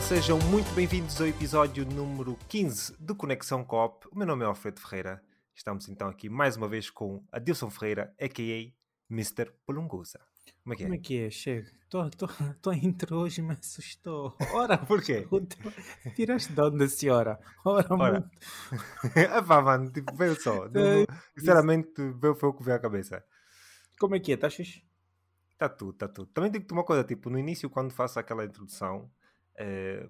Olá, sejam muito bem-vindos ao episódio número 15 de Conexão Coop. O meu nome é Alfredo Ferreira. Estamos então aqui mais uma vez com Adilson Ferreira, a.k.a. Mr. Polungusa. Como é que é? Como é que é? Chega. Tua intro hoje me assustou. Ora, Por quê? Tiraste de onde, senhora? Ora, Ora. muito. ah, pá, mano, tipo, veio só. Não- não- sinceramente, veio, foi o que veio à cabeça. Como é que é? Estás fixe? Está tudo, está tudo. Também digo-te uma coisa, tipo, no início, quando faço aquela introdução,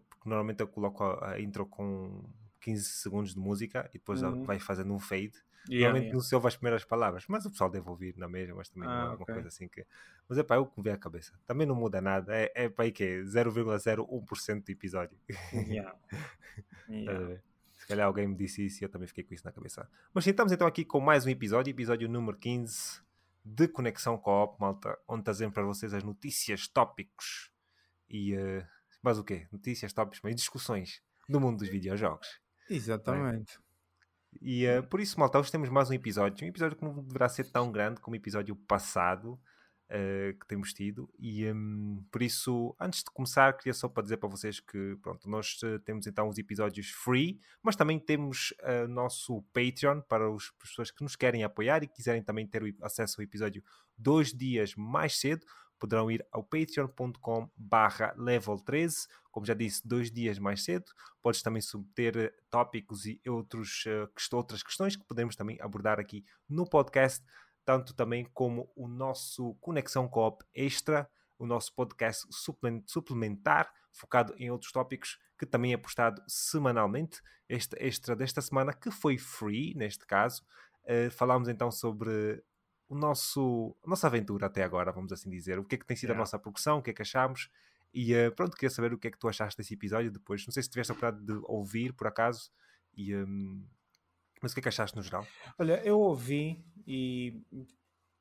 porque normalmente eu coloco a, a intro com 15 segundos de música e depois Uhum. vai fazendo um fade. Yeah, Normalmente yeah. não se ouve as primeiras palavras, mas o pessoal deve ouvir na mesma, mas também não Ah, é uma ok. coisa assim que. Mas é pá, é o que me vem à cabeça. Também não muda nada, é, é para aí que é 0,01% do episódio. Yeah. A Yeah. Se calhar alguém me disse isso e eu também fiquei com isso na cabeça. Mas sim, estamos então aqui com mais um episódio, episódio número 15 de Conexão Coop, malta, onde trazemos para vocês as notícias, tópicos e. eh, mais o quê? Notícias, tópicos, mas discussões do mundo dos videojogos. Exatamente. E eh, por isso, malta, hoje temos mais um episódio. Um episódio que não deverá ser tão grande como o episódio passado eh, que temos tido. E hum, por isso, antes de começar, queria só para dizer para vocês que pronto, nós eh, temos então os episódios free, mas também temos o nosso Patreon para os- para as pessoas que nos querem apoiar e quiserem também ter acesso ao episódio dois dias mais cedo. Poderão ir ao patreon.com barra level 13, como já disse, dois dias mais cedo podes também subter eh, tópicos e outros, eh, outras questões que podemos também abordar aqui no podcast, tanto também como o nosso Conexão Coop Extra, o nosso podcast suplemen- suplementar, focado em outros tópicos, que também é postado semanalmente. Este extra desta semana, que foi free, neste caso, eh, falámos então sobre o nosso, a nossa aventura até agora, vamos assim dizer. O que é que tem sido a Yeah. nossa progressão, o que é que achámos. E eh, pronto, queria saber o que é que tu achaste desse episódio depois. Não sei se tiveste a oportunidade de ouvir, por acaso. E, hum, mas o que é que achaste no geral? Olha, eu ouvi e,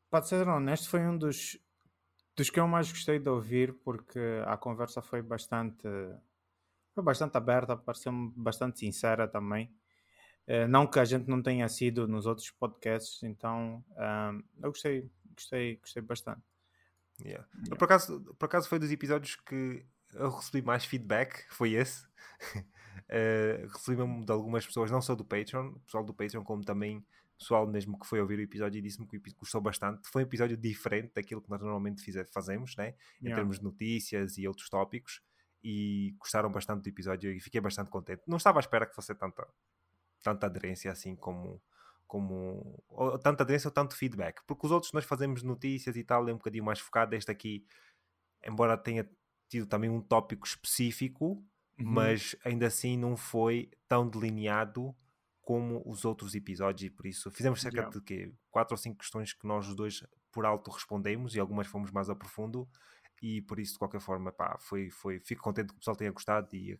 para ser honesto, foi um dos, dos que eu mais gostei de ouvir porque a conversa foi bastante, foi bastante aberta, pareceu-me bastante sincera também. Eh, não que a gente não tenha sido nos outros podcasts, então ahm, eu gostei, gostei, gostei bastante. Yeah. Por, acaso, por acaso foi dos episódios que eu recebi mais feedback, foi esse. Eh, recebi de algumas pessoas, não só do Patreon, pessoal do Patreon, como também pessoal mesmo que foi ouvir o episódio e disse-me que gostou bastante. Foi um episódio diferente daquilo que nós normalmente fize- fazemos, né? em Yeah. termos de notícias e outros tópicos. E gostaram bastante do episódio e fiquei bastante contente. Não estava à espera que fosse tanta, tanta aderência assim como. como ou, tanta aderência ou tanto feedback. Porque os outros nós fazemos notícias e tal, é um bocadinho mais focado. Este aqui, embora tenha tido também um tópico específico, Uhum. mas ainda assim não foi tão delineado como os outros episódios e por isso fizemos cerca Yeah. de quê? quatro ou cinco questões que nós os dois por alto respondemos e algumas fomos mais a profundo e por isso de qualquer forma pá, foi, foi, fico contente que o pessoal tenha gostado e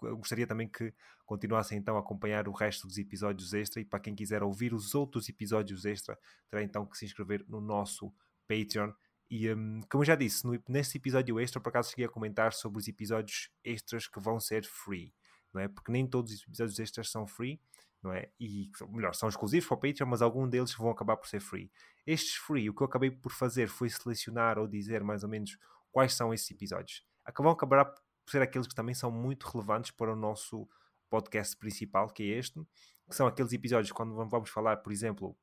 gostaria também que continuassem então a acompanhar o resto dos episódios extra e para quem quiser ouvir os outros episódios extra terá então que se inscrever no nosso Patreon e hum, como eu já disse, no, nesse episódio extra, por acaso cheguei a comentar sobre os episódios extras que vão ser free, não é? Porque nem todos os episódios extras são free, não é? E, melhor, são exclusivos para o Patreon, mas alguns deles vão acabar por ser free. Estes free, o que eu acabei por fazer foi selecionar ou dizer mais ou menos quais são esses episódios. Acabam acabar por ser aqueles que também são muito relevantes para o nosso podcast principal, que é este, que são aqueles episódios quando vamos falar, por exemplo,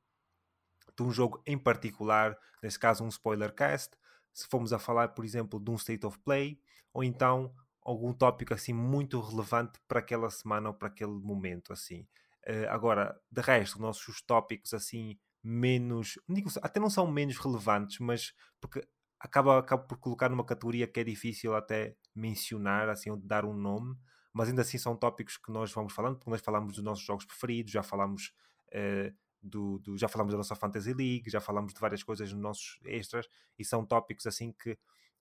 de um jogo em particular, nesse caso um spoiler cast, se formos a falar, por exemplo, de um state of play, ou então algum tópico assim muito relevante para aquela semana ou para aquele momento assim. Eh, agora, de resto, nossos tópicos assim menos, digo- até não são menos relevantes, mas porque acaba, acaba por colocar numa categoria que é difícil até mencionar, assim, ou dar um nome, mas ainda assim são tópicos que nós vamos falando, porque nós falamos dos nossos jogos preferidos, já falamos eh, do, do- já falamos da nossa Fantasy League, já falamos de várias coisas nos nossos extras e são tópicos assim que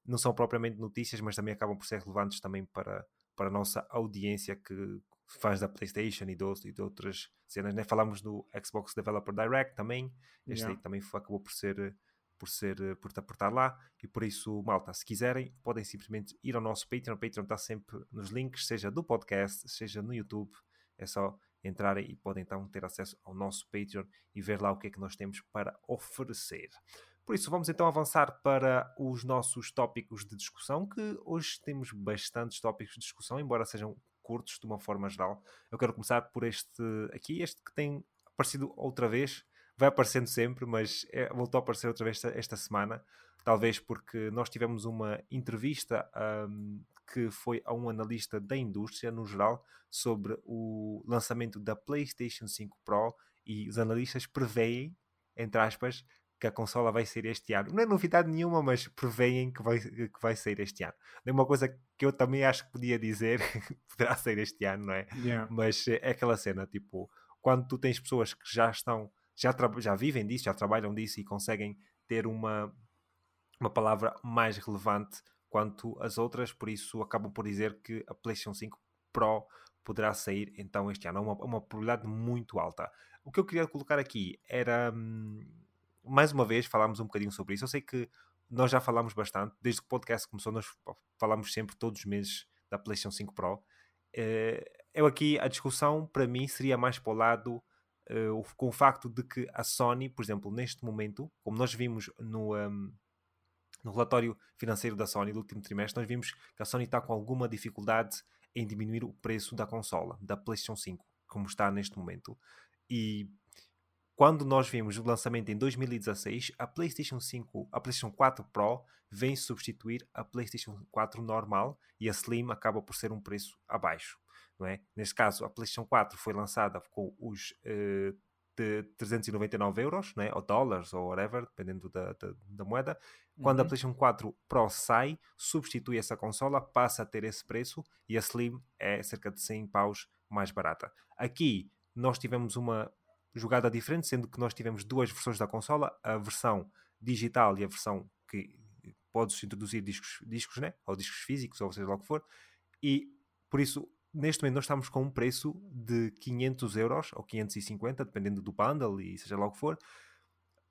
não são propriamente notícias, mas também acabam por ser relevantes também para, para a nossa audiência que faz da PlayStation e de, outros- e de outras cenas. Né? Falamos do Xbox Developer Direct também, este Yeah. aí também foi- acabou por ser por ser por, por estar lá e por isso, malta, se quiserem, podem simplesmente ir ao nosso Patreon. O Patreon está sempre nos links, seja do podcast, seja no YouTube. É só entrarem e podem então ter acesso ao nosso Patreon e ver lá o que é que nós temos para oferecer. Por isso, vamos então avançar para os nossos tópicos de discussão, que hoje temos bastantes tópicos de discussão, embora sejam curtos de uma forma geral. Eu quero começar por este aqui, este que tem aparecido outra vez, vai aparecendo sempre, mas é, voltou a aparecer outra vez esta, esta, semana, talvez porque nós tivemos uma entrevista um, que foi a um analista da indústria no geral sobre o lançamento da PlayStation 5 Pro e os analistas preveem, entre aspas, que a consola vai sair este ano. Não é novidade nenhuma, mas preveem que vai, que vai sair este ano. É uma coisa que eu também acho que podia dizer, poderá sair este ano, não é? Yeah. Mas é aquela cena, tipo, quando tu tens pessoas que já estão, já, já vivem disso, já trabalham disso e conseguem ter uma, uma palavra mais relevante quanto as outras, por isso acabam por dizer que a PlayStation 5 Pro poderá sair então este ano. É uma, uma probabilidade muito alta. O que eu queria colocar aqui era. Hum, mais uma vez, falámos um bocadinho sobre isso. Eu sei que nós já falámos bastante, desde que o podcast começou, nós falámos sempre todos os meses da PlayStation 5 Pro. Eh, eu aqui, a discussão para mim seria mais para o lado uh, com o facto de que a Sony, por exemplo, neste momento, como nós vimos no, um, no relatório financeiro da Sony do último trimestre, nós vimos que a Sony está com alguma dificuldade em diminuir o preço da consola, da PlayStation 5, como está neste momento. E quando nós vimos o lançamento em 2016, a PlayStation 5, a PlayStation 4 Pro vem substituir a PlayStation 4 normal e a Slim acaba por ser um preço abaixo. Não é? Neste caso, a PlayStation 4 foi lançada com os uh, de 399 euros, não é? ou dólares, ou whatever, dependendo da, da, da moeda. Quando uhum. a PlayStation 4 Pro sai, substitui essa consola, passa a ter esse preço e a Slim é cerca de 100 paus mais barata. Aqui nós tivemos uma jogada diferente, sendo que nós tivemos duas versões da consola, a versão digital e a versão que podes introduzir discos, discos né? ou discos físicos, ou seja lá o que for, e por isso, neste momento, nós estamos com um preço de 500 euros ou 550, dependendo do bundle e seja lá o que for,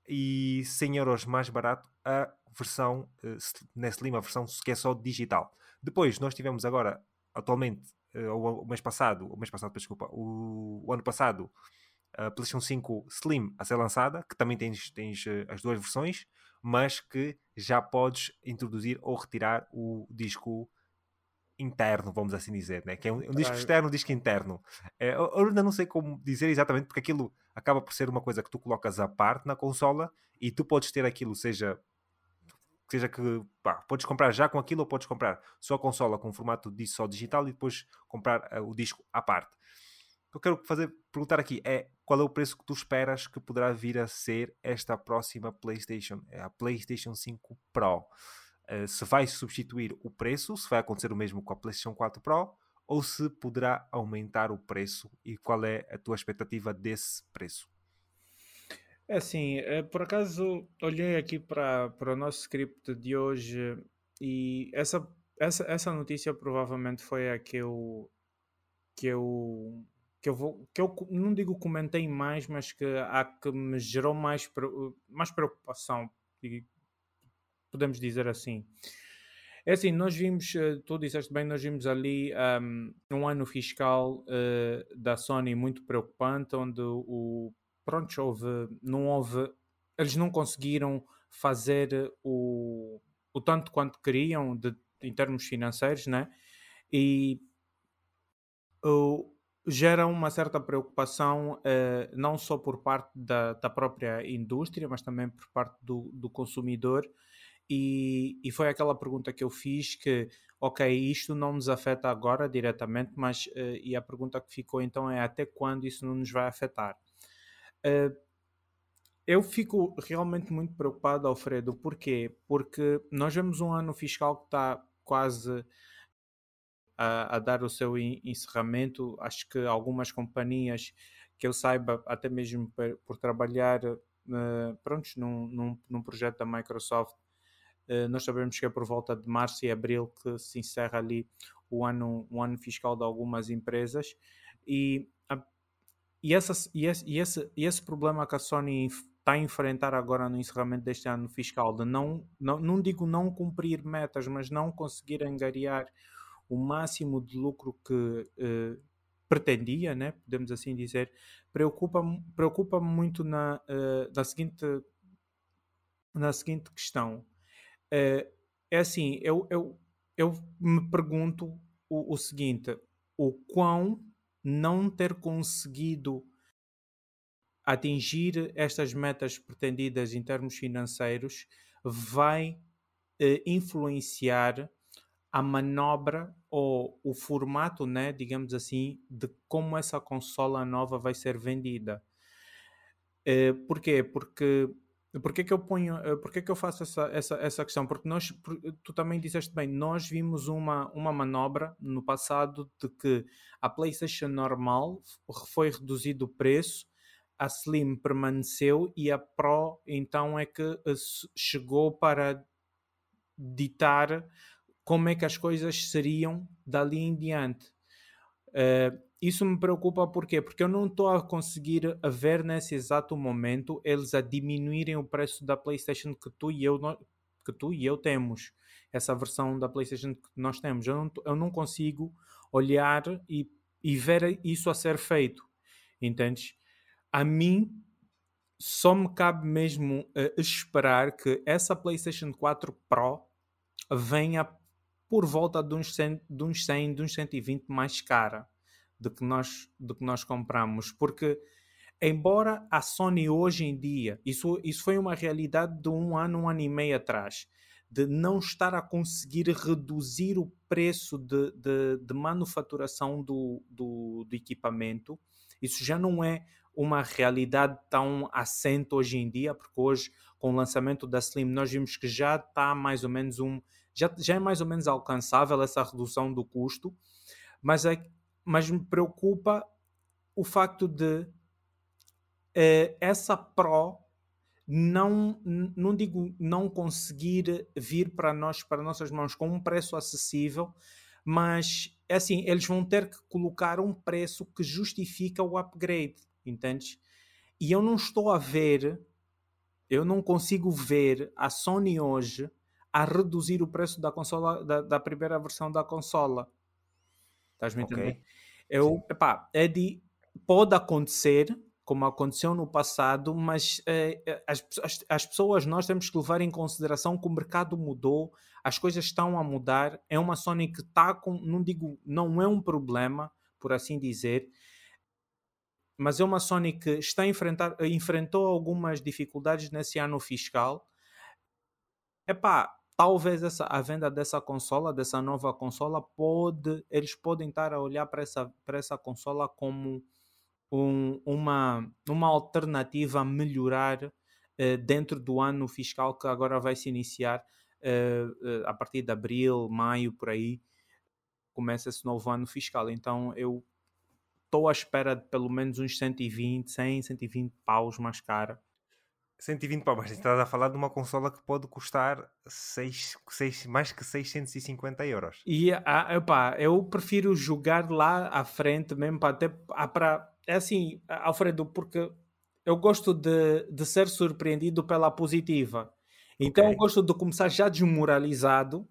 e 100 euros mais barato a versão uh, Nestlé, a versão que é só digital. Depois, nós tivemos agora, atualmente, uh, o, o mês passado, o mês passado, desculpa, o, o ano passado, a PlayStation 5 Slim a ser lançada, que também tens, tens uh, as duas versões, mas que já podes introduzir ou retirar o disco interno, vamos assim dizer, né? que é um, um disco externo, um disco interno. É, eu, eu ainda não sei como dizer exatamente, porque aquilo acaba por ser uma coisa que tu colocas à parte na consola e tu podes ter aquilo, seja seja que pá, podes comprar já com aquilo ou podes comprar só a consola com formato de só digital e depois comprar uh, o disco à parte que eu quero fazer, perguntar aqui é qual é o preço que tu esperas que poderá vir a ser esta próxima PlayStation, é a PlayStation 5 Pro. Uh, se vai substituir o preço, se vai acontecer o mesmo com a PlayStation 4 Pro, ou se poderá aumentar o preço e qual é a tua expectativa desse preço? É assim, eh, por acaso olhei aqui para, para o nosso script de hoje e essa, essa, essa notícia provavelmente foi a que eu, que eu que eu vou que eu não digo comentei mais, mas que há que me gerou mais, mais preocupação, podemos dizer assim. É assim, nós vimos, eh, tu disseste bem, nós vimos ali um, um ano fiscal uh, da Sony muito preocupante, onde o pronto, houve, não houve, eles não conseguiram fazer o, o tanto quanto queriam de, em termos financeiros, né? E o, gera uma certa preocupação eh, não só por parte da, da, própria indústria, mas também por parte do, do consumidor. E, e, foi aquela pergunta que eu fiz que, ok, isto não nos afeta agora diretamente, mas uh, e a pergunta que ficou então é até quando isso não nos vai afetar? Uh, eu fico realmente muito preocupado, Alfredo, porquê? Porque nós vemos um ano fiscal que está quase a, a dar o seu encerramento. Acho que algumas companhias que eu saiba, até mesmo por, por trabalhar uh, prontos, num, num, num, projeto da Microsoft, nós sabemos que é por volta de março e abril que se encerra ali o ano, o ano fiscal de algumas empresas e, a, e, essa, e, esse, e, esse, e esse problema que a Sony está a enfrentar agora no encerramento deste ano fiscal de não, não, não digo não cumprir metas, mas não conseguir angariar o máximo de lucro que, uh, pretendia, né? podemos assim dizer, preocupa-me preocupa muito na, uh, na, seguinte, na seguinte questão. Uh, é assim, eu, eu, eu me pergunto o, o seguinte: o quão não ter conseguido atingir estas metas pretendidas em termos financeiros vai eh, influenciar a manobra ou o formato, né, digamos assim, de como essa consola nova vai ser vendida. Eh, porquê? Porque Porquê que eu ponho, eh, porquê que eu faço essa, essa, essa questão? Porque nós, tu também disseste bem, nós vimos uma, uma manobra no passado de que a PlayStation normal foi reduzido o preço, a Slim permaneceu e a Pro então é que eh, chegou para ditar como é que as coisas seriam dali em diante. Uh, isso me preocupa porquê? Porque eu não estou a conseguir ver nesse exato momento eles a diminuírem o preço da PlayStation que tu e eu que tu e eu temos. Essa versão da PlayStation que nós temos. Eu não, eu não consigo olhar e, e ver isso a ser feito. Entendes? A mim só me cabe mesmo uh, esperar que essa PlayStation 4 Pro venha por volta de uns 100, de uns 100, de uns 120 mais cara do que nós, do que nós compramos. Porque, embora a Sony hoje em dia, isso, isso foi uma realidade de um ano, um ano e meio atrás, de não estar a conseguir reduzir o preço de, de, de manufaturação do, do, do equipamento, isso já não é uma realidade tão assente hoje em dia, porque hoje, com o lançamento da Slim, nós vimos que já está mais ou menos um. Já, já é mais ou menos alcançável essa redução do custo, mas é, mas me preocupa o facto de eh, essa Pro não, não digo não conseguir vir para nós, para nossas mãos com um preço acessível, mas é assim, eles vão ter que colocar um preço que justifica o upgrade, entendes? E eu não estou a ver, eu não consigo ver a Sony hoje a reduzir o preço da consola da, da primeira versão da consola. Estás me entendendo? Okay. Eu, epá, é de, pode acontecer, como aconteceu no passado, mas eh, as, as, as, pessoas, nós temos que levar em consideração que o mercado mudou, as coisas estão a mudar. É uma Sony que está com, não digo, não é um problema, por assim dizer, mas é uma Sony que está a enfrentar, enfrentou algumas dificuldades nesse ano fiscal. Epá, talvez essa, a venda dessa consola, dessa nova consola, pode, eles podem estar a olhar para essa, para essa consola como um, uma, uma alternativa a melhorar uh, dentro do ano fiscal que agora vai se iniciar uh, uh, a partir de abril, maio, por aí, começa esse novo ano fiscal. Então eu estou à espera de pelo menos uns 120, 100, 120 paus mais cara 120 pau, mas estás a falar de uma consola que pode custar 6, 6, mais que 650 euros. E ah, epá, eu prefiro jogar lá à frente mesmo para até para é assim, Alfredo, porque eu gosto de, de ser surpreendido pela positiva. Então okay. eu gosto de começar já desmoralizado,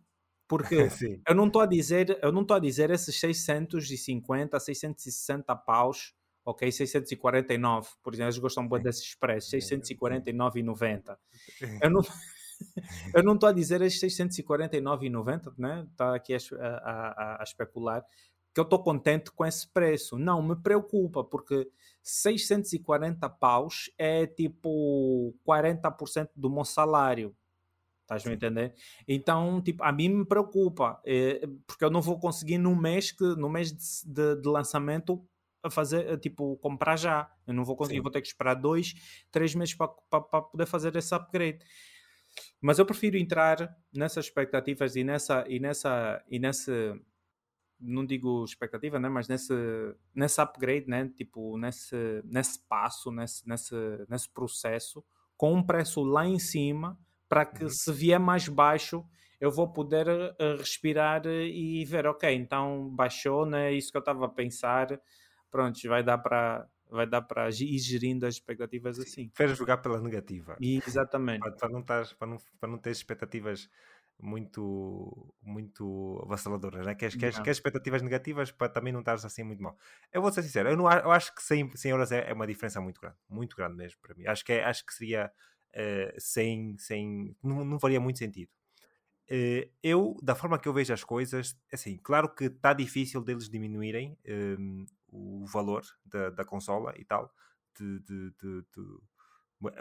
porque eu não estou a dizer, eu não estou a dizer esses 650, 660 paus ok, 649, por exemplo, eles gostam muito desses preços, 649,90. Eu não eu não estou a dizer esses 649,90, né? Está aqui a, a, a, especular que eu estou contente com esse preço. Não, me preocupa, porque 640 paus é tipo 40% do meu salário. Estás a entender? Então, tipo, a mim me preocupa, é, porque eu não vou conseguir no mês, que, no mês de, de, de lançamento a fazer, tipo, comprar já. Eu não vou conseguir, Sim. vou ter que esperar dois, três meses para poder fazer esse upgrade. Mas eu prefiro entrar nessas expectativas e nessa e nessa e nesse não digo expectativa, né, mas nesse nesse upgrade, né, tipo nesse nesse passo, nesse nesse nesse processo com um preço lá em cima para que uhum. se vier mais baixo eu vou poder uh, respirar e ver, ok, então baixou, né? Isso que eu estava a pensar pronto, vai dar para vai dar para ir gerindo as expectativas assim. Preferes jogar pela negativa. E, exatamente. Para, para, não tar, para, não, para não ter expectativas muito, muito avassaladoras, né? Queres, queres, queres expectativas negativas para também não estares assim muito mal. Eu vou ser sincero, eu, não, eu acho que 100, 100 euros é, é, uma diferença muito grande, muito grande mesmo para mim. Acho que, é, acho que seria uh, sem, sem não, não faria muito sentido. Uh, eu, da forma que eu vejo as coisas, assim, claro que está difícil deles diminuírem um, ehm, o valor da, da consola e tal, de, de, de, de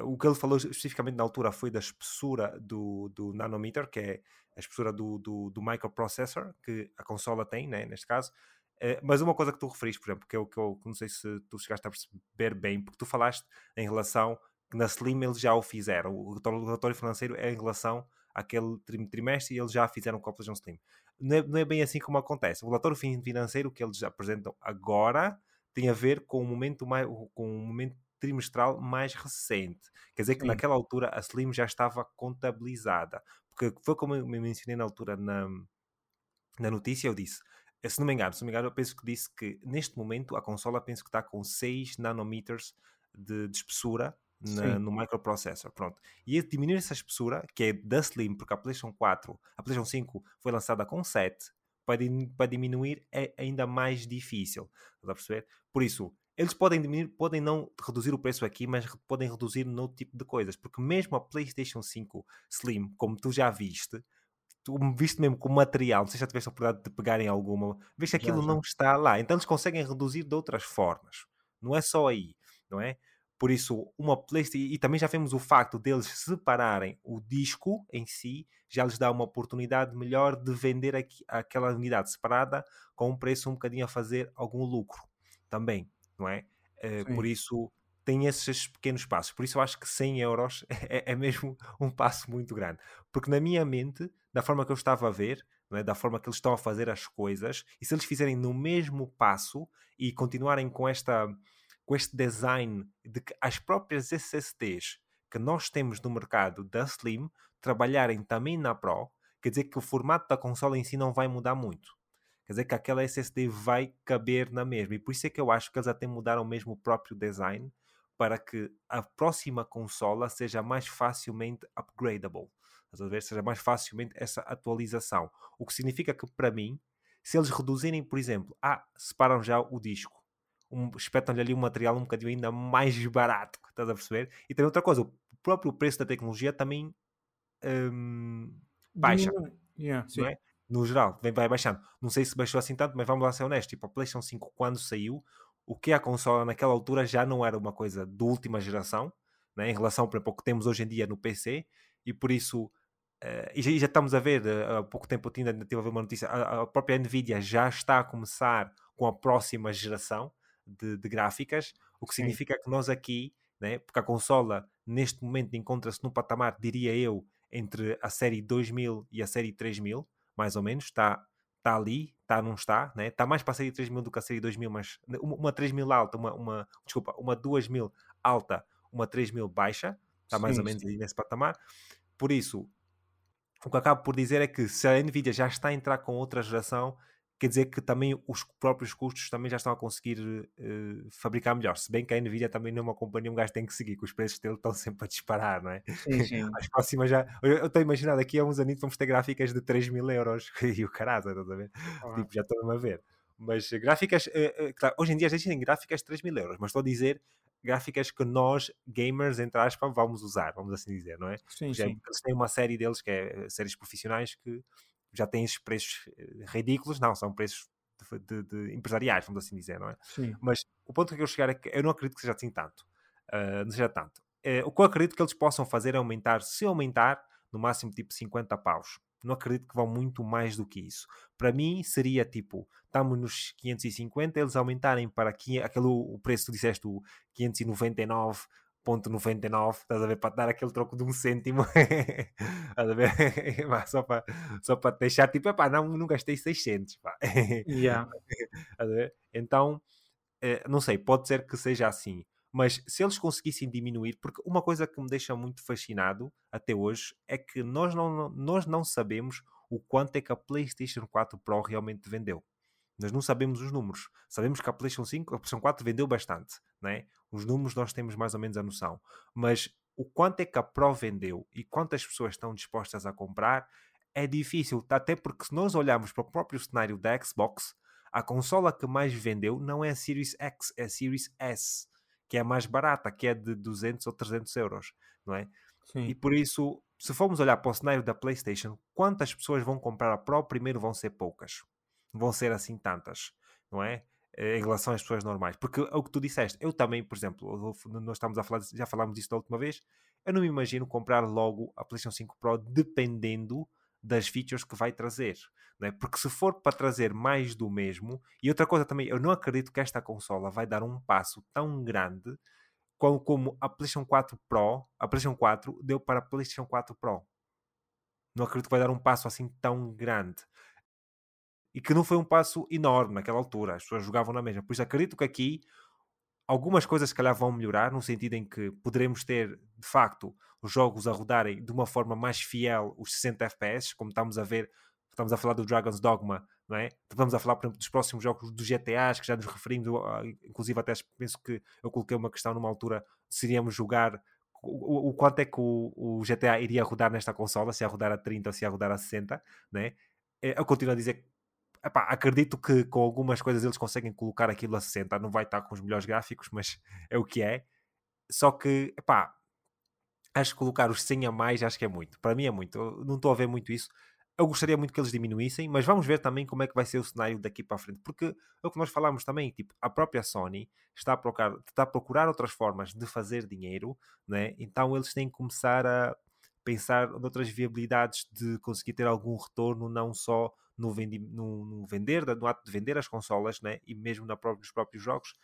o que ele falou especificamente na altura foi da espessura do, do nanometer, que é a espessura do, do, do microprocessor que a consola tem, né, neste caso. Uh, mas uma coisa que tu referiste, por exemplo, que eu, que eu não sei se tu chegaste a perceber bem, porque tu falaste em relação que na Slim eles já o fizeram. O relatório financeiro é em relação àquele trimestre e eles já fizeram a PlayStation Slim. Não é, não é bem assim como acontece. O relatório financeiro que eles apresentam agora tem a ver com o momento, mais, com o momento trimestral mais recente. Quer dizer que Sim. naquela altura a Slim já estava contabilizada. Porque foi como eu mencionei na altura na, na notícia, eu disse, eh, se não me engano, se não me engano, eu penso que disse que neste momento a consola penso que está com 6 nanometers de, de espessura na, no microprocessor. Pronto. E diminuir essa espessura, que é da Slim, porque a PlayStation 4, a PlayStation 5 foi lançada com 7, para, para diminuir é ainda mais difícil. Estás a perceber? Por isso, eles podem diminuir, podem não reduzir o preço aqui, mas podem reduzir no tipo de coisas, porque mesmo a PlayStation 5 Slim, como tu já viste, tu viste mesmo com material, não sei se já tiveste a oportunidade de pegar em alguma, vês que aquilo já, já. não está lá, então eles conseguem reduzir de outras formas, não é só aí, não é? Por isso, uma PlayStation, e também já vemos o facto deles separarem o disco em si, já lhes dá uma oportunidade melhor de vender aqui, aquela unidade separada com um preço um bocadinho a fazer algum lucro também não é? Uh, por isso tem esses pequenos passos. Por isso eu acho que 100 euros é, é, mesmo um passo muito grande. Porque na minha mente, da forma que eu estava a ver, é? da forma que eles estão a fazer as coisas, e se eles fizerem no mesmo passo e continuarem com, esta, com este design de que as próprias SSDs que nós temos no mercado da Slim trabalharem também na Pro, quer dizer que o formato da consola em si não vai mudar muito. Quer dizer que aquela SSD vai caber na mesma. E por isso é que eu acho que eles até mudaram mesmo o próprio design para que a próxima consola seja mais facilmente upgradable. Ver? Seja mais facilmente essa atualização. O que significa que, para mim, se eles reduzirem, por exemplo, ah, separam já o disco, um, espetam-lhe ali um material um bocadinho ainda mais barato, estás a perceber? E também outra coisa, o próprio preço da tecnologia também um, baixa. Yeah, é? no geral, vem, vai baixando. Não sei se baixou assim tanto, mas vamos lá ser honestos. Tipo, a PlayStation 5, quando saiu, o que é a consola naquela altura já não era uma coisa de última geração, né, em relação, por exemplo, ao que temos hoje em dia no PC, e por isso, uh, e, já, já, estamos a ver, uh, há pouco tempo eu ainda tive a ver uma notícia, a, a, própria Nvidia já está a começar com a próxima geração de, de gráficas, o que significa Sim. que nós aqui, né, porque a consola neste momento encontra-se num patamar, diria eu, entre a série 2000 e a série 3000, mais ou menos, está tá ali, está, não está, né? Está mais para a série 3000 do que a série 2000, mas uma, uma 3000 alta, uma, uma, desculpa, uma 2000 alta, uma 3000 baixa, está mais sim, ou menos sim. ali nesse patamar. Por isso, o que acabo por dizer é que se a Nvidia já está a entrar com outra geração, quer dizer que também os próprios custos também já estão a conseguir uh, fabricar melhor. Se bem que a Nvidia também não é uma companhia, um gajo tem que seguir, que os preços dele estão sempre a disparar, não é? Sim, sim. As próximas já. Eu estou a imaginar, daqui a uns anos vamos ter gráficas de 3 mil euros e o caralho, estás a ver? Ah. Tipo, já estou a ver. Mas gráficas, uh, uh, claro, hoje em dia já existem gráficas de 3 mil euros, mas estou a dizer gráficas que nós, gamers, entre aspas, vamos usar, vamos assim dizer, não é? Sim, já, sim. Eles têm uma série deles que é séries profissionais que já têm esses preços ridículos, não, são preços de, de, empresariais, vamos assim dizer, não é? Sim. Mas o ponto que eu quero chegar é que eu não acredito que seja assim tanto. Uh, não seja tanto. Uh, o que eu acredito que eles possam fazer é aumentar, se aumentar, no máximo tipo 50 paus. Não acredito que vão muito mais do que isso. Para mim seria tipo, estamos nos 550, eles aumentarem para aqui, aquele, o preço, tu disseste, o 599 ponto 99, estás a ver, para dar aquele troco de um cêntimo, estás a ver, só para, só para deixar, tipo, epá, não, não gastei 600, pá. Yeah. a ver? Então, eh, não sei, pode ser que seja assim, mas se eles conseguissem diminuir, porque uma coisa que me deixa muito fascinado até hoje é que nós não, nós não sabemos o quanto é que a PlayStation 4 Pro realmente vendeu. Nós não sabemos os números. Sabemos que a PlayStation 5, a PlayStation 4 vendeu bastante, né? Os números nós temos mais ou menos a noção. Mas o quanto é que a Pro vendeu e quantas pessoas estão dispostas a comprar é difícil, até porque se nós olharmos para o próprio cenário da Xbox, a consola que mais vendeu não é a Series X, é a Series S, que é a mais barata, que é de 200 ou 300 euros, não é? Sim. E por isso, se formos olhar para o cenário da PlayStation, quantas pessoas vão comprar a Pro? Primeiro vão ser poucas, vão ser assim tantas, não é? Em relação às pessoas normais, porque é o que tu disseste, eu também, por exemplo, nós estamos a falar, já falámos disso da última vez, eu não me imagino comprar logo a PlayStation 5 Pro dependendo das features que vai trazer. Né? Porque se for para trazer mais do mesmo, e outra coisa também, eu não acredito que esta consola vai dar um passo tão grande como, como a PlayStation 4 Pro, a PlayStation 4 deu para a PlayStation 4 Pro. Não acredito que vai dar um passo assim tão grande. E que não foi um passo enorme naquela altura, as pessoas jogavam na mesma. Por isso acredito que aqui algumas coisas se calhar vão melhorar, no sentido em que poderemos ter, de facto, os jogos a rodarem de uma forma mais fiel os 60 FPS, como estamos a ver, estamos a falar do Dragon's Dogma, não é? Estamos a falar, por exemplo, dos próximos jogos dos GTAs, que já nos referimos, inclusive até penso que eu coloquei uma questão numa altura, se iríamos jogar o, o, quanto é que o, o, GTA iria rodar nesta consola, se ia rodar a 30 ou se ia rodar a 60, né? Eu continuo a dizer epá, acredito que com algumas coisas eles conseguem colocar aquilo a 60. Não vai estar com os melhores gráficos, mas é o que é. Só que, epá, acho que colocar os 100 a mais acho que é muito. Para mim é muito. Eu não estou a ver muito isso. Eu gostaria muito que eles diminuíssem, mas vamos ver também como é que vai ser o cenário daqui para a frente. Porque é o que nós falamos também, tipo, a própria Sony está a procurar, está a procurar outras formas de fazer dinheiro, né? então eles têm que começar a pensar noutras viabilidades de conseguir ter algum retorno, não só no, vendi, no, no, vender, no ato de vender as consolas, né? e mesmo na própria, nos próprios jogos.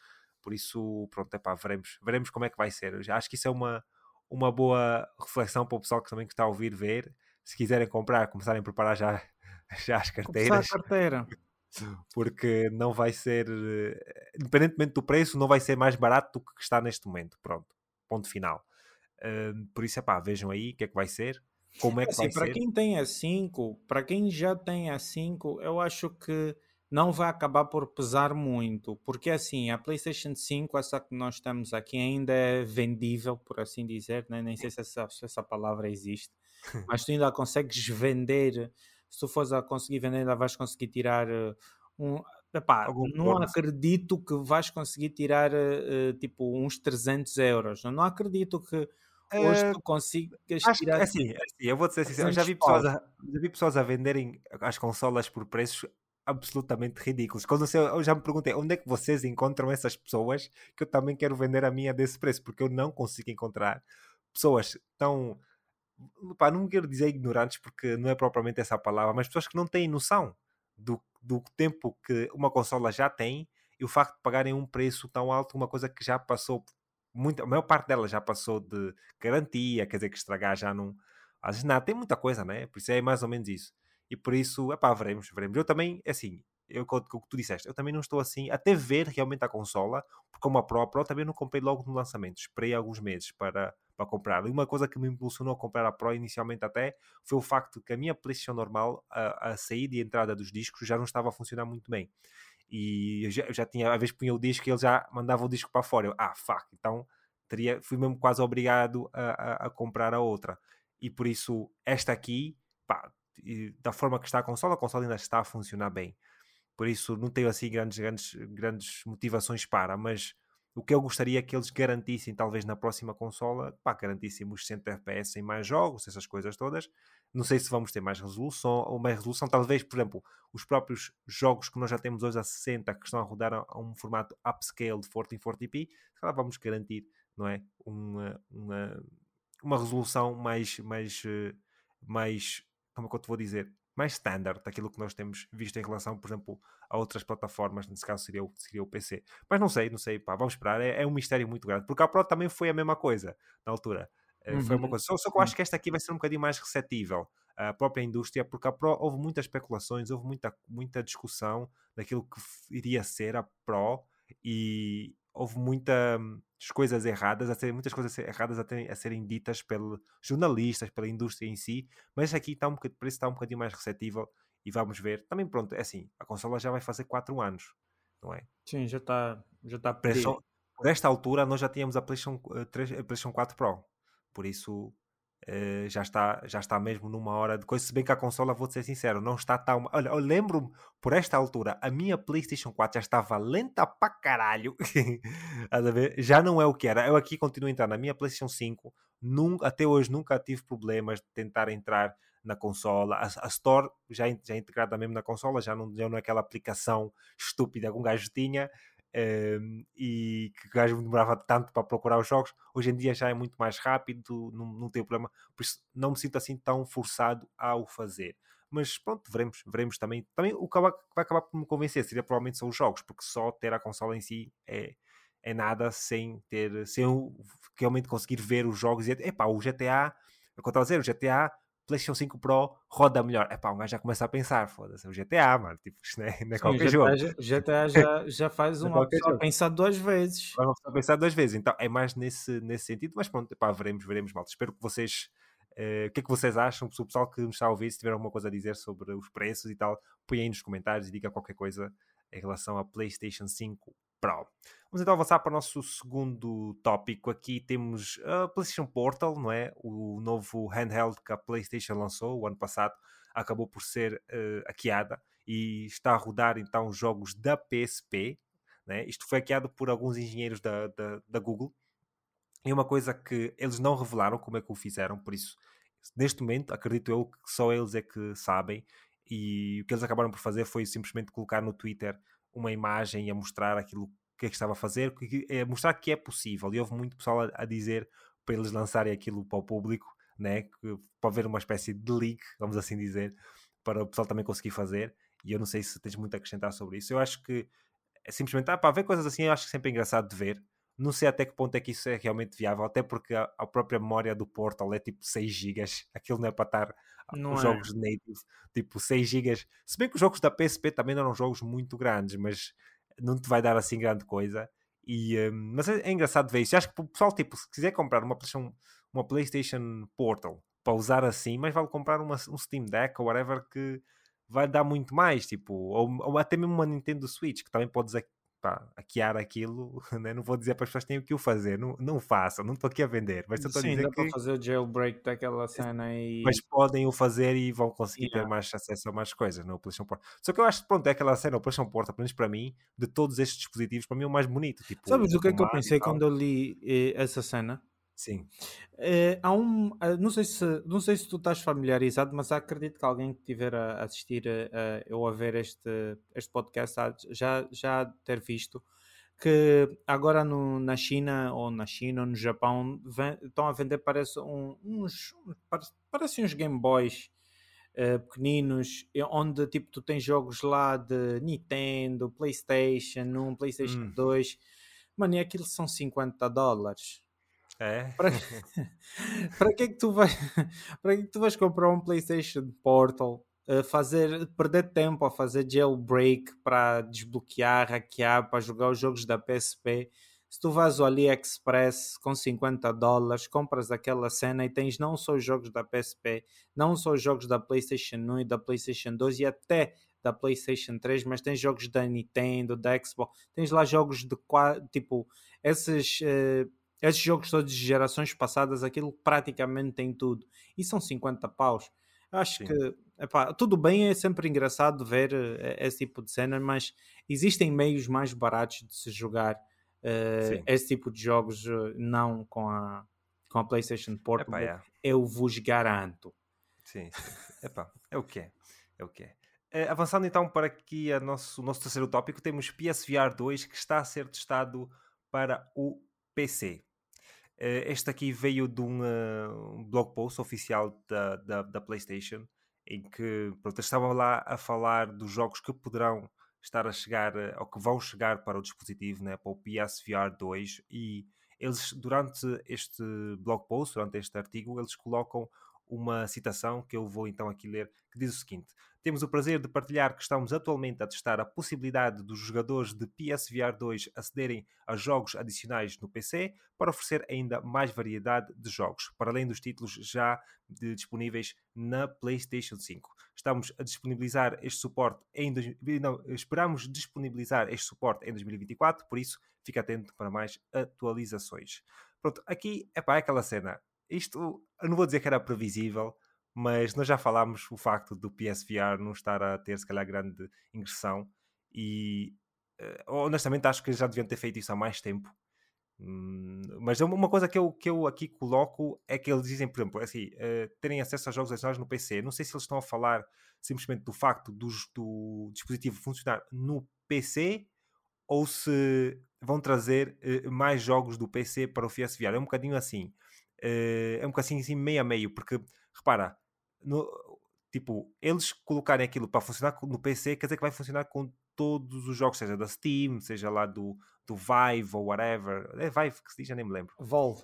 Por isso, pronto, é pá, veremos, veremos como é que vai ser. Eu já acho que isso é uma, uma boa reflexão para o pessoal que também está a ouvir ver. Se quiserem comprar, começarem a preparar já, já as carteiras. Começar a carteira. Porque não vai ser, eh, independentemente do preço, não vai ser mais barato do que está neste momento. Pronto, ponto final. Uh, por isso, é pá, vejam aí o que é que vai ser. Como é que assim, vai para ser? quem tem a 5, para quem já tem a 5, eu acho que não vai acabar por pesar muito, porque assim, a PlayStation 5, essa que nós temos aqui, ainda é vendível, por assim dizer, né? nem sei se essa, se essa palavra existe, mas tu ainda consegues vender, se tu fores a conseguir vender, ainda vais conseguir tirar uh, um. Epá, não acredito que vais conseguir tirar uh, tipo uns 300 euros. Eu não acredito que hoje uh, tu consigas tirar. Que, assim, assim, eu vou dizer assim, eu já vi, pessoas a, já vi pessoas a venderem as consolas por preços absolutamente ridículos. Quando eu, eu já me perguntei onde é que vocês encontram essas pessoas que eu também quero vender a minha desse preço, porque eu não consigo encontrar pessoas tão. Pá, não quero dizer ignorantes porque não é propriamente essa palavra, mas pessoas que não têm noção do, do tempo que uma consola já tem e o facto de pagarem um preço tão alto, uma coisa que já passou muito, a maior parte dela já passou de garantia, quer dizer que estragar já não. Às vezes nada, tem muita coisa, né? Por isso é mais ou menos isso. E por isso, é pá, veremos, veremos. Eu também, é assim, eu, o que tu disseste, eu também não estou assim, até ver realmente a consola, porque como a Pro, a Pro também não comprei logo no lançamento, esperei alguns meses para, para comprar. E uma coisa que me impulsionou a comprar a Pro inicialmente até foi o facto que a minha PlayStation normal, a, a saída e a entrada dos discos já não estava a funcionar muito bem e eu já, eu já tinha, às punha o disco ele já mandava o disco para fora. Eu, ah, fuck, então teria, fui mesmo quase obrigado a, a, a comprar a outra. E por isso, esta aqui, pá, da forma que está a consola, a consola ainda está a funcionar bem. Por isso, não tenho assim grandes, grandes, grandes motivações para, mas o que eu gostaria é que eles garantissem, talvez na próxima consola, pá, garantissem os 60 FPS em mais jogos, essas coisas todas. Não sei se vamos ter mais resolução ou mais resolução. Talvez, por exemplo, os próprios jogos que nós já temos hoje a 60, que estão a rodar a, um formato upscale de 1440p, vamos garantir, não é? Uma, uma, uma resolução mais, mais, eh, mais, como é que eu te vou dizer? mais standard daquilo que nós temos visto em relação, por exemplo, a outras plataformas, nesse caso seria o, seria o PC. Mas não sei, não sei, pá, vamos esperar, é, é um mistério muito grande, porque a Pro também foi a mesma coisa na altura. Uhum. Foi uma uhum. coisa. Só, só que eu acho que esta aqui vai ser um bocadinho mais receptível à própria indústria, porque a Pro houve muitas especulações, houve muita, muita discussão daquilo que iria ser a Pro e, houve muitas coisas erradas, a serem, muitas coisas erradas a, terem, a, serem ditas pelos jornalistas, pela indústria em si, mas aqui está um bocadinho, está um bocadinho mais receptível e vamos ver. Também pronto, é assim, a consola já vai fazer 4 anos, não é? Sim, já está já está por esta altura nós já tínhamos a PlayStation, 3, eh, a PlayStation 4 Pro, por isso Uh, já, está, já está mesmo numa hora de coisa. Se bem que a consola, vou ser sincero, não está tão. Olha, eu lembro-me, por esta altura, a minha PlayStation 4 já estava lenta para caralho. já não é o que era. Eu aqui continuo a entrar na minha PlayStation 5. Nunca, até hoje nunca tive problemas de tentar entrar na consola. A, a Store já, já é integrada mesmo na consola, já não, já não é aquela aplicação estúpida que um gajo tinha. Um, e que o gajo demorava tanto para procurar os jogos, hoje em dia já é muito mais rápido, não, não tem problema, por isso não me sinto assim tão forçado ao fazer. Mas pronto, veremos, veremos também. Também o que vai, acabar por me convencer seria provavelmente são os jogos, porque só ter a consola em si é, é nada sem ter, sem realmente conseguir ver os jogos e epá, o GTA, é o que eu estava a dizer, o GTA PlayStation 5 Pro roda melhor. É pá, um gajo já começa a pensar, foda-se, o GTA, mano, tipo, isto não é, não é qualquer Sim, jogo. GTA, GTA já, já faz uma pessoa pensar duas vezes. Uma pensar duas vezes, então é mais nesse, nesse sentido, mas pronto, epá, veremos, veremos, malta. Espero que vocês, uh, o que é que vocês acham, o pessoal que me está a ouvir, se tiver alguma coisa a dizer sobre os preços e tal, põe aí nos comentários e diga qualquer coisa em relação a PlayStation 5 Pro. Vamos então avançar para o nosso segundo tópico. Aqui temos a PlayStation Portal, não é? O novo handheld que a PlayStation lançou o ano passado acabou por ser uh, hackeada e está a rodar então jogos da PSP. Né? Isto foi hackeado por alguns engenheiros da, da, da Google. E uma coisa que eles não revelaram como é que o fizeram, por isso, neste momento, acredito eu que só eles é que sabem. E o que eles acabaram por fazer foi simplesmente colocar no Twitter uma imagem a mostrar aquilo que é que estava a fazer, é mostrar que é possível. E houve muito pessoal a, a dizer para eles lançarem aquilo para o público, né? que, para haver uma espécie de leak, vamos assim dizer, para o pessoal também conseguir fazer. E eu não sei se tens muito a acrescentar sobre isso. Eu acho que é simplesmente, ah, para ver coisas assim, eu acho que sempre é engraçado de ver. Não sei até que ponto é que isso é realmente viável, até porque a, a própria memória do Portal é tipo 6 GB. Aquilo não é para estar não os é. jogos native, tipo 6 GB. Se bem que os jogos da PSP também não eram jogos muito grandes, mas não te vai dar assim grande coisa. E, um, mas é, é, engraçado ver isso. Eu acho que o pessoal, tipo, se quiser comprar uma PlayStation, uma PlayStation Portal para usar assim, mas vale comprar uma, um Steam Deck ou whatever que vai dar muito mais, tipo, ou, ou até mesmo uma Nintendo Switch que também podes pá, hackear aquilo, né? não vou dizer para as pessoas que têm o que o fazer, não, não façam, não estou aqui a vender, mas estou a dizer dá que... para fazer o jailbreak daquela cena e... Mas podem o fazer e vão conseguir yeah. ter mais acesso a mais coisas no PlayStation Portal. Só que eu acho que, pronto, é aquela cena, o PlayStation Portal, pelo menos para mim, de todos estes dispositivos, para mim é o mais bonito. Tipo, Sabes o que é que eu pensei quando eu li eh, essa cena? Sim. É, há um, eh, não, sei se, não sei se tu estás familiarizado, mas acredito que alguém que estiver a assistir a, a, ou a ver este, este podcast já, já ter visto que agora no, na China ou na China ou no Japão vem, estão a vender parece um, uns parece uns Game Boys uh, pequeninos onde tipo tu tens jogos lá de Nintendo, Playstation 1, Playstation hum. 2 mano e aquilo são 50 dólares é? Para, para que é que tu vais para que, é que tu vais comprar um Playstation Portal fazer, perder tempo a fazer jailbreak para desbloquear, hackear, para jogar os jogos da PSP. Se tu vais ao AliExpress com 50 dólares, compras aquela cena e tens não só os jogos da PSP, não só os jogos da PlayStation 1 e da PlayStation 2 e até da PlayStation 3, mas tens jogos da Nintendo, da Xbox, tens lá jogos de tipo esses. Uh, esses jogos todos de gerações passadas, aquilo praticamente tem tudo. E são 50 paus. Acho Sim. que epá, tudo bem, é sempre engraçado ver uh, esse tipo de cena, mas existem meios mais baratos de se jogar uh, esse tipo de jogos, uh, não com a, com a PlayStation Portable. Epá, é. Eu vos garanto. Sim, sim. Epá, é o que é. É o que é. Uh, avançando então para aqui a nosso, o nosso terceiro tópico, temos PSVR 2 que está a ser testado para o PC. Uh, este aqui veio de um, uh, um blog post oficial da, da, da, PlayStation em que pronto, estavam lá a falar dos jogos que poderão estar a chegar uh, ou que vão chegar para o dispositivo, né, para o PSVR 2 e eles durante este blog post, durante este artigo, eles colocam uma citação que eu vou então aqui ler, que diz o seguinte: Temos o prazer de partilhar que estamos atualmente a testar a possibilidade dos jogadores de PSVR 2 acederem a jogos adicionais no PC para oferecer ainda mais variedade de jogos, para além dos títulos já disponíveis na PlayStation 5. Estamos a disponibilizar este suporte em não, esperamos disponibilizar este suporte em 2024, por isso fica atento para mais atualizações. Pronto, aqui é para aquela cena isto, eu não vou dizer que era previsível, mas nós já falámos o facto do PSVR não estar a ter, se calhar, grande ingressão e uh, honestamente acho que já deviam ter feito isso há mais tempo. Hum, mas uma coisa que eu, que eu aqui coloco é que eles dizem, por exemplo, assim, uh, terem acesso a jogos adicionais no PC. Não sei se eles estão a falar simplesmente do facto do, do dispositivo funcionar no PC ou se vão trazer uh, mais jogos do PC para o PSVR. É um bocadinho assim. Uh, é um bocadinho assim meio a meio, porque repara, no, tipo, eles colocarem aquilo para funcionar no PC, quer dizer que vai funcionar com todos os jogos, seja da Steam, seja lá do, do Vive ou whatever. É Vive que se diz, já nem me lembro. Valve.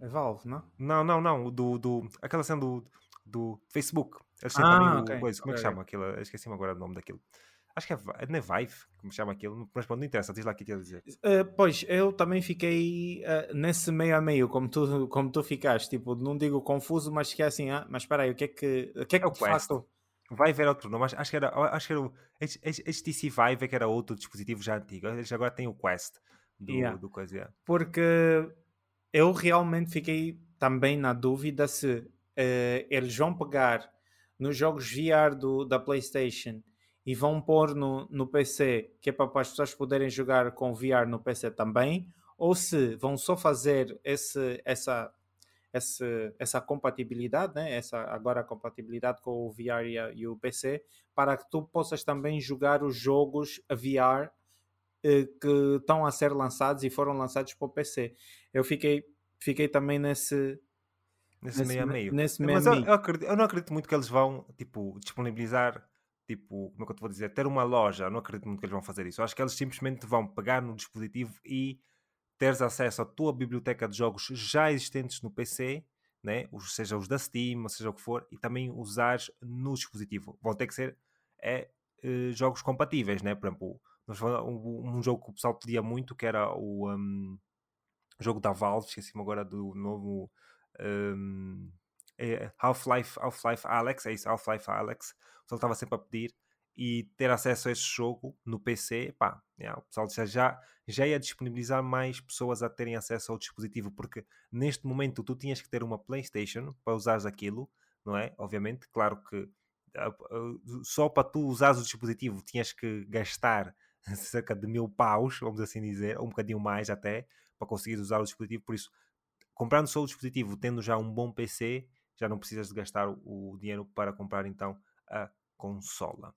É Valve, não? Não, não, não. Do, do, aquela cena do, do Facebook. Eles têm ah, também okay. o coisa. Como é que chama aquilo? Esqueci-me agora do nome daquilo. Acho que é, não é Vive, como chama aquilo, mas não interessa, diz lá o que quer dizer. Uh, pois, eu também fiquei uh, nesse meio a meio, como tu, como tu ficaste, tipo, não digo confuso, mas que é assim, ah, mas espera aí, o que é que, o que, é que é de facto... Vive era outro nome, mas acho que era, acho que era o HTC Vive, é que era outro dispositivo já antigo, eles agora têm o Quest do, yeah. do coisa. Yeah. Porque eu realmente fiquei também na dúvida se uh, eles vão pegar nos jogos VR do, da PlayStation e vão pôr no, no PC, que é para, as pessoas poderem jogar com VR no PC também, ou se vão só fazer esse, essa, essa, essa compatibilidade, né? essa agora a compatibilidade com o VR e, a, e, o PC, para que tu possas também jogar os jogos VR eh, que estão a ser lançados e foram lançados para o PC. Eu fiquei, fiquei também nesse, nesse, nesse meio a meio. Nesse meio Mas eu, eu, acredito, eu, não acredito muito que eles vão tipo, disponibilizar tipo, como é que eu te vou dizer, ter uma loja, não acredito muito que eles vão fazer isso. Acho que eles simplesmente vão pegar no dispositivo e teres acesso à tua biblioteca de jogos já existentes no PC, né? seja os da Steam, ou seja o que for, e também usares no dispositivo. Vão ter que ser é, eh, jogos compatíveis, né? Por exemplo, um, um, jogo que o pessoal pedia muito, que era o um, jogo da Valve, esqueci-me agora do novo um, é Half-Life Half-Life Alex, é isso, Half-Life Alex, o pessoal estava sempre a pedir e ter acesso a esse jogo no PC, pá, o pessoal já, já ia disponibilizar mais pessoas a terem acesso ao dispositivo, porque neste momento tu tinhas que ter uma PlayStation para usares aquilo, não é? Obviamente, claro que ah, ah, só para tu usares o dispositivo tinhas que gastar cerca de mil paus, vamos assim dizer, ou um bocadinho mais até, para conseguir usar o dispositivo. Por isso, comprando só o dispositivo, tendo já um bom PC, já não precisas de gastar o dinheiro para comprar então a consola.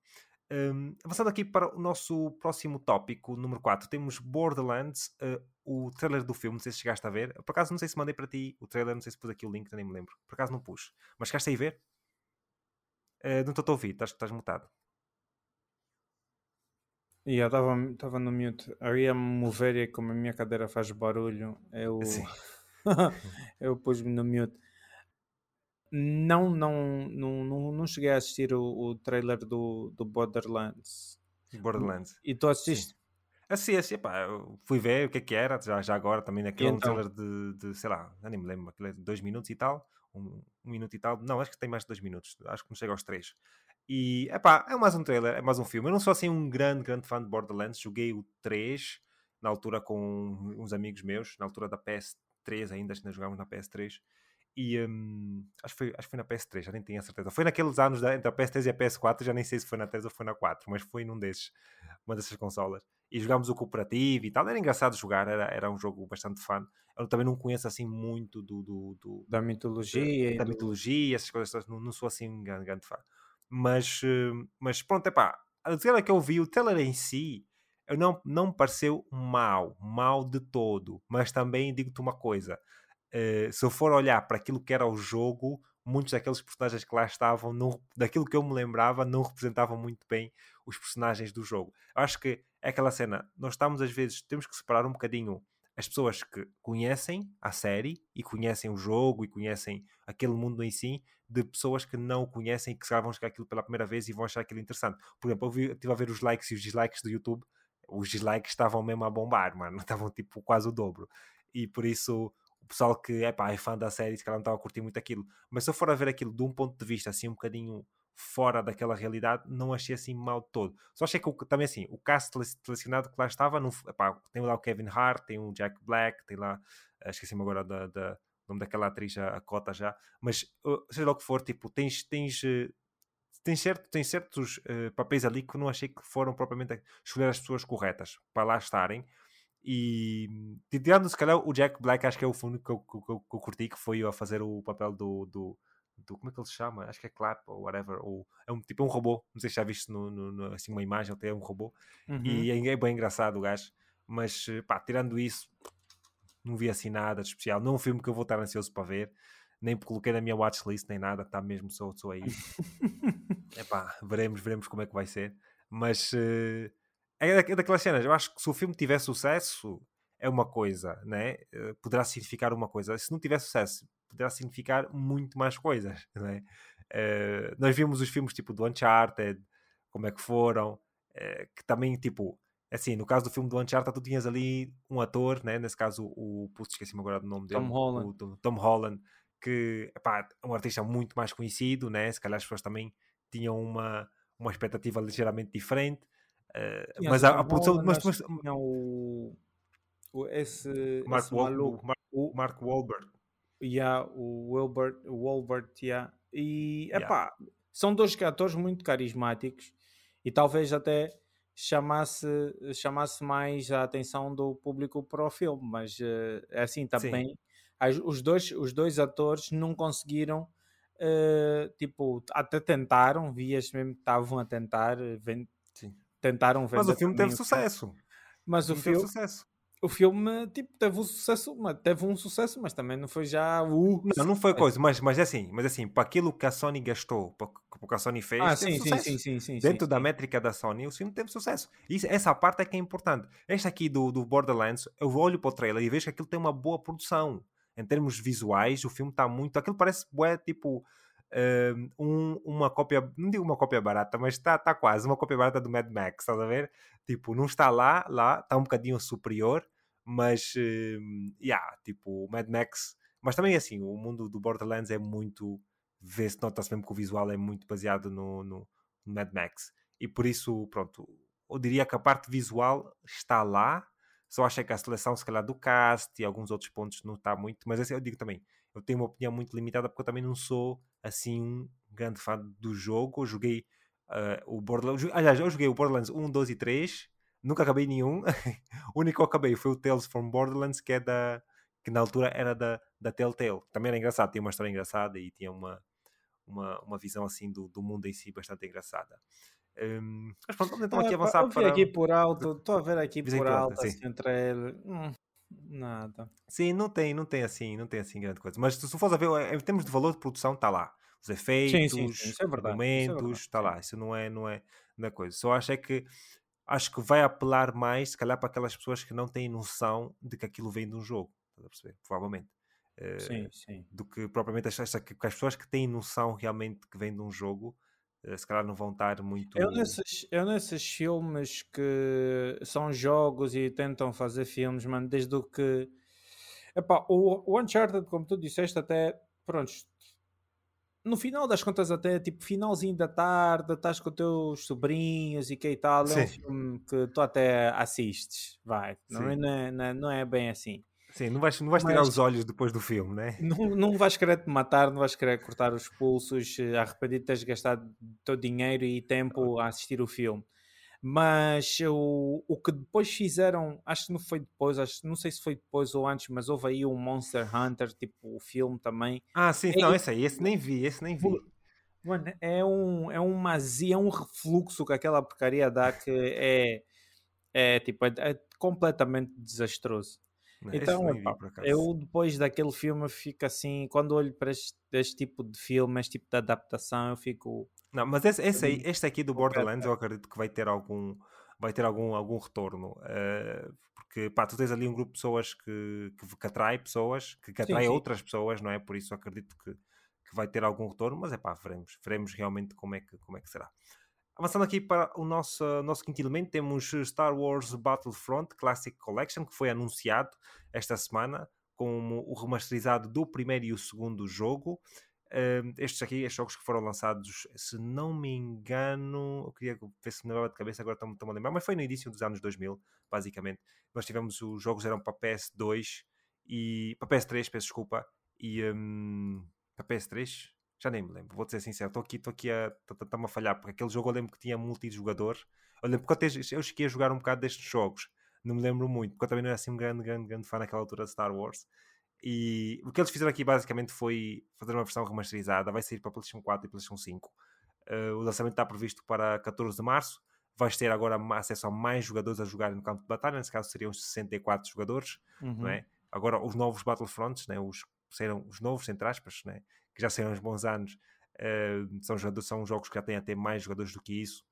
Um, avançando aqui para o nosso próximo tópico, número 4, temos Borderlands, uh, o trailer do filme, não sei se chegaste a ver. Por acaso não sei se mandei para ti o trailer, não sei se pus aqui o link, nem me lembro. Por acaso não pus. Mas chegaste aí ver? Uh, não estou a ouvir, estás, estás mutado. E yeah, eu estava no mute. Ia me mover e como a minha cadeira faz barulho, eu, eu pus-me no mute. Não, não, não, não, não cheguei a assistir o, o trailer do, do Borderlands. Borderlands. E tu assististe? Assim, assim, pá, fui ver o que é que era, já, já agora também naquele então? trailer de, de, sei lá, nem me lembro, aquele é dois minutos e tal, um, um, minuto e tal, não, acho que tem mais de dois minutos, acho que não chega aos três. E, é pá, é mais um trailer, é mais um filme. Eu não sou assim um grande, grande fã de Borderlands, joguei o 3 na altura com uns amigos meus, na altura da PS3 ainda, nós jogávamos na PS3, e um, acho, que foi, acho que foi na PS3, já nem tenho a certeza. Foi naqueles anos da, entre a PS3 e a PS4, já nem sei se foi na 3 ou foi na 4, mas foi num desses, uma dessas consolas. E jogámos o cooperativo e tal. Era engraçado jogar, era, era um jogo bastante fã. Eu também não conheço assim muito do, do, do da mitologia. Da, da mitologia, essas coisas, não, não sou assim um grande, grande fã. Mas, hum, mas pronto, é pá, a dizer que eu vi, o trailer em si, eu não, não me pareceu mal, mal de todo. Mas também digo-te uma coisa uh, se eu for olhar para aquilo que era o jogo, muitos daqueles personagens que lá estavam, não, daquilo que eu me lembrava, não representavam muito bem os personagens do jogo. Eu acho que é aquela cena, nós estamos às vezes, temos que separar um bocadinho as pessoas que conhecem a série e conhecem o jogo e conhecem aquele mundo em si, de pessoas que não o conhecem e que vão jogar aquilo pela primeira vez e vão achar aquilo interessante. Por exemplo, eu estive a ver os likes e os dislikes do YouTube, os dislikes estavam mesmo a bombar, mano, estavam tipo quase o dobro. E por isso o pessoal que é, pá, é fã da série, se calhar não estava a curtir muito aquilo. Mas se eu for a ver aquilo de um ponto de vista assim um bocadinho fora daquela realidade, não achei assim mal todo. Só achei que também assim, o cast selecionado que lá estava, não, epá, tem lá o Kevin Hart, tem o Jack Black, tem lá, eh, esqueci-me agora da, da, nome daquela atriz, a, a cota já, mas seja lá o que for, tipo, tens, tens, uh, tens, certo, tens certos uh, papéis ali que não achei que foram propriamente escolher as pessoas corretas para lá estarem. E tirando se calhar o Jack Black, acho que é o fundo que eu, que, que, que eu curti, que foi a fazer o papel do, do, do, como é que ele se chama? Acho que é Clap ou whatever. Ou, é um tipo é um robô. Não sei se já viste no, no, no assim uma imagem, até é um robô. Uhum. E é, é, bem engraçado o gajo. Mas pá, tirando isso, não vi assim nada de especial. Não é um filme que eu vou estar ansioso para ver. Nem coloquei na minha watchlist, nem nada. Está mesmo só, só aí. Epá, veremos, veremos como é que vai ser. Mas uh, é daquelas cenas. Eu acho que se o filme tiver sucesso, é uma coisa, né? Uh, poderá significar uma coisa. Se não tiver sucesso, poderá significar muito mais coisas, né? Uh, nós vimos os filmes tipo do Uncharted, como é que foram, uh, que também, tipo, assim, no caso do filme do Uncharted, tu tinhas ali um ator, né? nesse caso o, putz, esqueci-me agora do nome dele, Tom Holland, o, Tom Holland que epá, é um artista muito mais conhecido, né? se calhar as pessoas também tinham uma, uma expectativa ligeiramente diferente, uh, mas a, a produção... Mas, mas, o, o, esse, Mark, esse Wal, maluco, Mark, o, Mark Wahlberg yeah, o Wilbert, o Wilbert yeah. e epá, yeah. são dois atores muito carismáticos e talvez até chamasse, chamasse mais a atenção do público para o filme, mas uh, assim também os, dois, os dois atores não conseguiram uh, tipo, até tentaram, vias mesmo que estavam a tentar vend, tentaram vender. Mas o filme teve sucesso. Mas o, o filme, teve sucesso o filme tipo, teve um sucesso, teve um sucesso, mas também não foi já o. Não, não foi coisa, mas, mas é assim, mas é assim, para aquilo que a Sony gastou, para o que a Sony fez, ah, sim, sim, sim, sim, sim, Dentro sim, da métrica da Sony, o filme teve sucesso. E essa parte é que é importante. Este aqui do, do Borderlands, eu olho para o trailer e vejo que aquilo tem uma boa produção. Em termos visuais, o filme está muito. Aquilo parece bué, tipo. Um, uma cópia, não digo uma cópia barata, mas está tá quase uma cópia barata do Mad Max, estás a ver? Tipo, não está lá, lá está um bocadinho superior, mas, uh, yeah, tipo, o Mad Max. Mas também assim, o mundo do Borderlands é muito. Vê-se, nota-se mesmo que o visual é muito baseado no, no, Mad Max. E por isso, pronto, eu diria que a parte visual está lá. Só achei que a seleção, se calhar, do cast e alguns outros pontos não está muito. Mas assim, eu digo também, eu tenho uma opinião muito limitada porque eu também não sou assim um grande fã do jogo. Eu joguei uh, o Borderlands. Aliás, eu joguei o Borderlands 1, 2 e 3 nunca acabei nenhum. o único que eu acabei foi o Tales from Borderlands, que é da que na altura era da, da Telltale. Também era engraçado, tinha uma história engraçada e tinha uma, uma, uma visão assim do, do mundo em si bastante engraçada. Um, mas pronto, vamos então aqui avançar eu para... aqui por alto, estou a ver aqui por alto, assim, entre ele... Hum, nada. Sim, não tem, não tem assim, não tem assim grande coisa. Mas se for a ver, em termos de valor de produção, está lá. Os efeitos, sim, sim, sim. É verdade, momentos, está é lá. Isso não é, não é na coisa. Só acho é que acho que vai apelar mais, se calhar, para aquelas pessoas que não têm noção de que aquilo vem de um jogo, estás a perceber? Provavelmente. Uh, sim, sim. Do que propriamente as, as, as pessoas que têm noção realmente que vem de um jogo, se calhar não vão estar muito. Eu nesses, eu nesses filmes que são jogos e tentam fazer filmes, mano, desde o que. Epá, o, o Uncharted, como tu disseste, até. Pronto, no final das contas, até tipo finalzinho da tarde, estás com os teus sobrinhos e que e tal, Sim. é um filme que tu até assistes, vai, não é, não é, não é bem assim. Sim, não vais, não vais Mas, tirar os olhos depois do filme, né? Não, não vais querer te matar, não vais querer cortar os pulsos, eh, arrependido de teres gastado teu dinheiro e tempo a assistir o filme. Mas o, o que depois fizeram, acho que não foi depois, acho, não sei se foi depois ou antes, mas houve aí um Monster Hunter, tipo o filme também. Ah, sim, é, não, esse aí, esse nem vi, esse nem vi. Mano, é um, é um mazia, é um refluxo que aquela porcaria dá que é, é tipo, é, é completamente desastroso. Então, vi, eu depois daquele filme fico assim, quando olho para este, este, tipo de filme, este tipo de adaptação, eu fico não, mas esse, esse aí, este aqui do Borderlands eu acredito que vai ter algum, vai ter algum, algum retorno. Uh, porque pá, tu tens ali um grupo de pessoas que, que, que atrai pessoas, que, que atrai sim, sim. outras pessoas, não é? Por isso acredito que, que vai ter algum retorno, mas é pá, veremos, veremos realmente como é que, como é que será. Avançando aqui para o nosso, nosso quinto elemento, temos Star Wars Battlefront Classic Collection, que foi anunciado esta semana como o remasterizado do primeiro e o segundo jogo. Uh, estes aqui, estes jogos que foram lançados, se não me engano, eu queria ver se me lembrava de cabeça, agora estou-me a lembrar, mas foi no início dos anos 2000, basicamente. Nós tivemos os jogos eram para PS2 e para PS3, peço desculpa, E um, para PS3, já nem me lembro, vou ser sincero, estou aqui, estou aqui a, está-me a falhar, porque aquele jogo eu lembro que tinha multijogador. Eu lembro porque eu, eu cheguei a jogar um bocado destes jogos, não me lembro muito, porque eu também não era assim um grande, grande, grande fã naquela altura de Star Wars. E o que eles fizeram aqui basicamente foi fazer uma versão remasterizada, vai sair para PlayStation 4 e PlayStation 5. Uh, o lançamento está previsto para 14 de março. Vais ter agora acesso a mais jogadores a jogar no campo de batalha, nesse caso seriam 64 jogadores, uhum. não é? Agora, os novos Battlefronts, né, os, serão os novos, entre aspas, né, que já serão uns bons anos, uh, são, são jogos que já têm até mais jogadores do que isso.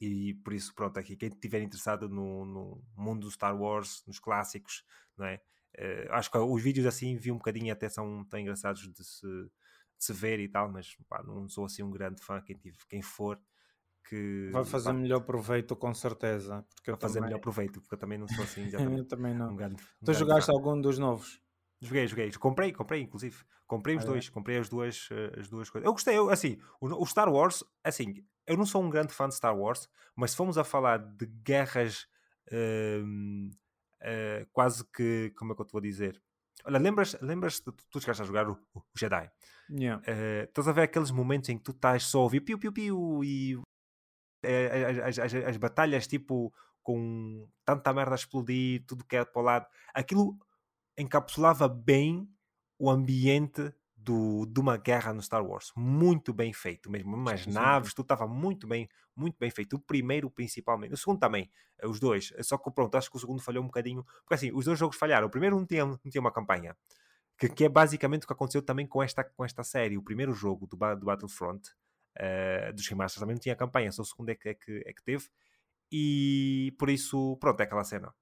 E por isso, pronto, aqui quem estiver interessado no, no, mundo do Star Wars, nos clássicos, não é? Uh, acho que os vídeos assim vi um bocadinho até são tão engraçados de se, de se ver e tal, mas pá, não sou assim um grande fã. Quem, tive, quem for, que vai fazer pá, melhor proveito com certeza. Porque vai fazer também... melhor proveito, porque eu também não sou assim. eu também não. Um grande, um tu jogaste fã. algum dos novos? Joguei, joguei. Comprei, comprei, inclusive. Comprei os ah, dois, é? comprei as duas, uh, as duas coisas. Eu gostei, eu, assim, o, o, Star Wars, assim, eu não sou um grande fã de Star Wars, mas se formos a falar de guerras uh, uh, quase que, como é que eu te vou dizer? Olha, lembras, lembras tu, tu chegaste a jogar o, o Jedi? Yeah. Uh, estás a ver aqueles momentos em que tu estás só a ouvir piu piu piu e as, as, as, batalhas tipo com tanta merda a explodir, tudo que é para o lado, aquilo encapsulava bem o ambiente do, de uma guerra no Star Wars. Muito bem feito mesmo. Umas sim, naves, sim. tudo estava muito bem, muito bem feito. O primeiro, principalmente. O segundo também, eh, os dois. Só que pronto, acho que o segundo falhou um bocadinho. Porque assim, os dois jogos falharam. O primeiro não tinha, não tinha uma campanha. Que, que é basicamente o que aconteceu também com esta, com esta série. O primeiro jogo do, do Battlefront, uh, dos remasters, também não tinha campanha. Só o segundo é que, é que, é que teve. E por isso, pronto, é aquela cena.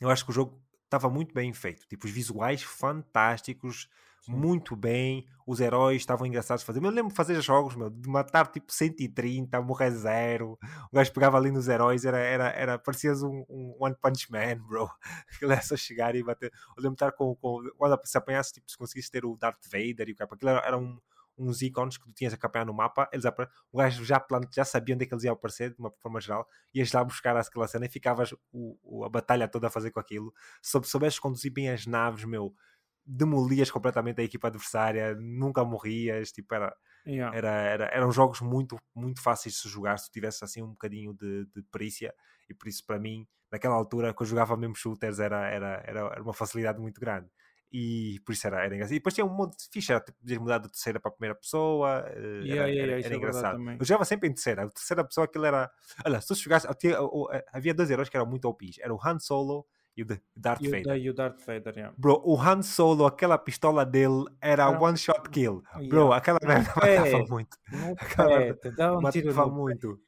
Eu acho que o jogo estava muito bem feito. Tipo, os visuais fantásticos, Sim. muito bem. Os heróis estavam engraçados de fazer. Eu lembro de fazer jogos, meu, de matar tipo 130, morrer zero. O gajo pegava ali nos heróis, era, era, era parecias um, um One Punch Man, bro. Aquilo é só chegar e bater. Eu lembro de estar com. com quando se apanhasse, tipo, se conseguisse ter o Darth Vader e o capa. Aquilo era, era um uns ícones que tu tinhas a capear no mapa, eles o gajo já, já sabia onde é que eles iam aparecer, de uma forma geral, ias lá buscar aquela cena e ficavas o, o, a batalha toda a fazer com aquilo. Se soubesses conduzir bem as naves, meu, demolias completamente a equipa adversária, nunca morrias, tipo, era, yeah. era, era, eram jogos muito, muito fáceis de se jogar se tu tivesse assim um bocadinho de, de perícia, e por isso para mim, naquela altura que eu jogava mesmo shooters, era, era, era uma facilidade muito grande e por isso era, era engraçado. E depois tinha um monte de ficha, tipo, podias mudar de terceira para a primeira pessoa, uh, yeah, era, yeah, era, era é engraçado. Eu jogava sempre em terceira, a terceira pessoa aquilo era. Olha, se tu jogasse, havia dois heróis que eram muito OPs, era o Han Solo e o Darth Vader. E o Darth Vader, yeah. Bro, o Han Solo, aquela pistola dele era one shot kill. Bro, aquela merda matava muito. Aquela merda um matava muito.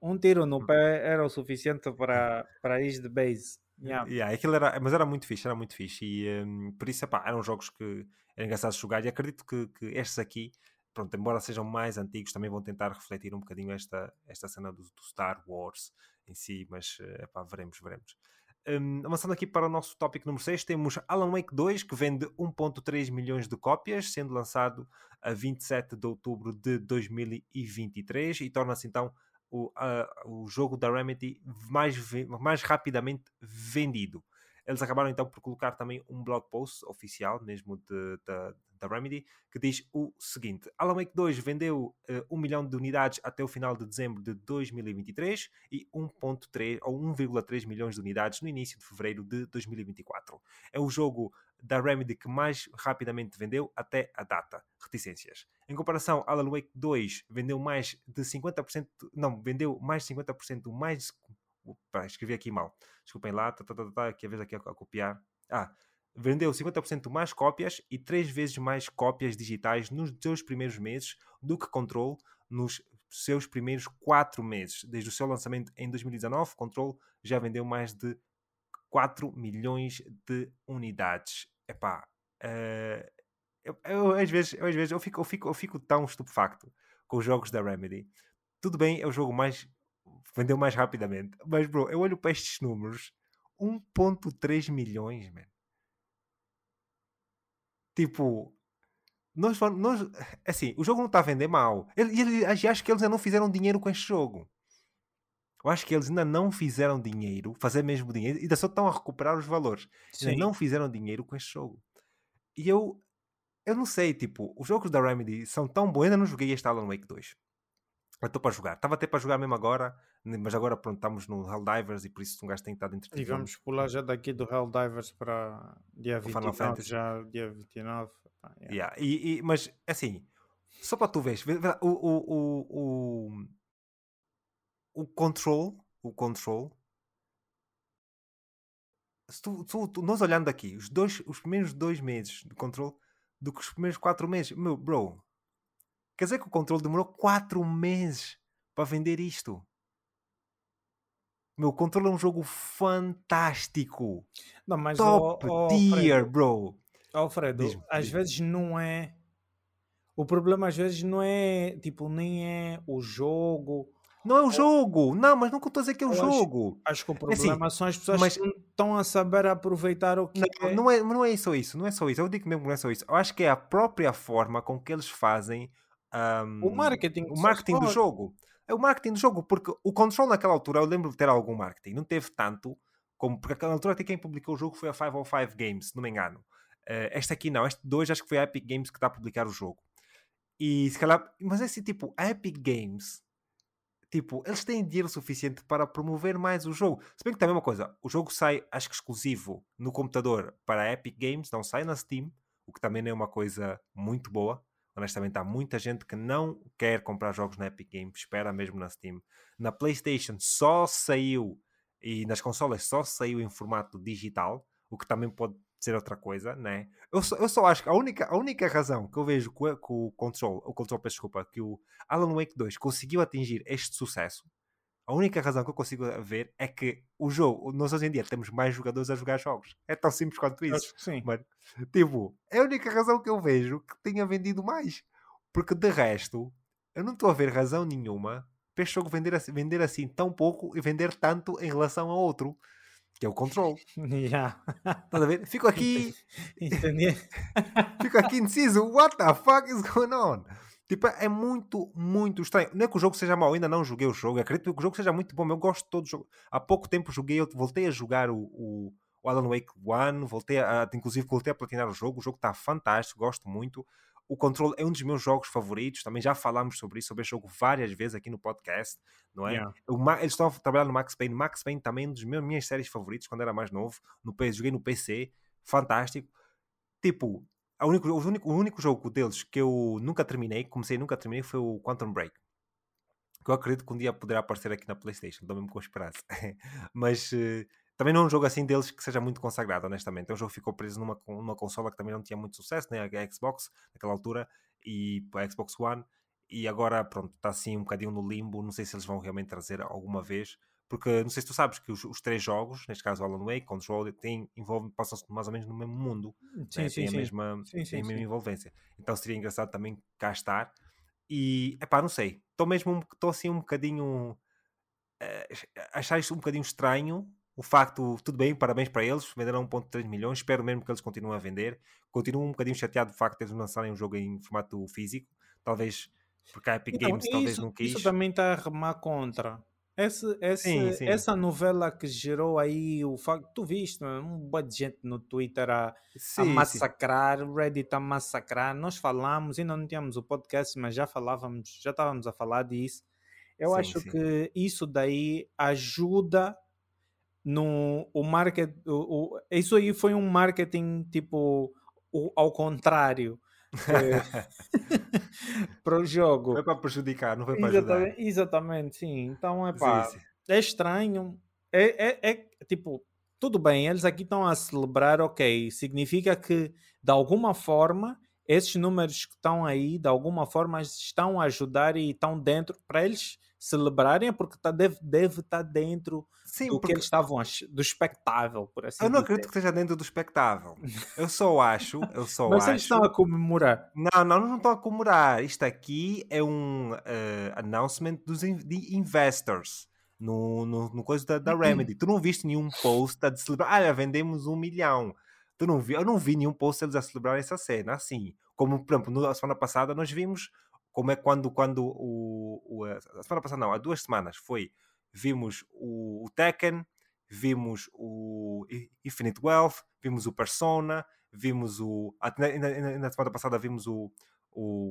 Um tiro no pé era o suficiente para, para ir de base. Yeah. Yeah, aquilo era, mas era muito fixe, era muito fixe. E um, por isso, epá, eram jogos que eram engraçados de jogar. E acredito que, que estes aqui, pronto, embora sejam mais antigos, também vão tentar refletir um bocadinho esta, esta cena do, do Star Wars em si. Mas, eh, epá, veremos, veremos. Um, avançando aqui para o nosso tópico número 6, temos Alan Wake 2, que vende 1.3 milhões de cópias, sendo lançado a 27 de outubro de 2023 e torna-se então o, uh, o jogo da Remedy mais, mais rapidamente vendido. Eles acabaram então por colocar também um blog post oficial, mesmo de, de, da Remedy, que diz o seguinte: Alan Wake 2 vendeu uh, 1 milhão de unidades até o final de dezembro de 2023 e 1.3 ou 1,3 milhões de unidades no início de fevereiro de 2024. É o jogo da Remedy que mais rapidamente vendeu até a data. Reticências. Em comparação, Alan Wake 2 vendeu mais de 50%, não, vendeu mais de 50% mais. Escrevi aqui mal. Desculpem lá, tá, tá, tá, tá, aqui a vez aqui a, a copiar. Ah, vendeu 50% mais cópias e 3 vezes mais cópias digitais nos seus primeiros meses do que Control nos seus primeiros 4 meses. Desde o seu lançamento em 2019, Control já vendeu mais de 4 milhões de unidades. Epá, uh, eu, eu, às vezes, eu, às vezes eu, fico, eu, fico, eu fico tão estupefacto com os jogos da Remedy. Tudo bem, é o jogo mais. Vendeu mais rapidamente. Mas, bro, eu olho para estes números: 1,3 milhões, man. Tipo, nós, nós, assim, o jogo não está a vender mal. E acho que eles ainda não fizeram dinheiro com este jogo. Eu acho que eles ainda não fizeram dinheiro, fazer mesmo dinheiro, ainda só estão a recuperar os valores. Sim. Ainda não fizeram dinheiro com este jogo. E eu, eu não sei, tipo, os jogos da Remedy são tão bons. Ainda não joguei este Alan Wake 2. Eu estou para jogar. Estava até para jogar mesmo agora, mas agora pronto, estamos no Helldivers e por isso um gajo tem estado entretido. E vamos pular já daqui do Helldivers para dia 29, já dia 29. Ah, yeah. Yeah. E, e, mas assim, só para tu veres, o, o, o, o, o control, o control se tu, tu, tu, nós olhando aqui, os, dois, os primeiros dois meses de control do que os primeiros quatro meses, meu bro, quer dizer que o control demorou quatro meses para vender isto. Meu, control é um jogo fantástico. Não, mas Top oh, oh, tier, Alfredo, bro. Alfredo, às vezes não é. O problema às vezes não é tipo, nem é o jogo não é o jogo. Não, mas nunca estou a dizer que é o jogo. Acho, acho que o é assim, problema assim, são as pessoas mas, que estão a saber aproveitar o que não, é. Não é. Não é só isso. Não é só isso. Eu digo mesmo que não é só isso. Eu acho que é a própria forma com que eles fazem um, o marketing, o marketing do jogo. É o marketing do jogo, porque o Control naquela altura, eu lembro de ter algum marketing. Não teve tanto, como porque naquela altura até quem publicou o jogo foi a 505 Games, se não me engano. Uh, esta aqui não, este dois acho que foi a Epic Games que está a publicar o jogo. E se calhar, mas é assim, tipo, a Epic Games Tipo, eles têm dinheiro suficiente para promover mais o jogo. Se bem que também é uma coisa, o jogo sai, acho que exclusivo no computador para a Epic Games, não sai na Steam, o que também é uma coisa muito boa. Honestamente, há muita gente que não quer comprar jogos na Epic Games, espera mesmo na Steam. Na PlayStation só saiu, e nas consolas só saiu em formato digital, o que também pode ser outra coisa, né? Eu só, eu só acho que a única, a única razão que eu vejo que o, Control, o Control, desculpa, que o Alan Wake 2 conseguiu atingir este sucesso, a única razão que eu consigo ver é que o jogo, nós hoje em dia temos mais jogadores a jogar jogos. É tão simples quanto isso. Sim. Mano, tipo, é a única razão que eu vejo que tenha vendido mais. Porque de resto, eu não estou a ver razão nenhuma para este jogo vender assim, vender assim tão pouco e vender tanto em relação a outro que é o control. Já. Estás a ver? Fico aqui. Entendi. Fico aqui indeciso. What the fuck is going on? Tipo, é muito, muito estranho. Não é que o jogo seja mau, ainda não joguei o jogo. acredito que o jogo seja muito bom. Eu gosto de todo o jogo. Há pouco tempo joguei, eu voltei a jogar o, o, o Alan Wake 1, voltei a, inclusive voltei a platinar o jogo. O jogo está fantástico, gosto muito. O Control é um dos meus jogos favoritos. Também já falámos sobre isso, sobre esse jogo várias vezes aqui no podcast, não é? Yeah. Eles estão a trabalhar no Max Payne. Max Payne também é um dos meus, minhas séries favoritas quando era mais novo. No joguei no PC, fantástico. Tipo, a único, o, único, o único jogo deles que eu nunca terminei, comecei e nunca terminei, foi o Quantum Break. Que eu acredito que um dia poderá aparecer aqui na PlayStation, estou mesmo com esperança. Mas uh, também não é um jogo assim deles que seja muito consagrado, honestamente. É um jogo que ficou preso numa, numa consola que também não tinha muito sucesso, né? a Xbox, naquela altura, e a Xbox One. E agora, pronto, está assim um bocadinho no limbo. Não sei se eles vão realmente trazer alguma vez. Porque não sei se tu sabes que os, os três jogos, neste caso Alan Wake, Control, têm, envolvem, passam-se mais ou menos no mesmo mundo. Sim, né? sim, tem a mesma, sim, sim, a mesma envolvência. Então seria engraçado também cá estar. E, epá, não sei. Estou mesmo, estou assim um bocadinho... Uh, achar isto um bocadinho estranho o facto, tudo bem, parabéns para eles, venderam 1.3 milhões, espero mesmo que eles continuem a vender. Continuo um bocadinho chateado do facto de eles lançarem um jogo em formato físico, talvez porque a Epic então, Games isso, talvez não quis. Isso também está a remar contra. Esse, esse, sim, sim. Essa novela que gerou aí o facto, tu viste, é? um boa de gente no Twitter a, sim, a massacrar, o Reddit a massacrar. Nós falamos, ainda não tínhamos o podcast, mas já falávamos, já estávamos a falar disso. Eu acho que isso daí ajuda no o market, o, o, isso aí foi um marketing tipo o, ao contrário para o jogo. Foi para prejudicar, não foi para exatamente, ajudar. Exatamente, sim. Então é pá, é estranho. É, é, é tipo, tudo bem, eles aqui estão a celebrar, ok. Significa que de alguma forma esses números que estão aí, de alguma forma, estão a ajudar e estão dentro para eles celebrarem, é porque tá, deve, deve estar tá dentro Sim, do que eles estavam do espectável, por assim Eu não dizer. acredito que esteja dentro do espectável. Eu só acho, eu só Mas acho... eles estão a comemorar. Não, não, não estão a comemorar. Isto aqui é um uh, announcement dos in de investors. No, no, no coisa da, da uhum. Remedy. Tu não viste nenhum post a celebrar, ah, já um milhão. Tu não vi, eu não vi nenhum post eles a celebrar essa cena, assim. Como, por exemplo, na semana passada nós vimos como é quando, quando o, o, a semana passada não, há duas semanas foi, vimos o, o Tekken, vimos o Infinite Wealth, vimos o Persona, vimos o. Na, na semana passada vimos o, o.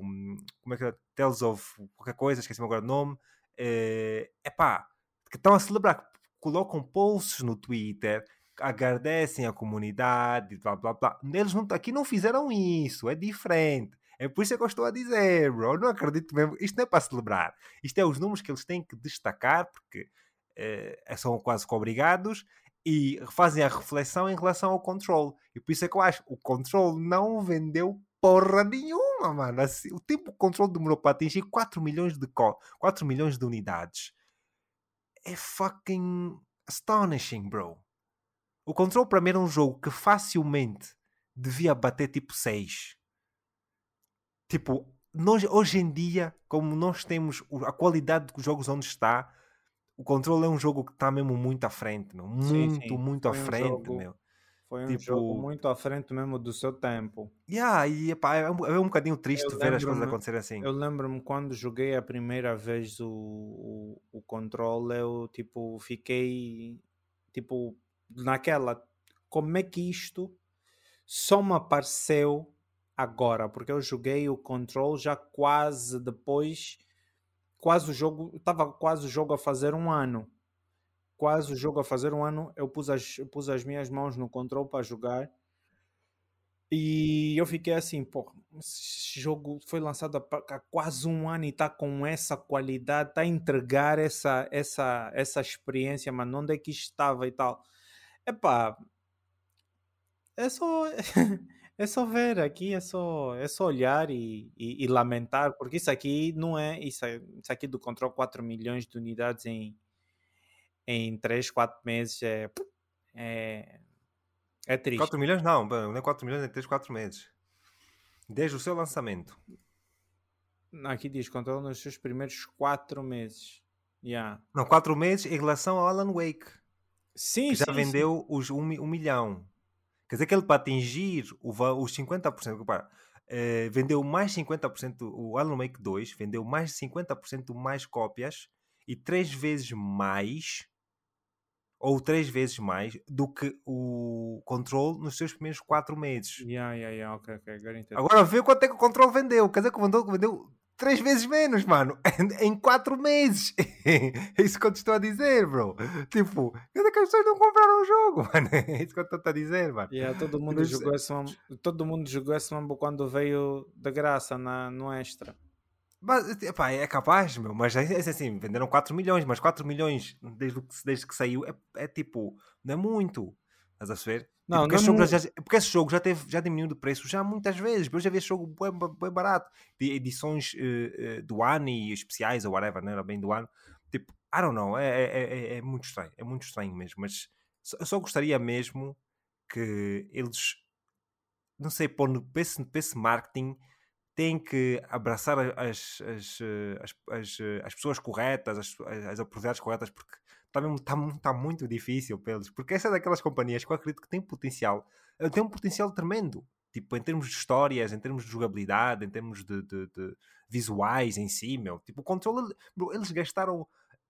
Como é que é? Tales of qualquer coisa, esqueci-me agora o nome. É pá, que estão a celebrar, colocam posts no Twitter agradecem a comunidade, blá blá blá. Eles não, aqui não fizeram isso, é diferente. É por isso que eu estou a dizer, bro. Não acredito mesmo. Isto não é para celebrar. Isto é os números que eles têm que destacar, porque eh, são quase que obrigados e fazem a reflexão em relação ao control. E por isso é que eu acho o control não vendeu porra nenhuma, mano. Assim, o tempo que o control demorou para atingir 4 milhões de, 4 milhões de unidades é fucking astonishing, bro. O Control para mim era um jogo que facilmente devia bater tipo 6. Tipo, nós, hoje em dia, como nós temos a qualidade dos jogos onde está, o Control é um jogo que está mesmo muito à frente, meu. Muito, sim, sim. muito foi à frente, um jogo, meu. Foi um tipo... jogo muito à frente mesmo do seu tempo. Yeah, e epá, é, um, é um bocadinho triste eu ver as coisas acontecerem assim. Eu lembro-me quando joguei a primeira vez o, o, o Control, eu tipo fiquei tipo naquela, como é que isto só me apareceu agora? Porque eu joguei o Control já quase depois, quase o jogo, estava quase o jogo a fazer um ano. Quase o jogo a fazer um ano, eu pus as, eu pus as minhas mãos no Control para jogar. E eu fiquei assim, pô, esse jogo foi lançado há quase um ano e está com essa qualidade, está a entregar essa, essa, essa experiência, mas onde é que estava e tal. Epá, é só é só ver aqui, é só é só olhar e, e, e lamentar, porque isso aqui não é isso, isso aqui do control 4 milhões de unidades em em 3, 4 meses é é, é triste. 4 milhões não, não é 4 milhões em 3, 4 meses. Desde o seu lançamento. Aqui diz control nos seus primeiros 4 meses. Yeah. Não, 4 meses em relação ao Alan Wake. Sim, que já sim, vendeu sim. os 1 um, um milhão. Quer dizer que ele para atingir o, os 50%, repara, eh, vendeu mais 50%, o Alan Wake 2 vendeu mais 50% mais cópias e três vezes mais ou três vezes mais do que o Control nos seus primeiros quatro meses. Yeah, yeah, yeah. Okay, okay. Agora vê quanto é que o Control vendeu. Quer dizer que o Control vendeu três vezes menos, mano, em quatro meses. é isso que eu te estou a dizer, bro. Tipo, cadê que as pessoas não compraram o jogo, mano? É isso que eu estou a dizer, mano. Yeah, todo mundo Mas, jogou esse mambo, todo mundo jogou esse mambo quando veio de graça na, no extra. Mas, epá, é capaz, meu, mas é, é assim, venderam 4 milhões, mas 4 milhões desde, desde que saiu é, é tipo, não é muito. Estás a ver? Não, porque, não esse jogo já, porque esse jogo já, teve, já diminuiu de preço já muitas vezes. Eu já vi esse jogo bem, bem barato. De edições uh, uh, do ano e especiais ou whatever, não era bem do ano. Tipo, I don't know. É, é, é, é muito estranho. É muito estranho mesmo. Mas eu só gostaria mesmo que eles, não sei, pôr no, esse marketing têm que abraçar as, as, eh, as, as, as pessoas corretas, as, as oportunidades corretas, porque mesmo, está, está muito difícil para eles. Porque essa é daquelas companhias que eu acredito que tem potencial, eh, tem um potencial tremendo. Tipo, em termos de histórias, em termos de jogabilidade, em termos de, de, de visuais em si, meu. Tipo, o controle, eles gastaram,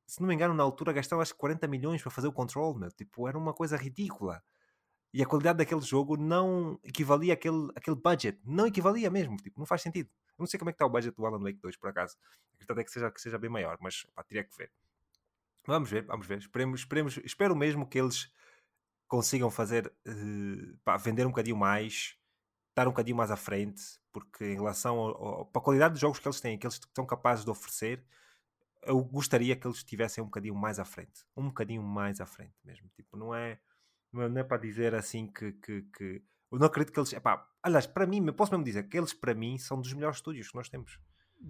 se não me engano, na altura gastaram acho que 40 milhões para fazer o controle, meu. Tipo, era uma coisa ridícula. E a qualidade daquele jogo não equivalia àquele, àquele budget. Não equivalia mesmo. Tipo, não faz sentido. Eu não sei como é que está o budget do Alan Wake 2, por acaso. Acredito até que seja, que seja bem maior, mas pá, teria que ver. Vamos ver, vamos ver. Esperemos, esperemos, espero mesmo que eles consigam fazer, uh, pá, vender um bocadinho mais, estar um bocadinho mais à frente, porque em relação ao, ao, a qualidade de jogos que eles têm, que eles são capazes de oferecer, eu gostaria que eles estivessem um bocadinho mais à frente. Um bocadinho mais à frente mesmo. Tipo, não é, não é para dizer assim que, que, que... eu não acredito que eles, epá, aliás, para mim, posso mesmo dizer que eles para mim são dos melhores estúdios que nós temos.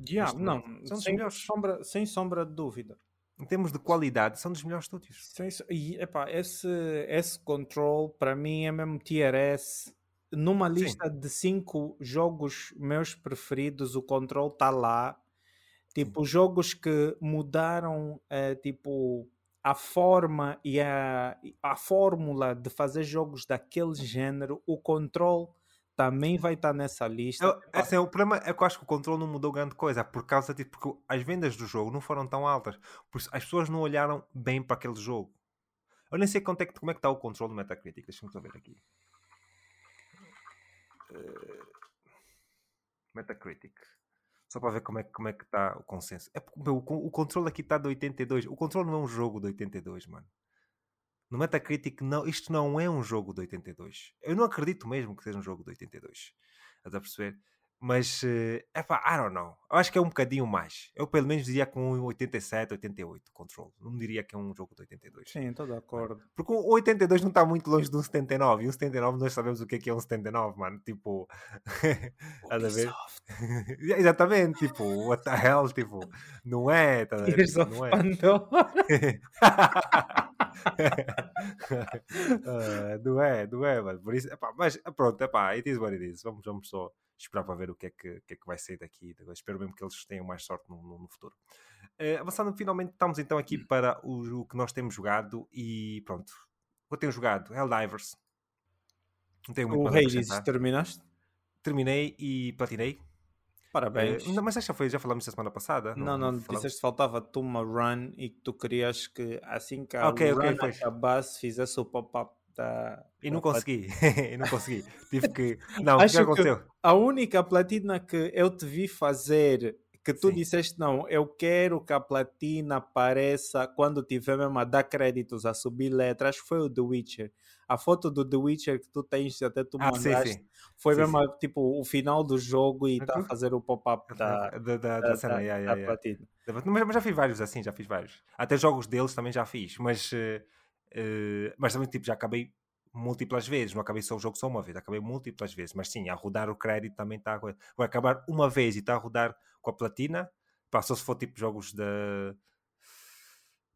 Yeah, não, são sem, sombra, sem sombra de dúvida em termos de qualidade, são dos melhores estúdios. Sim, e epá, esse, esse Control para mim é mesmo Tier S. Numa lista Sim. de cinco jogos meus preferidos, o Control está lá. Tipo, Sim. jogos que mudaram é, tipo, a forma e a, a fórmula de fazer jogos daquele género, o Control também vai estar nessa lista. Eu, assim, o problema é que eu acho que o controle não mudou grande coisa, por causa de porque as vendas do jogo não foram tão altas, por isso as pessoas não olharam bem para aquele jogo. Eu nem sei quanto é, como é que está o controle do Metacritic, deixa-me ver aqui. Uh, Metacritic. Só para ver como é, como é que está o consenso. É meu, o, o controle aqui está de 82. O controle não é um jogo de 82, mano. No Metacritic, não, isto não é um jogo de 82. Eu não acredito mesmo que seja um jogo de 82. Estás a perceber? Mas, é pá, I don't know. Eu acho que é um bocadinho mais. Eu pelo menos diria com um 87, 88 control. Não diria que é um jogo de 82. Sim, estou de acordo. Porque o 82 não está muito longe de um 79. E um 79 nós sabemos o que é, que é um 79, mano. Tipo. Estás a ver? Exatamente. Tipo, what the hell? Tipo, não é. Tá não é. uh, não é, não é, mano. Por isso, epá, mas pronto, epá, it is what it is. Vamos, vamos só esperar para ver o que é que, que, é que vai sair daqui. Espero mesmo que eles tenham mais sorte no, no, no futuro. Uh, avançando, finalmente estamos então aqui hum. para o, o, que nós temos jogado e pronto. Eu tenho jogado Helldivers. Não tenho muito o Hades, terminaste? Terminei e platinei. Parabéns. Uh, mas já foi, já falamos a semana passada. Não, não, não disseste que faltava-te uma run e que tu querias que assim que a okay, run okay, acabasse fizesse o pop-up da. E não consegui, e não consegui. Tive que. Não, Acho o que aconteceu? Que a única platina que eu te vi fazer que tu Sim. disseste, não, eu quero que a platina apareça quando tiver mesmo a dar créditos a subir letras, foi o The Witcher. A foto do The Witcher que tu tens, até tu ah, mandaste, sim, sim. foi sim, mesmo tipo o final do jogo e está a fazer o pop-up da, da, da, da, cena, da, yeah, yeah, yeah. platina. Mas, já fiz vários assim, já fiz vários. Até jogos deles também já fiz, mas, uh, uh, mas também tipo, já acabei múltiplas vezes, não acabei só o jogo só uma vez, acabei múltiplas vezes, mas sim, a rodar o crédito também está a Vai acabar uma vez e está a rodar com a platina, passou se for tipo jogos da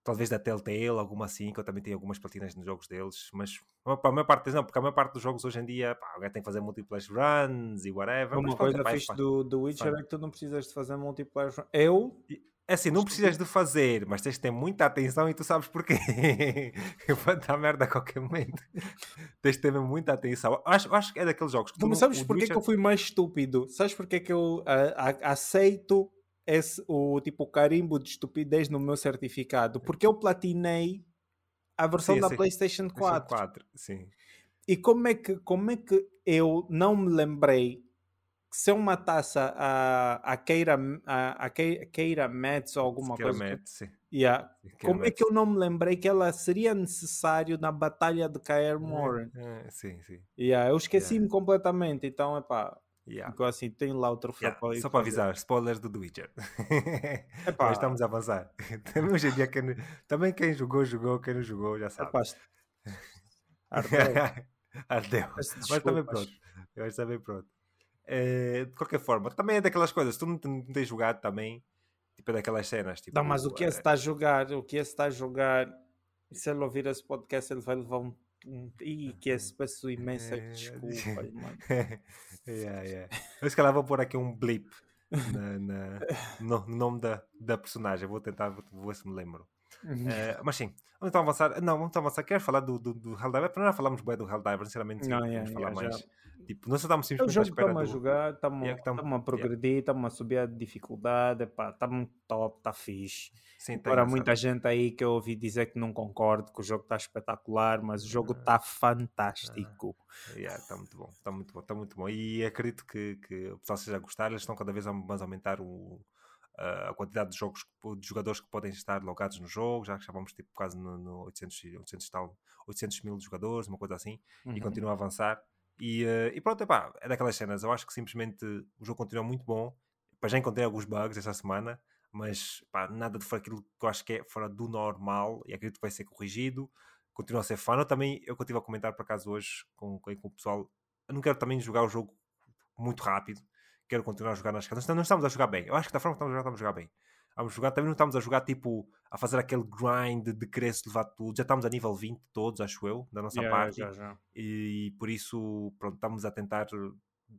talvez da Telltale, alguma assim, que eu também tenho algumas platinas nos jogos deles, mas para a maior parte não, porque a maior parte dos jogos hoje em dia pá, alguém tem que fazer múltiplas runs e whatever. Uma coisa fixe do, do Witcher é que tu não precisas de fazer múltiplas runs. Eu assim, não precisas de fazer, mas tens de ter muita atenção e tu sabes porquê. Pode dar merda a qualquer momento. tens de ter muita atenção. Acho, acho que é daqueles jogos que tu. Mas sabes porquê Witcher... que eu fui mais estúpido? Sabes porquê que eu aceito esse, o tipo carimbo de estupidez no meu certificado? Porque eu platinei a versão sim, da sim. PlayStation 4. 4 sim. E como é, que, como é que eu não me lembrei se eu matasse a, a Keira, a, a Keira Metz ou alguma Keira coisa. Metz, sim. Yeah. Como Metz. é que eu não me lembrei que ela seria necessário na batalha de Kaer Moran? É, é, sim, sim. Yeah, eu esqueci-me yeah. completamente, então é pá. Yeah. Ficou assim, tem lá o troféu yeah. para Só para avisar, spoilers do The Witcher. Mas estamos a avançar. Também hoje em dia, quem, também quem jogou, jogou, quem não jogou, já sabe. Epá, Ardeu. Ardeu. Mas também pronto. Eu acho também pronto. Uh, de qualquer forma, também é daquelas coisas, tu não, não tens jogado também, tipo, é daquelas cenas. Tipo, não, mas o que é está a jogar, o que é está a jogar, se ele ouvir esse podcast, ele vai levar um. um Ih, que esse peço imensa eh, desculpa, mano. yeah, yeah. Eu se calhar vou pôr aqui um blip na, na no, no, nome da, da personagem, vou tentar, vou, vou ver se me lembro. Uh, mas sim, vamos então avançar. Não, vamos então avançar. Quero falar do, do, do Helldiver. Para não falarmos bem do Helldiver, sinceramente, sim, não, vamos yeah, falar yeah, mais. Já Tipo, nós estamos simplesmente à espera estamos do... a jogar, estamos, yeah, a progredir, yeah. estamos a subir a dificuldade, está muito top, está fixe. Sim, Agora muita gente aí que eu ouvi dizer que não concordo, que o jogo está espetacular, mas o jogo está uh, fantástico. Uh, yeah, está muito bom, está muito bom, está muito bom. E acredito que, que o pessoal seja a gostar, eles estão cada vez mais a aumentar o, a quantidade de jogos de jogadores que podem estar logados no jogo, já que já vamos tipo quase no, no 800, 800, tal, 800 mil jogadores, uma coisa assim, uhum. e continua a avançar. E, uh, e pronto, epá, é daquelas cenas. Eu acho que simplesmente o jogo continua muito bom. Epá, já encontrei alguns bugs esta semana, mas epá, nada de fora aquilo que eu acho que é fora do normal e acredito que vai ser corrigido. Continua a ser fã. Eu também, eu continuo a comentar por acaso hoje com, com, com o pessoal. Eu não quero também jogar o jogo muito rápido. Quero continuar a jogar nas casas. Não estamos a jogar bem. Eu acho que da forma que estamos a jogar, estamos a jogar bem vamos jogar. Também não estamos a jogar tipo a fazer aquele grind de querer se levar tudo. Já estamos a nível 20 todos, acho eu, da nossa yeah, parte. Já, já. E, por isso, pronto, estamos a tentar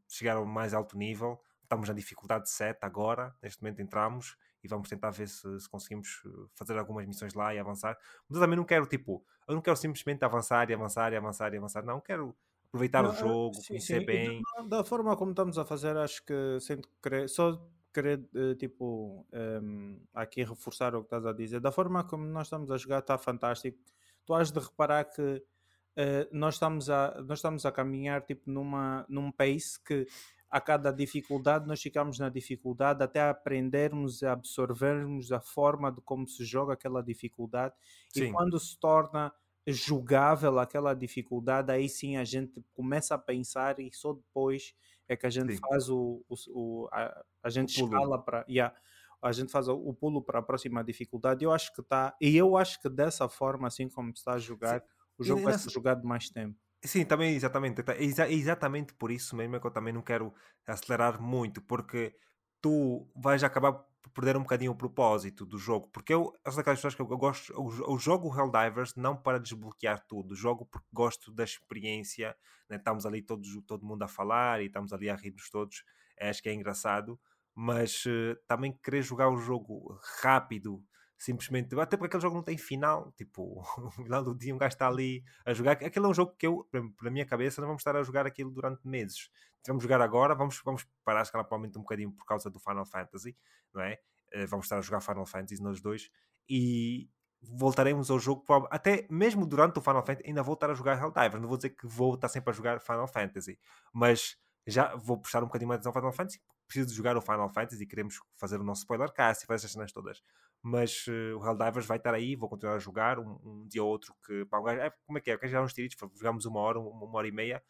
chegar ao mais alto nível. Estamos na dificuldade 7 agora, neste momento entramos e vamos tentar ver se, se, conseguimos fazer algumas missões lá e avançar. Mas eu também não quero, tipo, eu não quero simplesmente avançar e avançar e avançar e avançar. Não, quero aproveitar não, o jogo, sim, conhecer sim. bem. Da, da, forma como estamos a fazer, acho que sem querer, só querer, uh, tipo, um, ehm, aqui reforçar o que estás a dizer. Da forma como nós estamos a jogar, está fantástico. Tu has de reparar que uh, nós, estamos a, nós estamos a caminhar tipo, numa, num pace que a cada dificuldade nós ficamos na dificuldade até aprendermos e absorvermos a forma de como se joga aquela dificuldade sim. e quando se torna jogável aquela dificuldade, aí sim a gente começa a pensar e só depois é que a gente sim. faz o, o, o a, a, gente escala para yeah, a gente faz o, pulo para a próxima dificuldade. Eu acho que está e eu acho que dessa forma assim como está a jogar, sim. o jogo vai nessa... ser jogado mais tempo. Sim, também exatamente. É exatamente por isso mesmo que eu também não quero acelerar muito, porque tu vais acabar perder um bocadinho o propósito do jogo, porque eu, eu sou daquelas pessoas que eu, eu gosto, eu, eu, jogo Helldivers não para desbloquear tudo, jogo porque gosto da experiência, né? estamos ali todos, todo mundo a falar e estamos ali a rir-nos todos, acho que é engraçado, mas uh, também querer jogar o jogo rápido, simplesmente, até porque aquele jogo não tem final, tipo, no final do dia um gajo está ali a jogar, aquele é um jogo que eu, para minha cabeça, não vamos estar a jogar aquilo durante meses, vamos jogar agora, vamos, vamos parar se calhar provavelmente um bocadinho por causa do Final Fantasy, não é? Uh, vamos estar a jogar Final Fantasy nós dois, e voltaremos ao jogo, até mesmo durante o Final Fantasy, ainda vou estar a jogar Helldivers, não vou dizer que vou estar sempre a jogar Final Fantasy, mas já vou prestar um bocadinho mais atenção ao Final Fantasy, preciso de jogar o Final Fantasy e queremos fazer o nosso spoiler cast e fazer essas cenas todas. Mas uh, o Helldivers vai estar aí, vou continuar a jogar um, um dia ou outro que pá, um gajo, é, como é que é? Quer jogar uns tiritos, jogamos uma hora, uma, uma hora e meia,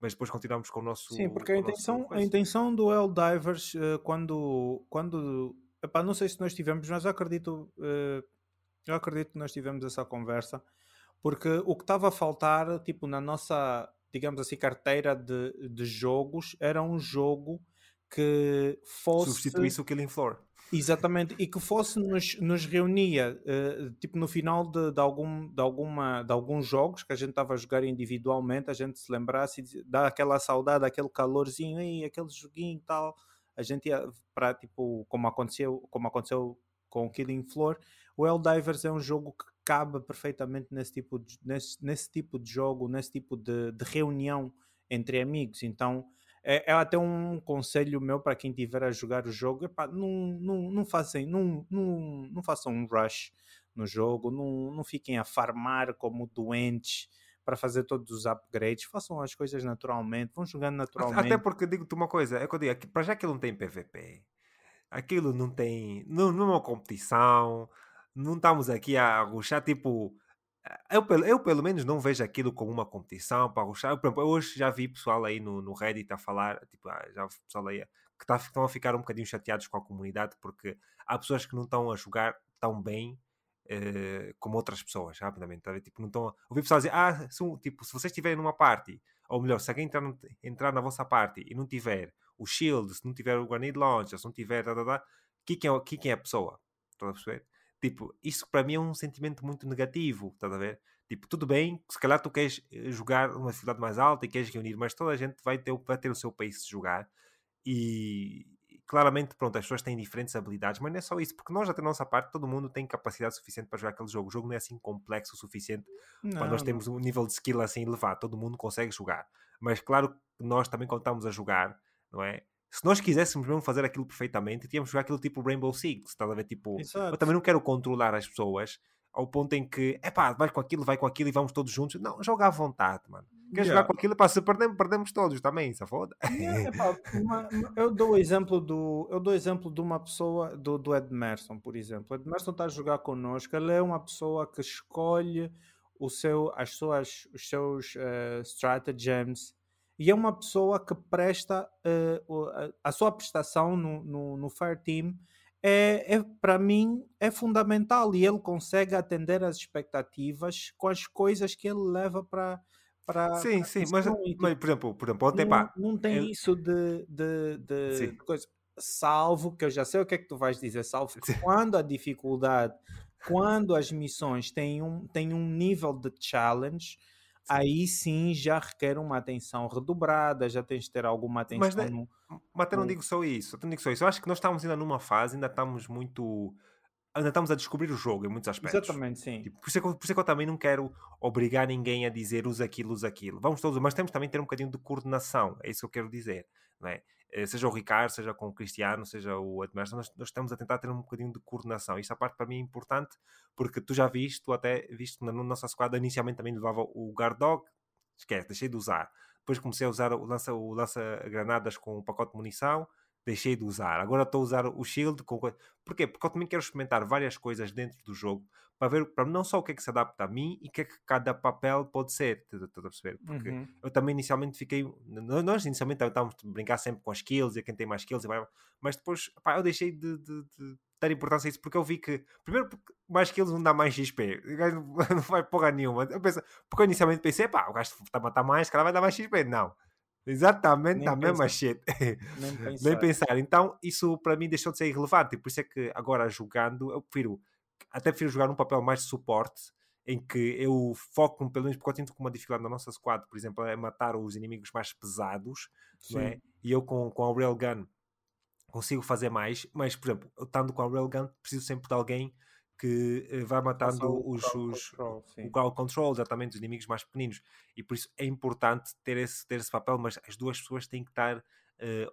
mas depois continuamos com o nosso. Sim, porque a intenção, a intenção do Helldivers, uh, quando. quando epá, não sei se nós tivemos, mas eu acredito, uh, eu acredito que nós tivemos essa conversa, porque o que estava a faltar, tipo, na nossa, digamos assim, carteira de, de jogos, era um jogo que fosse. Substituísse o Killing Floor. Exatamente, e que fosse nos, nos reunia, uh, tipo no final de, de, algum, de, alguma, de alguns jogos que a gente estava a jogar individualmente, a gente se lembrasse dá aquela saudade, aquele calorzinho, e aquele joguinho e tal, a gente ia para tipo, como aconteceu, como aconteceu com Killing Floor, o Helldivers é um jogo que cabe perfeitamente nesse tipo de, nesse, nesse tipo de jogo, nesse tipo de, de reunião entre amigos, então é, é até um conselho meu para quem estiver a jogar o jogo: epá, não, não, não, fazem, não, não, não façam um rush no jogo, não, não fiquem a farmar como doentes para fazer todos os upgrades, façam as coisas naturalmente, vão jogando naturalmente. Até porque digo-te uma coisa, é que eu digo, para já aquilo não tem PVP, aquilo não tem, não, não é uma competição, não estamos aqui a ruxar tipo eu, eu, pelo menos não vejo aquilo como uma competição para ruxar. Eu, exemplo, hoje já vi pessoal aí no, no Reddit a falar, tipo, ah, já pessoal aí que tá, estão a ficar um bocadinho chateados com a comunidade porque há pessoas que não estão a jogar tão bem uh, como outras pessoas, rapidamente. Tá? Tipo, não estão. Ouvi pessoal dizer, ah, se, tipo, se vocês estiverem numa party, ou melhor, se alguém entrar, entrar na vossa party e não tiver o shield, se não tiver o grenade launcher, se não tiver, da, da, da, quem é, quem é a pessoa? Estão a perceber? Tipo, isso para mim é um sentimento muito negativo, estás a ver? Tipo, tudo bem, se calhar tu queres eh, jogar uma dificuldade mais alta e queres reunir, mas toda a gente vai ter, vai ter o seu pace de jogar e claramente, pronto, as pessoas têm diferentes habilidades, mas não é só isso, porque nós, até a nossa parte, todo mundo tem capacidade suficiente para jogar aquele jogo. O jogo não é assim complexo o suficiente não, para nós termos um nível de skill assim elevado, todo mundo consegue jogar. Mas claro que nós também, quando estamos a jogar, não é? Se nós quiséssemos mesmo fazer aquilo perfeitamente, tínhamos que jogar aquilo tipo Rainbow Six, estás a ver? Tipo, Exato. eu também não quero controlar as pessoas ao ponto em que, é pá, vai com aquilo, vai com aquilo e vamos todos juntos. Não, joga à vontade, mano. Quer yeah. jogar com aquilo, pá, se perdemos, perdemos todos também, se foda. Yeah, eu dou o exemplo do, eu dou exemplo de uma pessoa, do, do Edmerson, por exemplo. O Edmerson está a jogar connosco, ele é uma pessoa que escolhe o seu, as suas, os seus uh, stratagems e é uma pessoa que presta uh, a, sua prestação no, no, no Fire Team é, é para mim é fundamental. E ele consegue atender às expectativas com as coisas que ele leva para para sim sim mas, mas, por exemplo por exemplo ontem, não, pá, não tem ele... isso de, de, de, de coisa. Salvo que eu já sei o que é que tu vais dizer salvo que quando a dificuldade quando as missões têm um, têm um nível de challenge aí sim já requer uma atenção redobrada, já tens de ter alguma atenção. Mas, né, no, mas até não digo só isso, não digo só isso. Eu acho que nós estamos ainda numa fase, ainda estamos muito. Ainda estamos a descobrir o jogo em muitos aspectos. Exatamente, sim. Tipo, por, isso é que, por isso é que eu também não quero obrigar ninguém a dizer usa aquilo, usa aquilo. Vamos todos, mas temos também ter um bocadinho de coordenação, é isso que eu quero dizer. Não é? Eh, seja o Ricardo, seja com o Cristiano, seja o Edmerson, nós, nós, estamos a tentar ter um bocadinho de coordenação. Isso a parte para mim é importante, porque tu já viste, tu até viste na nossa squad, inicialmente também levava o Guard Dog, esquece, deixei de usar. Depois comecei a usar o lança-granadas lança com o pacote de munição, deixei de usar. Agora estou a usar o Shield com. Porquê? Porque eu também quero experimentar várias coisas dentro do jogo para ver para não só o que é que se adapta a mim e o que é que cada papel pode ser. Estás a perceber? Porque uhum. eu também inicialmente fiquei. Nós inicialmente estávamos a brincar sempre com as skills e quem tem mais skills, mas depois pá, eu deixei de, de, de, dar importância a isso porque eu vi que, primeiro, porque mais skills não dá mais XP, o gajo não vai porra nenhuma. Eu penso, porque eu inicialmente pensei, pá, o gajo está a matar mais, cara vai dar mais XP. Não. Exatamente Nem a mesma shit. Nem pensar. Nem pensar. Então, isso para mim deixou de ser irrelevante. Por isso é que agora jogando, eu prefiro até prefiro jogar um papel mais de suporte em que eu foco pelo menos porque eu tento com uma dificuldade na nossa squad, por exemplo, é matar os inimigos mais pesados, é? e eu com, com a Railgun consigo fazer mais, mas por exemplo, estando com a Railgun, preciso sempre de alguém que uh, vai matando o os, os control, o ground control, exatamente, os inimigos mais pequeninos, e por isso é importante ter esse, ter esse papel, mas as duas pessoas têm que estar uh,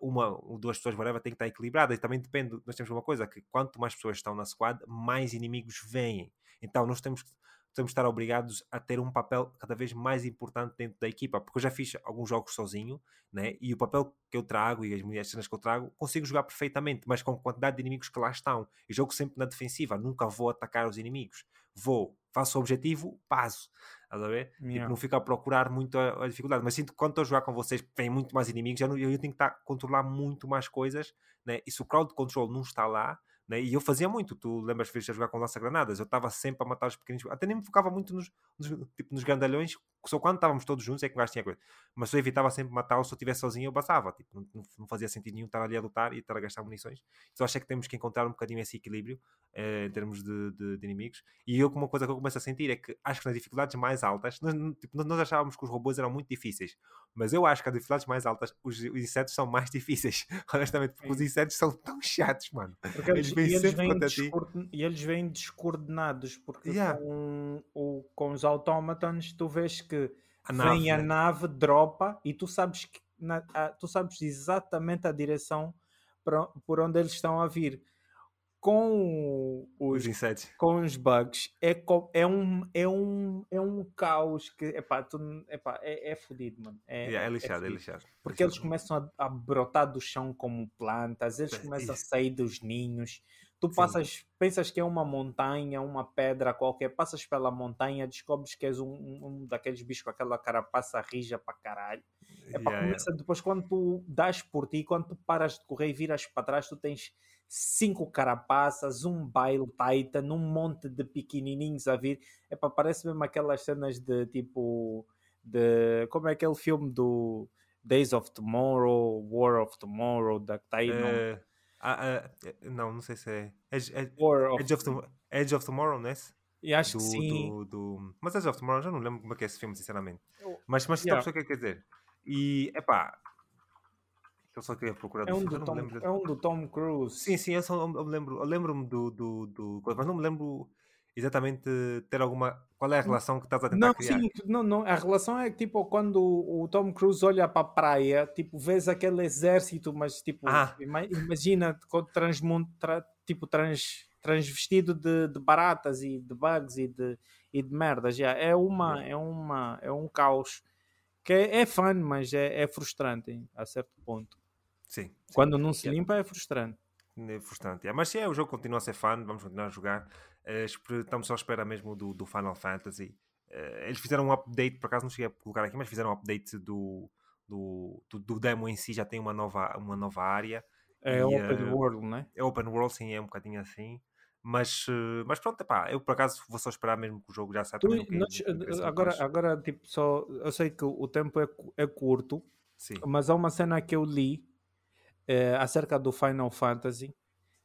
uma ou duas pessoas, whatever, tem que estar equilibrada. E também depende, nós temos uma coisa, que quanto mais pessoas estão na squad, mais inimigos vêm. Então nós temos que de estar obrigados a ter um papel cada vez mais importante dentro da equipa, porque eu já fiz alguns jogos sozinho, né? e o papel que eu trago e as minhas cenas que eu trago, consigo jogar perfeitamente, mas com a quantidade de inimigos que lá estão. Eu jogo sempre na defensiva, nunca vou atacar os inimigos. Vou, faço o objetivo, passo. Estás a ver? Yeah. Tipo, não fico a procurar muito a, a, dificuldade. Mas sinto que quando estou a jogar com vocês, vem muito mais inimigos, já não, eu tenho que estar a controlar muito mais coisas. Né? E se o crowd control não está lá, né? E eu fazia muito, tu lembras a jogar com lança-granadas? Eu estava sempre a matar os pequeninos, até nem me focava muito nos, nos, tipo, nos grandalhões, só quando estávamos todos juntos é que o gajo tinha coisa. Mas eu evitava sempre matá-los, se eu estivesse sozinho eu passava, tipo, não, não, fazia sentido nenhum estar ali a lutar e estar a gastar munições. Então acho é que temos que encontrar um bocadinho esse equilíbrio eh, em termos de, de, de, inimigos. E eu, uma coisa que eu começo a sentir é que acho que nas dificuldades mais altas, nós, tipo, nós achávamos que os robôs eram muito difíceis, mas eu acho que as dificuldades mais altas, os, os insetos são mais difíceis, honestamente, porque Sim. os insetos são tão chatos, mano. Porque eles, vêm sempre contra ti. E eles vêm descoordenados, porque yeah. com, o, com os autómatos tu vês que a nave, vem a né? nave, dropa e tu sabes que na, a, tu sabes exatamente a direção para, por onde eles estão a vir com os, os com os bugs é, é, um, é, um, é um caos que epá, tu, epá, é, é fodido, mano. É, yeah, é lixado, é, é lixado. Porque eles começam a, a, brotar do chão como plantas, eles começam a sair dos ninhos. Tu passas, Sim. pensas que é uma montanha, uma pedra qualquer, passas pela montanha, descobres que és um, um, um daqueles bichos com aquela carapaça rija para caralho. Epá, yeah, começa, yeah. Depois, quando tu das por ti, quando tu paras de correr e viras para trás, tu tens cinco carapaças, um baile Titan, um monte de pequenininhos a vir. Epá, parece mesmo aquelas cenas de tipo. De, como é aquele filme do Days of Tomorrow, War of Tomorrow, da que está aí. Uh, uh, não, não sei se é. Edge, Edge, Edge, of, Tomorrow, Edge of Tomorrow, não é? E acho do, que sim. Do, do... Mas Edge of Tomorrow, já não lembro como é que é esse filme, sinceramente. Mas, mas yeah. estou a o que quer dizer. E, epá, eu só queria procurar é um, do Tom, é um do Tom Cruise. Sim, sim, eu, só, eu lembro, eu lembro-me do, do, do, Mas não me lembro exatamente ter alguma. Qual é a relação que estás a tentar não, criar? Sim, não, não. A relação é tipo quando o, Tom Cruise olha para a praia, tipo, vês aquele exército, mas tipo, ah. imagina transmundo, tra, tipo, trans, transvestido de, de baratas e de bugs e de, e de merdas. Já. É, uma, é. uma, é um caos que é, é fun, mas é, é frustrante a certo ponto. Sim. Quando não se limpa é frustrante. É frustrante. É, mas se é, o jogo continua a ser fã, vamos continuar a jogar. Uh, estamos só à espera mesmo do, do Final Fantasy. Uh, eles fizeram um update, por acaso não cheguei a colocar aqui, mas fizeram um update do, do, do, do demo em si, já tem uma nova, uma nova área. É e, open uh, world, não é? Open world, sim, é um bocadinho assim. Mas, mas pronto, epá, eu por acaso vou só esperar mesmo que o jogo já saia. agora, agora, tipo, só eu sei que o tempo é, é curto, sim. mas há uma cena que eu li acerca do Final Fantasy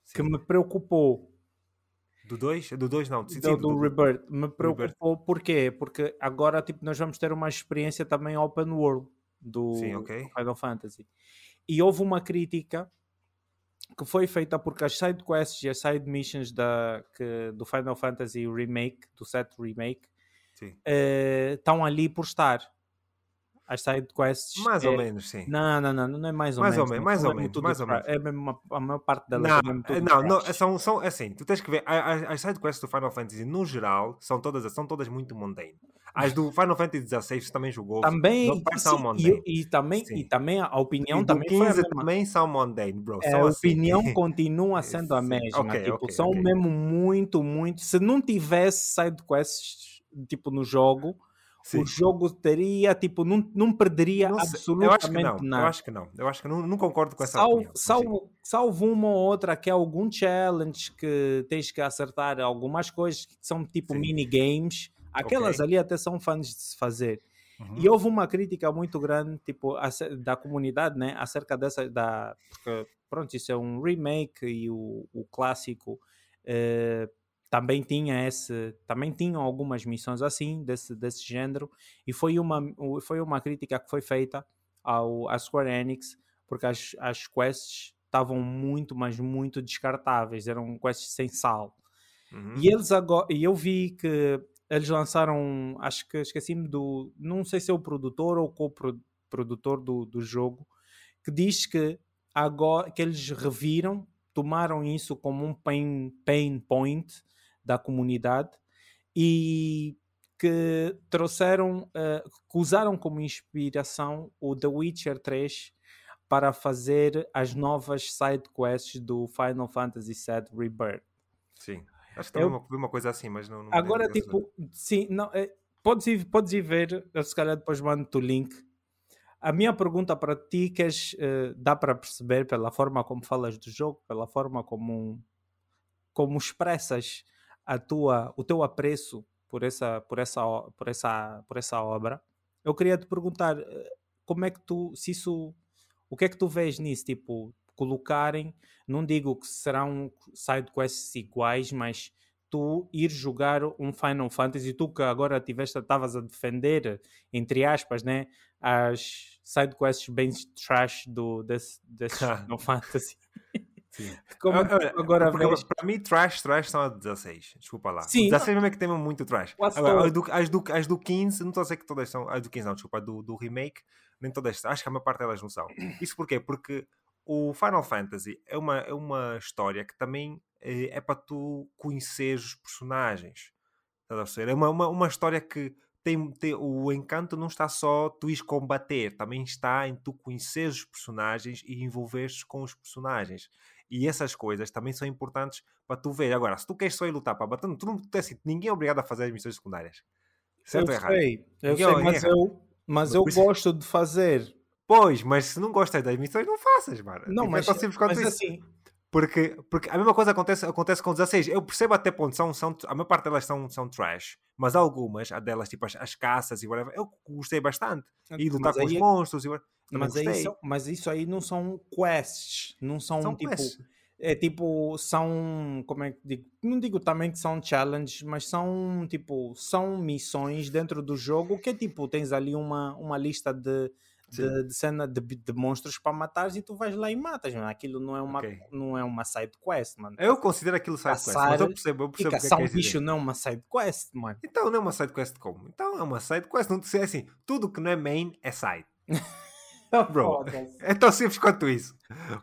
Sim. que me preocupou. Do 2? Do 2 não, sim, do, do, do, Rebirth. Me preocupou Rebirth. porquê? Porque agora tipo, nós vamos ter uma experiência também open world do, sim, okay. do Final Fantasy. E houve uma crítica que foi feita porque as side quests e as side missions da, que, do Final Fantasy Remake, do set Remake, uh, estão ali por estar. As side quests. Mais é... ou menos, sim. Não, não, não, não é mais ou mais menos. Ou menos mais ou menos, mais ou menos. É mesmo uma, a maior parte delas não, é não, não, são, são assim, tu tens que ver, as, as side quests do Final Fantasy no geral são todas, são todas muito mundane. As do Final Fantasy XVI também jogou. Também, sim, e, e, também, sim. e também a opinião e também 15 também são mundane, bro. É, a assim. opinião continua sendo a mesma. Okay, tipo, okay, são okay. mesmo muito, muito. Se não tivesse side quests tipo no jogo, Sim. o jogo teria, tipo, não, não perderia não absolutamente eu nada. Eu acho que não, eu acho que não, não concordo com essa salvo, opinião. Salvo, salvo uma ou outra que é algum challenge que tens que acertar algumas coisas que são tipo Sim. minigames, aquelas okay. ali até são fãs de se fazer. Uhum. E houve uma crítica muito grande, tipo, da comunidade, né, acerca dessa, da, porque, pronto, isso é um remake e o, o clássico eh, também tinha esse também tinham algumas missões assim desse, desse género e foi uma foi uma crítica que foi feita ao à Square Enix porque as, as quests estavam muito mas muito descartáveis eram quests sem sal uhum. e eles agora e eu vi que eles lançaram acho que esqueci-me do não sei se é o produtor ou co-produtor do, do jogo que diz que agora que eles reviram tomaram isso como um pain, pain point da comunidade e que trouxeram, uh, que usaram como inspiração o The Witcher 3 para fazer as novas side quests do Final Fantasy VII Rebirth. Sim, acho que eu, vi uma coisa assim, mas não. não agora, tipo, sim, não, é, podes, ir, podes ir ver, eu se calhar depois mando-te o link. A minha pergunta para ti, que uh, dá para perceber pela forma como falas do jogo, pela forma como, como expressas a tua, o teu apreço por essa, por essa, por essa, por essa obra, eu queria te perguntar eh, como é que tu, se isso, o que é que tu vês nisso, tipo, colocarem, não digo que serão side quests iguais, mas tu ir jogar um Final Fantasy, tu que agora tiveste, estavas a defender, entre aspas, né, as side quests bem trash do, desse, desse Final Fantasy. Como Olha, agora. Para mim, trash, trash são a 16. Desculpa lá. Sim, 16 mesmo é que tem muito trash. Agora, as, do, as, do, as do 15, não estou a dizer que todas são. As do 15 não, desculpa, do, do remake, nem todas. Acho que a maior parte delas não são. Isso porquê? Porque o Final Fantasy é uma, é uma história que também é, é para tu conheceres os personagens. É uma, uma, uma história que tem, tem, o encanto não está só tu ires combater, também está em tu conheceres os personagens e envolveres com os personagens. E essas coisas também são importantes para tu ver. Agora, se tu queres só ir lutar para bater, tu não, tu, assim, ninguém é obrigado a fazer as missões secundárias. Certo eu ou errado? Sei, eu ninguém sei, mas, eu, mas eu gosto de fazer. Pois, mas se não gostas das missões, não faças, mano. Não, tipo, mas, é mas assim, porque, porque a mesma coisa acontece, acontece com 16. Eu percebo até ponto, são, são, a maior parte delas são, são trash, mas algumas, a delas, tipo as, as caças e whatever, eu gostei bastante. E lutar com os é... monstros e mas, aí são, mas isso aí não são quests, não são, são tipo. Quests. É tipo, são. Como é que digo? Não digo também que são challenges, mas são tipo. São missões dentro do jogo que é tipo, tens ali uma, uma lista de, de, de, cena de, de, monstros para matar e tu vais lá e matas, mano. Aquilo não é uma, okay. não é uma side quest, mano. Eu considero aquilo side quest, mas eu percebo, eu percebo e caçar um bicho não é uma side quest, mano. Então não é uma side quest como? Então é uma side quest, não sei assim, tudo que não é main é side. Bro, é tão simples quanto isso.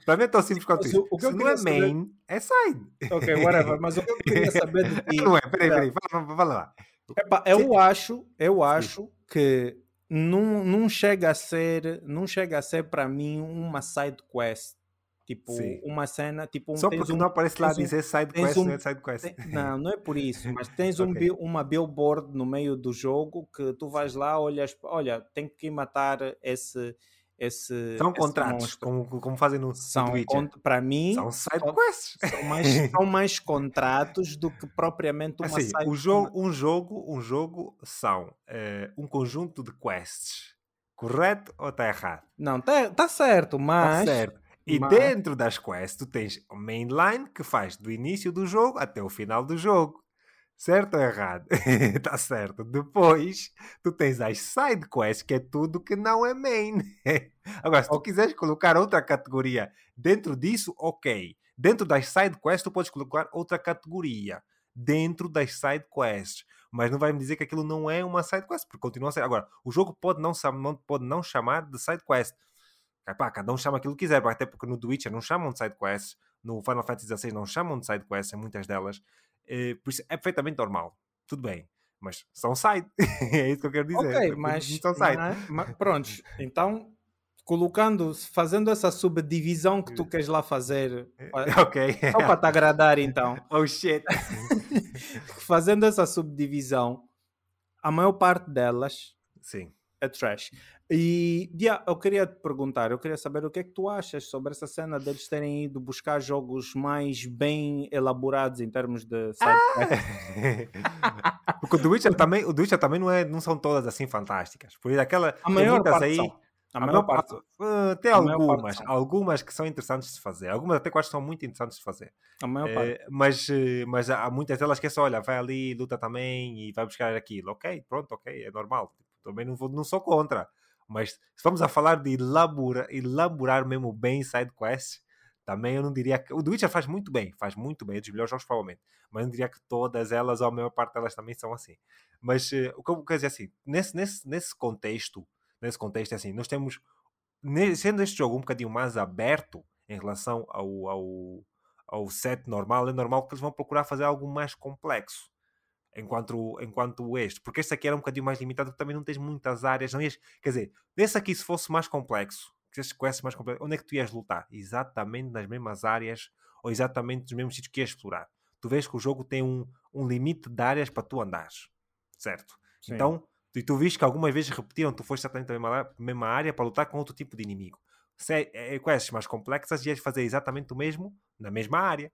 Para mim é tão simples quanto isso. O que Se não é main, saber... é side. Ok, whatever. Mas o que eu queria saber de ti. Não é, peraí, peraí, fala, fala lá. Epa, eu acho, eu acho que não, não chega a ser, não chega a ser para mim uma side quest. Tipo, Sim. uma cena, tipo... Um, Só porque um, não aparece lá um, dizer side quest, um, não é side quest. Tem, não, não é por isso, mas tens okay. um, uma billboard no meio do jogo que tu vais lá, olhas, olha, tem que matar esse esse. São contratos, como, como fazem no, são, no Para mim, são. São mais, são mais contratos do que propriamente uma assim, side o jogo, um jogo Um jogo são uh, um conjunto de quests. Correto ou está errado? Não, está tá certo, mas. Tá certo. E mas... dentro das quests, tu tens o mainline que faz do início do jogo até o final do jogo. Certo ou errado? tá certo. Depois, tu tens as side quests, que é tudo que não é main. Agora, se tu quiseres colocar outra categoria dentro disso, ok. Dentro das side quests, tu podes colocar outra categoria. dentro das side quests. Mas não vai me dizer que aquilo não é uma side quest, porque continua a ser. Agora, o jogo pode não, pode não chamar de side quest. Epá, cada um chama aquilo que quiser, até porque no The Witcher não chamam de side quests, no Final Fantasy XVI não chamam de side quests, em muitas delas. Eh, por isso é perfeitamente normal. Tudo bem mas são side. é isso que eu quero dizer. Ok, mas, são side. Mas, mas, prontos, então colocando, fazendo essa subdivisão que tu queres lá fazer, ok, só para te agradar então. oh shit. fazendo essa subdivisão, a maior parte delas Sim. é trash. E yeah, eu queria te perguntar, eu queria saber o que é que tu achas sobre essa cena deles terem ido buscar jogos mais bem elaborados em termos de ah! Porque o The Witcher também, o The Witcher também não, é, não são todas assim fantásticas. Por isso aquela a maior parte aí, são. A, a maior parte. Uh, tem a algumas, algumas que são interessantes de fazer. Algumas até quase são muito interessantes de fazer. A maior uh, parte. Mas, uh, mas há muitas delas que é só, olha, vai ali, luta também e vai buscar aquilo. Ok, pronto, ok, é normal. Tipo, também não, vou, não sou contra. Mas se vamos a falar de elaborar, elaborar mesmo bem side quests, também eu não diria que. O The Witcher faz muito bem, faz muito bem, é dos melhores jogos, provavelmente. Mas eu não diria que todas elas, ou a maior parte delas, também são assim. Mas o que eu quero dizer assim, nesse, nesse, nesse contexto, nesse contexto, é assim, nós temos, sendo este jogo um bocadinho mais aberto em relação ao, ao, ao set normal, é normal que eles vão procurar fazer algo mais complexo. Enquanto, enquanto este, porque este aqui era um bocadinho mais limitado, porque também não tens muitas áreas, não ias, quer dizer, nesse aqui se fosse mais complexo, que quests mais complexos, onde é que tu ias lutar? Exatamente nas mesmas áreas, ou exatamente nos mesmos sítios que ias explorar. Tu vês que o jogo tem um, um limite de áreas para tu andares, certo? Sim. Então, e tu viste que algumas vezes repetiram, tu foste exatamente a mesma, mesma área para lutar com outro tipo de inimigo. Se é, é quests mais complexas, ias fazer exatamente o mesmo na mesma área.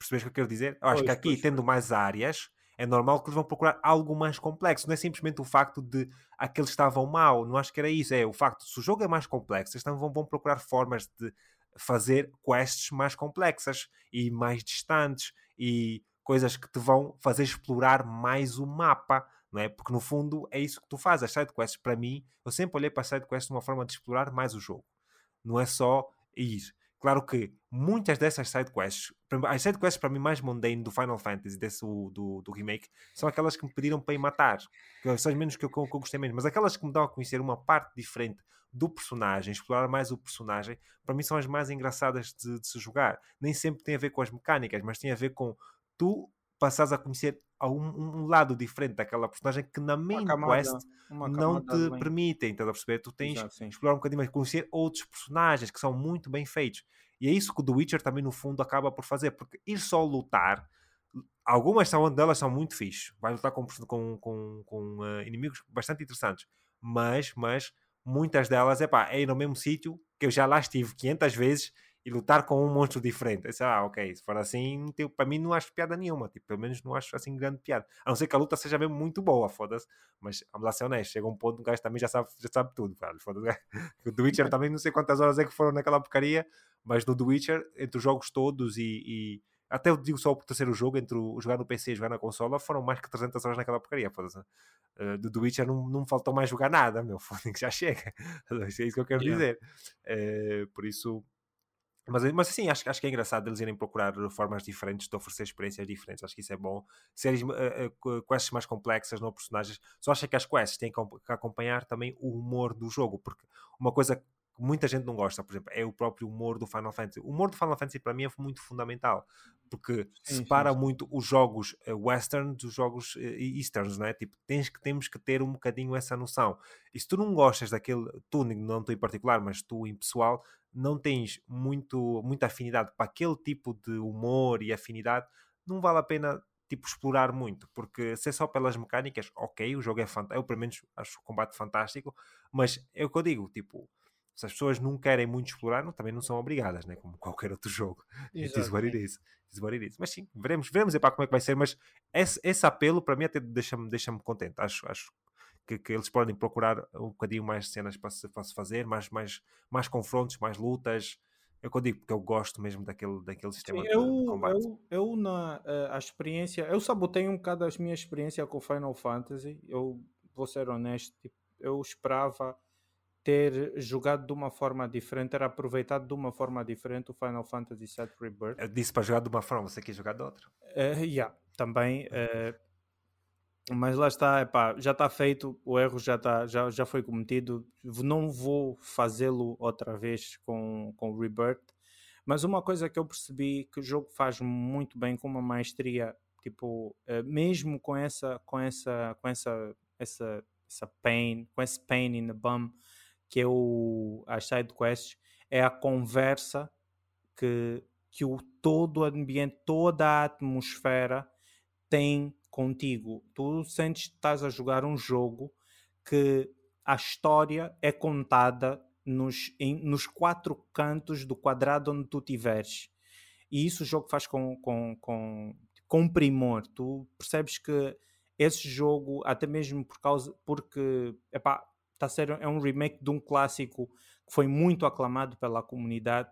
Percebes o que eu quero dizer? Eu acho pois, que aqui, pois, tendo mais áreas, é normal que eles vão procurar algo mais complexo. Não é simplesmente o facto de aqueles estavam mal. Não acho que era isso. É o facto de se o jogo é mais complexo, eles vão, vão procurar formas de fazer quests mais complexas e mais distantes e coisas que te vão fazer explorar mais o mapa não é? Porque no fundo é isso que tu fazes. As sidequests, para mim, eu sempre olhei para as sidequests de uma forma de explorar mais o jogo. Não é só ir. Claro que muitas dessas sidequests, as sidequests para mim mais mundane do Final Fantasy, desse, do, do remake, são aquelas que me pediram para ir matar. Que são as menos que eu, que eu gostei menos. Mas aquelas que me dão a conhecer uma parte diferente do personagem, explorar mais o personagem, para mim são as mais engraçadas de, de se jogar. Nem sempre tem a ver com as mecânicas, mas tem a ver com tu passares a conhecer um, um, lado diferente daquela personagem que na main camada, quest não te bem. permitem, estás a perceber? Tu tens Exato, explorar um bocadinho mais, conhecer outros personagens que são muito bem feitos. E é isso que o The Witcher também no fundo acaba por fazer, porque ir só lutar, algumas são, delas são muito fixe, vai lutar com, com, com, com uh, inimigos bastante interessantes, mas, mas muitas delas é pá, é ir no mesmo sítio que eu já lá estive 500 vezes e lutar com um monstro diferente. Eu disse, ah, ok, se for assim, tipo, para mim não acho piada nenhuma. Tipo, pelo menos não acho assim grande piada. A não ser que a luta seja mesmo muito boa, foda-se. Mas vamos lá ser honestos, chega um ponto que o gajo também já sabe, já sabe tudo. O The Witcher também não sei quantas horas é que foram naquela porcaria, mas no The Witcher, entre os jogos todos e, e até eu digo só o terceiro jogo, entre o jogar no PC e jogar na consola, foram mais que 300 horas naquela porcaria, foda-se. Uh, do The Witcher não, não me faltou mais jogar nada, meu, foda já chega. é isso que eu quero yeah. dizer. Uh, por isso, mas, mas assim, acho, acho que é engraçado eles irem procurar formas diferentes de oferecer experiências diferentes. Acho que isso é bom. Séries uh, uh, quests mais complexas, não personagens. Só acho que as quests têm que acompanhar também o humor do jogo, porque uma coisa que muita gente não gosta, por exemplo, é o próprio humor do Final Fantasy. O humor do Final Fantasy para mim é muito fundamental, porque sim, separa sim, muito os jogos uh, western dos jogos uh, easterns, não é? Tipo, tens que, temos que ter um bocadinho essa noção. E se tu não gostas daquele, tu não tu em particular, mas tu em pessoal, não tens muito, muita afinidade para aquele tipo de humor e afinidade, não vale a pena tipo, explorar muito, porque se é só pelas mecânicas, ok, o jogo é fantástico, eu pelo menos acho o combate fantástico, mas é o que eu digo, tipo, se as pessoas não querem muito explorar, não, também não são obrigadas, né? como qualquer outro jogo. It is what it is. It is what it is. Mas sim, veremos, veremos para como é que vai ser, mas esse, esse apelo para mim até deixa-me deixa contente. Acho, acho que, que, eles podem procurar um bocadinho mais cenas para se, para se fazer, mais, mais, mais confrontos, mais lutas. É o que eu digo, porque eu gosto mesmo daquele, daquele sistema Sim, eu, de combate. Eu, eu na eh, a experiência, eu sabotei um bocado a minha experiência com Final Fantasy. Eu vou ser honesto, tipo, eu esperava ter jogado de uma forma diferente, ter aproveitado de uma forma diferente o Final Fantasy VII Rebirth. Eu disse para jogar de uma forma, você quer jogar de outra. Uh, yeah, também. Uh, mas lá está, epá, já está feito, o erro já, tá, já, já foi cometido. Não vou fazê-lo outra vez com, com o Rebirth. Mas uma coisa que eu percebi que o jogo faz muito bem com uma maestria, tipo, uh, mesmo com essa, com essa, com essa, essa, essa pain, com esse pain in the bum, que é o, as side quests, é a conversa que, que o todo o ambiente, toda a atmosfera tem contigo. Tu sentes que estás a jogar um jogo que a história é contada nos, em, nos quatro cantos do quadrado onde tu estiveres. E isso o jogo faz com, com, com, com primor. Tu percebes que esse jogo, até mesmo por causa, porque epá, tá a é um remake de um clássico que foi muito aclamado pela comunidade.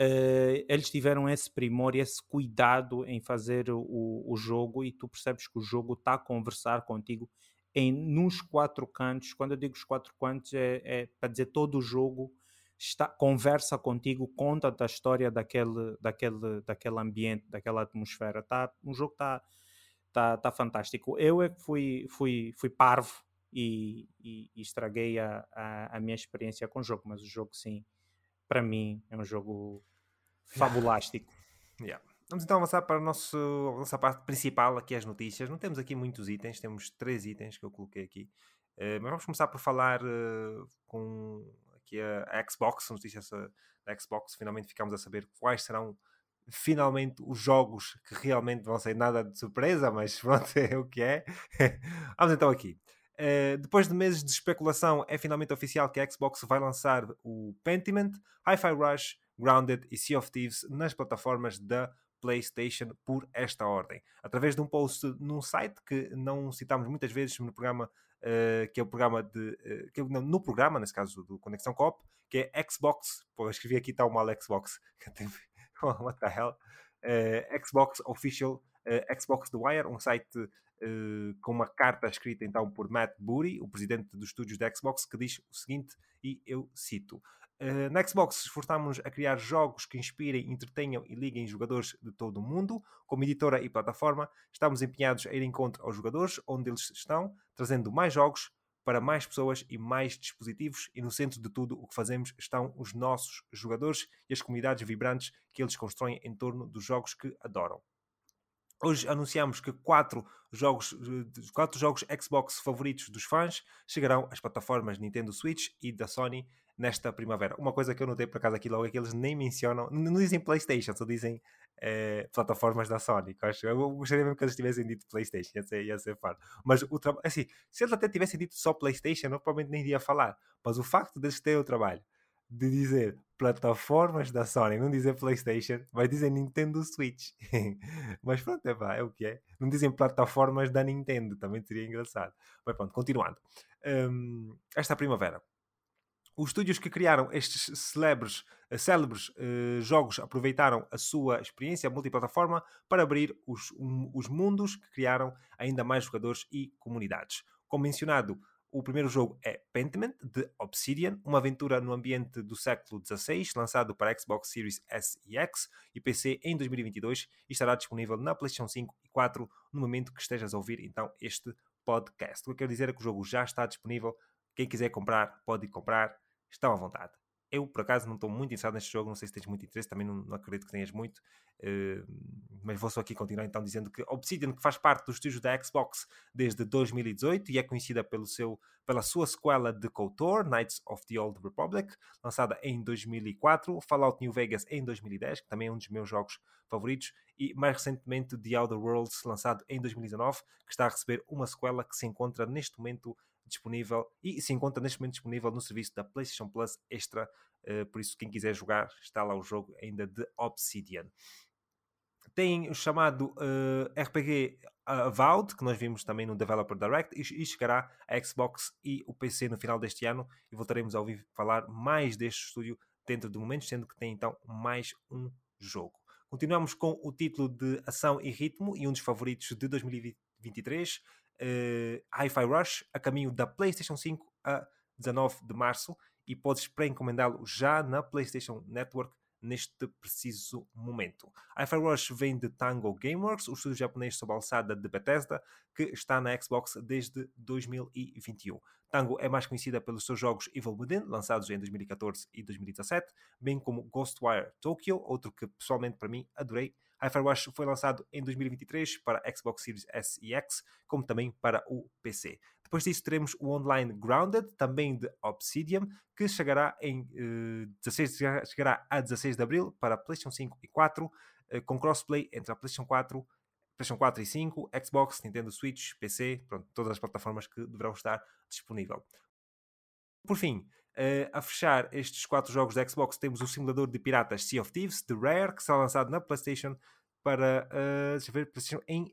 Uh, eles tiveram esse primor e esse cuidado em fazer o, o jogo e tu percebes que o jogo está a conversar contigo em, nos quatro cantos. Quando eu digo os quatro cantos, é, é para dizer todo o jogo está, conversa contigo, conta a história daquele, daquele, daquele ambiente, daquela atmosfera. Tá, o jogo está tá, tá fantástico. Eu é que fui, fui, fui parvo e, e, e estraguei a, a, a, minha experiência com o jogo, mas o jogo, sim, para mim, é um jogo fabulástico. Yeah. Vamos então avançar para a, a nossa parte principal, aqui as notícias. Não temos aqui muitos itens, temos três itens que eu coloquei aqui. Uh, mas vamos começar por falar uh, com aqui a, a Xbox, notícias da Xbox. Finalmente ficamos a saber quais serão finalmente os jogos que realmente vão ser nada de surpresa, mas pronto, é o que é. Vamos então aqui. Uh, depois de meses de especulação, é finalmente oficial que a Xbox vai lançar o Pentiment, Hi-Fi Rush, Grounded e Sea of Thieves nas plataformas da PlayStation por esta ordem. Através de um post num site que não citamos muitas vezes no programa, uh, que é o programa de. Uh, que, não, no programa, nesse caso do Conexão Cop, que é Xbox. Pô, escrevi aqui está o mal Xbox. What the hell? Xbox Official uh, Xbox The Wire, um site uh, com uma carta escrita então por Matt Booty, o presidente dos estúdios da Xbox, que diz o seguinte, e eu cito. Uh, na Xbox esforçámos a criar jogos que inspirem, entretenham e liguem jogadores de todo o mundo. Como editora e plataforma, estamos empenhados a ir em encontro aos jogadores onde eles estão, trazendo mais jogos para mais pessoas e mais dispositivos. E no centro de tudo o que fazemos estão os nossos jogadores e as comunidades vibrantes que eles constroem em torno dos jogos que adoram. Hoje anunciamos que quatro jogos, quatro jogos Xbox favoritos dos fãs chegarão às plataformas Nintendo Switch e da Sony nesta primavera. Uma coisa que eu notei por acaso aqui logo é que eles nem mencionam, não dizem PlayStation, só dizem eh, plataformas da Sony. Eu gostaria mesmo que eles tivessem dito PlayStation, ia ser, ia ser. Mas o trabalho, assim, se eles até tivessem dito só PlayStation, eu provavelmente nem iria falar. Mas o facto deles terem o trabalho de dizer plataformas da Sony, não dizer PlayStation, vai dizer Nintendo Switch. Mas pronto, é, pá, é o que é. Não dizem plataformas da Nintendo, também seria engraçado. Mas pronto, continuando. Um, esta primavera. Os estúdios que criaram estes célebres, eh, célebres uh, jogos aproveitaram a sua experiência multiplataforma para abrir os, um, os mundos que criaram ainda mais jogadores e comunidades. Como mencionado, o primeiro jogo é Pentiment, de Obsidian, uma aventura no ambiente do século XVI, lançado para Xbox Series S e X e PC em 2022 e estará disponível na PlayStation 5 e 4 no momento que estejas a ouvir então este podcast. O que eu quero dizer é que o jogo já está disponível. Quem quiser comprar, pode comprar. Estão à vontade. Eu, por acaso, não estou muito interessado neste jogo, não sei se tens muito interesse, também não, não acredito que tenhas muito, uh, mas vou só aqui continuar então dizendo que Obsidian, que faz parte dos estúdios da Xbox desde 2018 e é conhecida pelo seu, pela sua sequela de KOTOR, Knights of the Old Republic, lançada em 2004, Fallout New Vegas em 2010, que também é um dos meus jogos favoritos, e mais recentemente The Outer Worlds, lançado em 2019, que está a receber uma sequela que se encontra neste momento disponível e se encontra neste momento disponível no serviço da PlayStation Plus Extra. Uh, por isso, quem quiser jogar, está lá o jogo ainda de Obsidian. Tem o chamado uh, eh, RPG Avowed, que nós vimos também no Developer Direct, e, e chegará a Xbox e o PC no final deste ano. E voltaremos a ouvir falar mais deste estúdio dentro de momentos, sendo que tem então mais um jogo. Continuamos com o título de Ação e Ritmo e um dos favoritos de 2023, uh, Hi-Fi Rush a caminho da PlayStation 5 a 19 de março e podes pré-encomendá-lo já na PlayStation Network neste preciso momento. Hi-Fi Rush vem de Tango Gameworks, o estúdio japonês sob a alçada de Bethesda, que está na Xbox desde 2021. Tango é mais conhecida pelos seus jogos Evil Within, lançados em 2014 e 2017, bem como Ghostwire Tokyo, outro que pessoalmente para mim adorei. Rush foi lançado em 2023 para Xbox Series S e X, como também para o PC. Depois disso teremos o online Grounded, também de Obsidian, que chegará, em, uh, 16, chegará a 16 de Abril para PlayStation 5 e 4, uh, eh, com crossplay entre a PlayStation 4, PlayStation 4 e 5, Xbox, Nintendo Switch, PC, pronto, todas as plataformas que deverão estar disponível. Por fim, Uh, a fechar estes quatro jogos da Xbox, temos o simulador de piratas Sea of Thieves, de Rare, que será lançado na PlayStation para uh, ver, PlayStation em,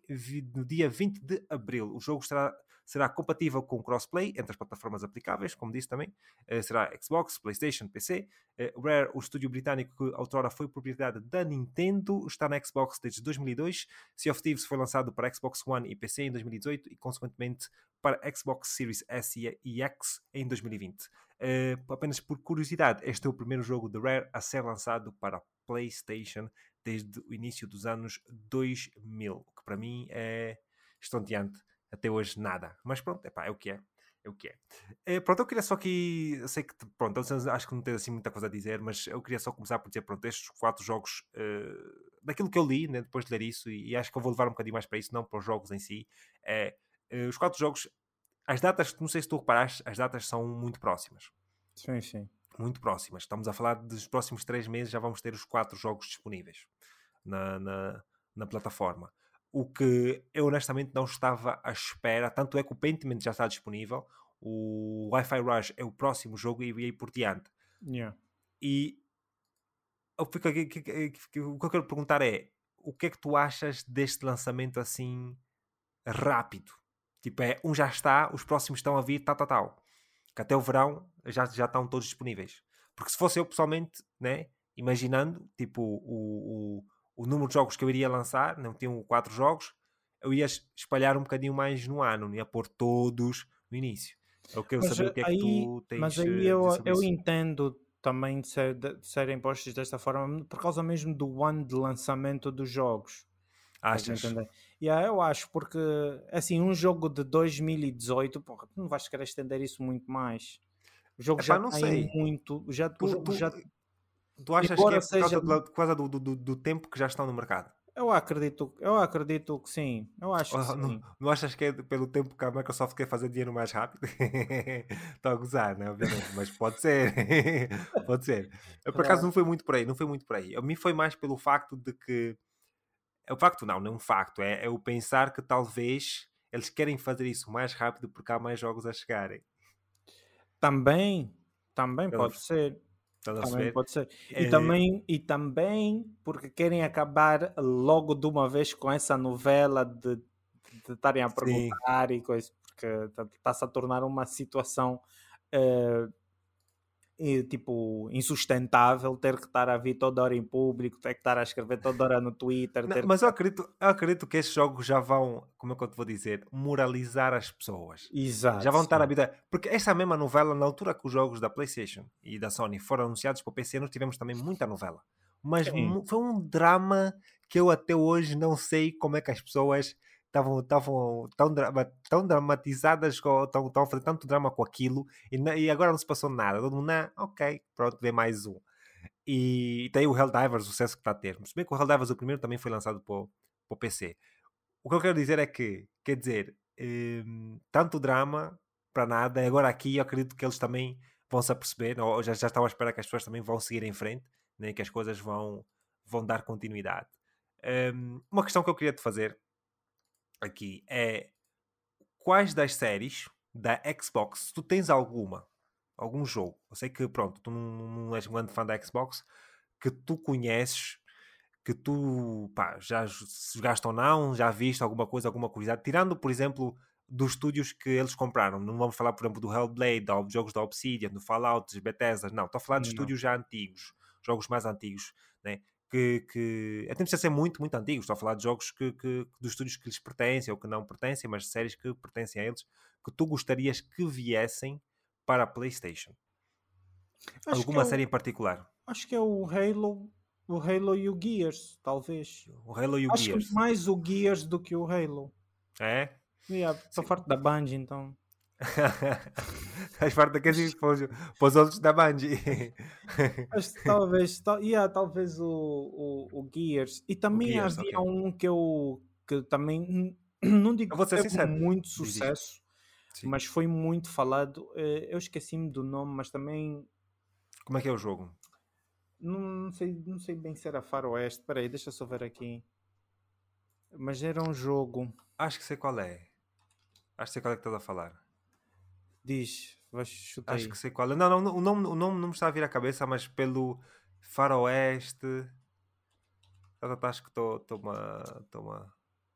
no dia 20 de abril. O jogo estará será compatível com crossplay entre as plataformas aplicáveis, como disse também, uh, será Xbox, PlayStation, PC. Uh, Rare, o estúdio britânico que outrora foi propriedade da Nintendo, está na Xbox desde 2002. Sea of Thieves foi lançado para Xbox One e PC em 2018 e, consequentemente, para Xbox Series S e X em 2020. Uh, eh, apenas por curiosidade, este é o primeiro jogo de Rare a ser lançado para PlayStation desde o início dos anos 2000, o que para mim é estonteante até hoje nada. Mas pronto, epá, é o que é. É o que é. é. pronto, eu queria só aqui. Eu sei que, pronto, acho que não tens assim muita coisa a dizer, mas eu queria só começar por dizer, pronto, estes quatro jogos, uh, daquilo que eu li, né, depois de ler isso, e, e, acho que eu vou levar um bocadinho mais para isso, não para os jogos em si. É, uh, os quatro jogos, as datas, não sei se tu reparaste, as datas são muito próximas. Sim, sim. Muito próximas. Estamos a falar dos próximos três meses, já vamos ter os quatro jogos disponíveis na, na, na plataforma o que eu honestamente não estava à espera. Tanto é que o Pentiment já está disponível, o Wi-Fi Rush é o próximo jogo e aí por diante. Yeah. E o que eu quero perguntar é: o que é que tu achas deste lançamento assim rápido? Tipo, é um já está, os próximos estão a vir, tal, tal, tal. Que até o verão já, já estão todos disponíveis. Porque se fosse eu pessoalmente, né, imaginando, tipo, o, o o número de jogos que eu iria lançar, não tinham quatro jogos, eu ia espalhar um bocadinho mais no ano, não ia pôr todos no início. Eu quero mas saber o que é que tu tens Mas aí eu, eu entendo também de, ser, de, serem postos desta forma por causa mesmo do ano de lançamento dos jogos. Achas? Yeah, eu acho, porque assim, um jogo de 2018, porra, tu não vais querer estender isso muito mais. O jogo Epá, já não sei. muito. Já, tu, o jogo já Tu achas que é por seja... causa, por causa do, do, do, tempo que já estão no mercado? Eu acredito, eu acredito que sim. Eu acho que não, sim. Não achas que é pelo tempo que a Microsoft quer fazer dinheiro mais rápido? Estou a gozar, né? Obviamente, mas pode ser. pode ser. Eu, por acaso não foi muito por aí, não foi muito por aí. A mim foi mais pelo facto de que. É o facto, não, não é um facto. É, é o pensar que talvez eles querem fazer isso mais rápido porque há mais jogos a chegarem. Também, também pode ser. Também pode ser. É... E, também, e também porque querem acabar logo de uma vez com essa novela de estarem a perguntar Sim. e coisas, porque está-se tá, a tornar uma situação uh, tipo insustentável ter que estar a vir toda hora em público, ter que estar a escrever toda hora no Twitter. Não, mas que... eu, acredito, eu acredito que esses jogos já vão, como é que eu te vou dizer, moralizar as pessoas. Exato. Já vão estar a vida. Porque essa mesma novela, na altura que os jogos da PlayStation e da Sony foram anunciados para o PC, nós tivemos também muita novela. Mas foi um drama que eu até hoje não sei como é que as pessoas estavam tão, tão dramatizadas, estão a fazer tanto drama com aquilo e, e agora não se passou nada. Todo mundo, não, ok, pronto, vê mais um. E, e tem o Helldivers, o sucesso que está a ter. Se bem que o Helldivers, o primeiro, também foi lançado para o, PC. O que eu quero dizer é que, quer dizer, um, tanto drama para nada, agora aqui eu acredito que eles também vão se aperceber, ou já, já estão à espera que as pessoas também vão seguir em frente, né, que as coisas vão, vão dar continuidade. Um, uma questão que eu queria te fazer aqui é quais das séries da Xbox, se tu tens alguma, algum jogo, eu sei que pronto, tu não, não és um grande fã da Xbox, que tu conheces, que tu pá, já jogaste ou não, já viste alguma coisa, alguma curiosidade, tirando, por exemplo, dos estúdios que eles compraram. Não vamos falar, por exemplo, do Hellblade, dos jogos da Obsidian, do Fallout, dos Bethesda, não. Estou a falar de não. estúdios já antigos, jogos mais antigos, né? Que, que até precisa ser muito, muito antigos. Estou a falar de jogos que, que, dos estúdios que lhes pertencem ou que não pertencem, mas séries que pertencem a eles, que tu gostarias que viessem para a PlayStation. Acho Alguma é série o, em particular? acho que é o Halo, o Halo e o Gears, talvez. O Halo e o Acho Gears. mais o Gears do que o Halo. É? Yeah, Estou farto da Bungie, então. Faz parte daqueles para para os outros da Bungie. Que talvez, tal, yeah, talvez o, o, o Gears. E também Gears, havia ok. um que eu que também não digo que teve sincero. muito sucesso, Sim. mas foi muito falado. Eh, Eu esqueci-me do nome, mas também Como é que é o jogo? não, não sei, não sei bem se era Faroeste. Espera aí, deixa eu só ver aqui. Mas era um jogo. Acho que sei qual é. Acho que sei qual é que estás a falar. Diz, Acho que sei qual é. Não, não, o nome, o nome não me está a vir à cabeça, mas pelo Faroeste. Tá, tá, tá, Acho que estou-me a.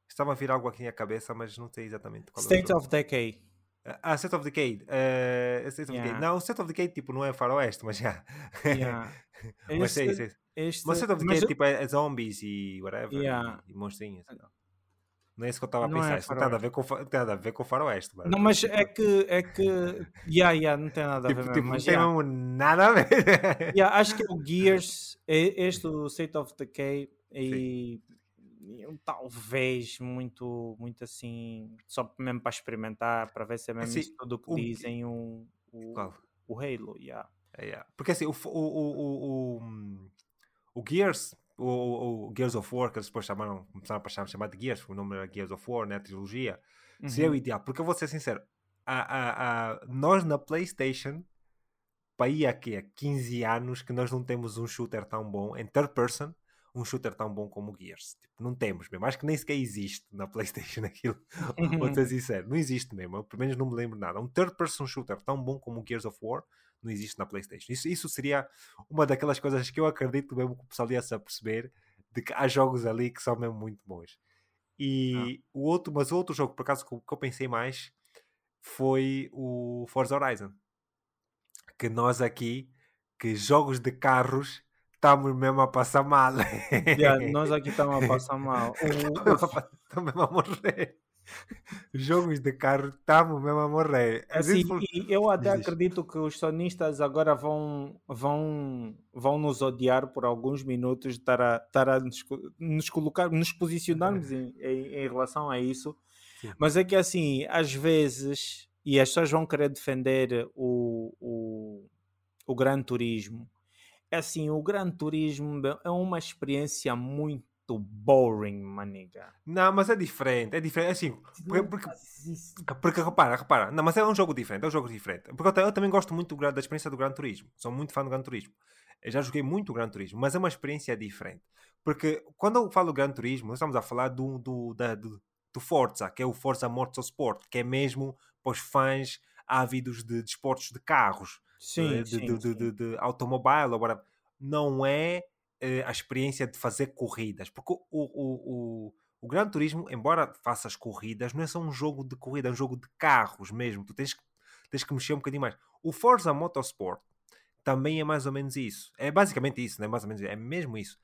Estava a vir algo aqui à cabeça, mas não sei exatamente qual é State jogo. of Decay. Ah, State of Decay. Eh, State of Yeah. Decay. Não, o State of Decay tipo, não é faroeste, mas já. Yeah. mas sei, Este- sei. este- Mas State of mas Decay tipo, é, é zombies e whatever. Yeah. E, e monstrinhos. Não. Não é isso que eu estava a Não é pensar. Isso não tem nada a ver com, tem nada a ver com faroeste. mano. Não, mas Tipo, é que é que yeah, yeah, não tem nada a tipo, ver tipo, mesmo, não mas tem yeah. mesmo nada a ver. Yeah, acho que é o Gears, é este o State of Decay e, e um talvez muito muito assim, só mesmo para experimentar, para ver se é mesmo Assim, isso tudo o que o- dizem o, o, Qual? o Halo, yeah. É, yeah. Porque assim, o, o, o, o, o, o Gears, o, o, Gears of War, que eles depois chamaram, começaram a chamar, chamar de Gears, o nome era Gears of War, né, a trilogia, seria o Uhum. ideal. Porque eu vou ser sincero, a, a, a, nós na PlayStation, para ir aqui há 15 anos, que nós não temos um shooter tão bom, em third person, um shooter tão bom como o Gears. Tipo, não temos mesmo. Acho que nem sequer existe na PlayStation aquilo. Vou ser sincero, não existe mesmo. Eu, pelo menos não me lembro nada. Um third person shooter tão bom como o Gears of War não existe na PlayStation. Isso, isso seria uma daquelas coisas que eu acredito mesmo que o pessoal ia se aperceber de que há jogos ali que são mesmo muito bons. E o outro, mas o outro jogo, por acaso, que eu- pensei mais foi o Forza Horizon. Que nós aqui, que jogos de carros, estamos mesmo a passar mal. Yeah, nós aqui estamos a passar mal. Estamos mesmo a morrer. Jogos de carro, estamos mesmo a morrer. A eu até acredito que os sonistas agora vão, vão, vão nos odiar por alguns minutos estar a, estar a nos, nos colocar, nos posicionarmos em, em, em relação a isso. Sim. Mas é que assim, às vezes, e as pessoas vão querer defender o, o, o Gran Turismo. É assim, o Gran Turismo é uma experiência muito boring, maniga. Não, mas é diferente. É diferente. Assim, porque, porque, porque repara, repara. Não, mas é um jogo diferente. É um jogo diferente. Porque eu, eu também gosto muito da experiência do Gran Turismo. Sou muito fã do Gran Turismo. Eu já joguei muito o Gran Turismo, mas é uma experiência diferente. Porque quando eu falo Gran Turismo, nós estamos a falar do, do, da, do, do Forza, que é o Forza Motorsport, que é mesmo para os fãs ávidos de desportos de carros. Sim, eh, de, sim, de, de, sim. de, de automobile, whatever. não é eh, a experiência de fazer corridas, porque o, o, o, o Gran Turismo, embora faças corridas, não é só um jogo de corrida, é um jogo de carros mesmo. Tu tens que, tens que mexer um bocadinho mais. O Forza Motorsport também é mais ou menos isso. É basicamente isso, não é mais ou menos é mesmo isso.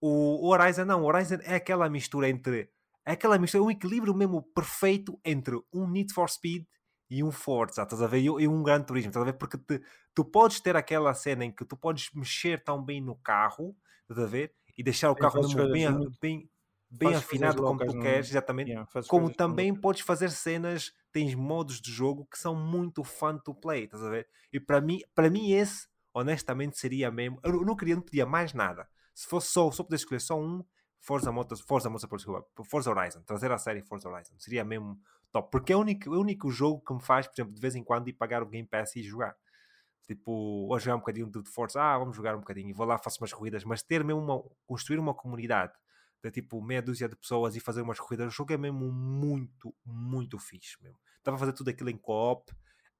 O, Horizon não, o Horizon é aquela mistura entre é aquela mistura, um equilíbrio mesmo perfeito entre um Need for Speed e um Forza, estás a ver? E, e um Gran Turismo, estás a ver? Porque te- tu podes ter aquela cena em que tu podes mexer tão bem no carro, estás a ver? E deixar o carro mesmo bem, muito- bem, bem fazes afinado como tu no- queres, exatamente. Yeah, Como também podes fazer cenas, tens modos de jogo que são muito fun to play, estás a ver? E para mim, para mim esse, honestamente, seria mesmo. Eu não queria, não pedia mais nada. Se fosse só, só poder escolher só um, Forza Motor, Forza desculpa, Forza Horizon, trazer a série Forza Horizon, seria mesmo top. Porque é o único, é o único jogo que me faz, por exemplo, de vez em quando ir pagar o Game Pass e jogar. Tipo, ou jogar um bocadinho de Forza, ah, vamos jogar um bocadinho, e vou lá, faço umas corridas, mas ter mesmo uma, construir uma comunidade de tipo meia dúzia de pessoas e fazer umas corridas, o jogo é mesmo muito, muito fixe mesmo. Dá para fazer tudo aquilo em co-op,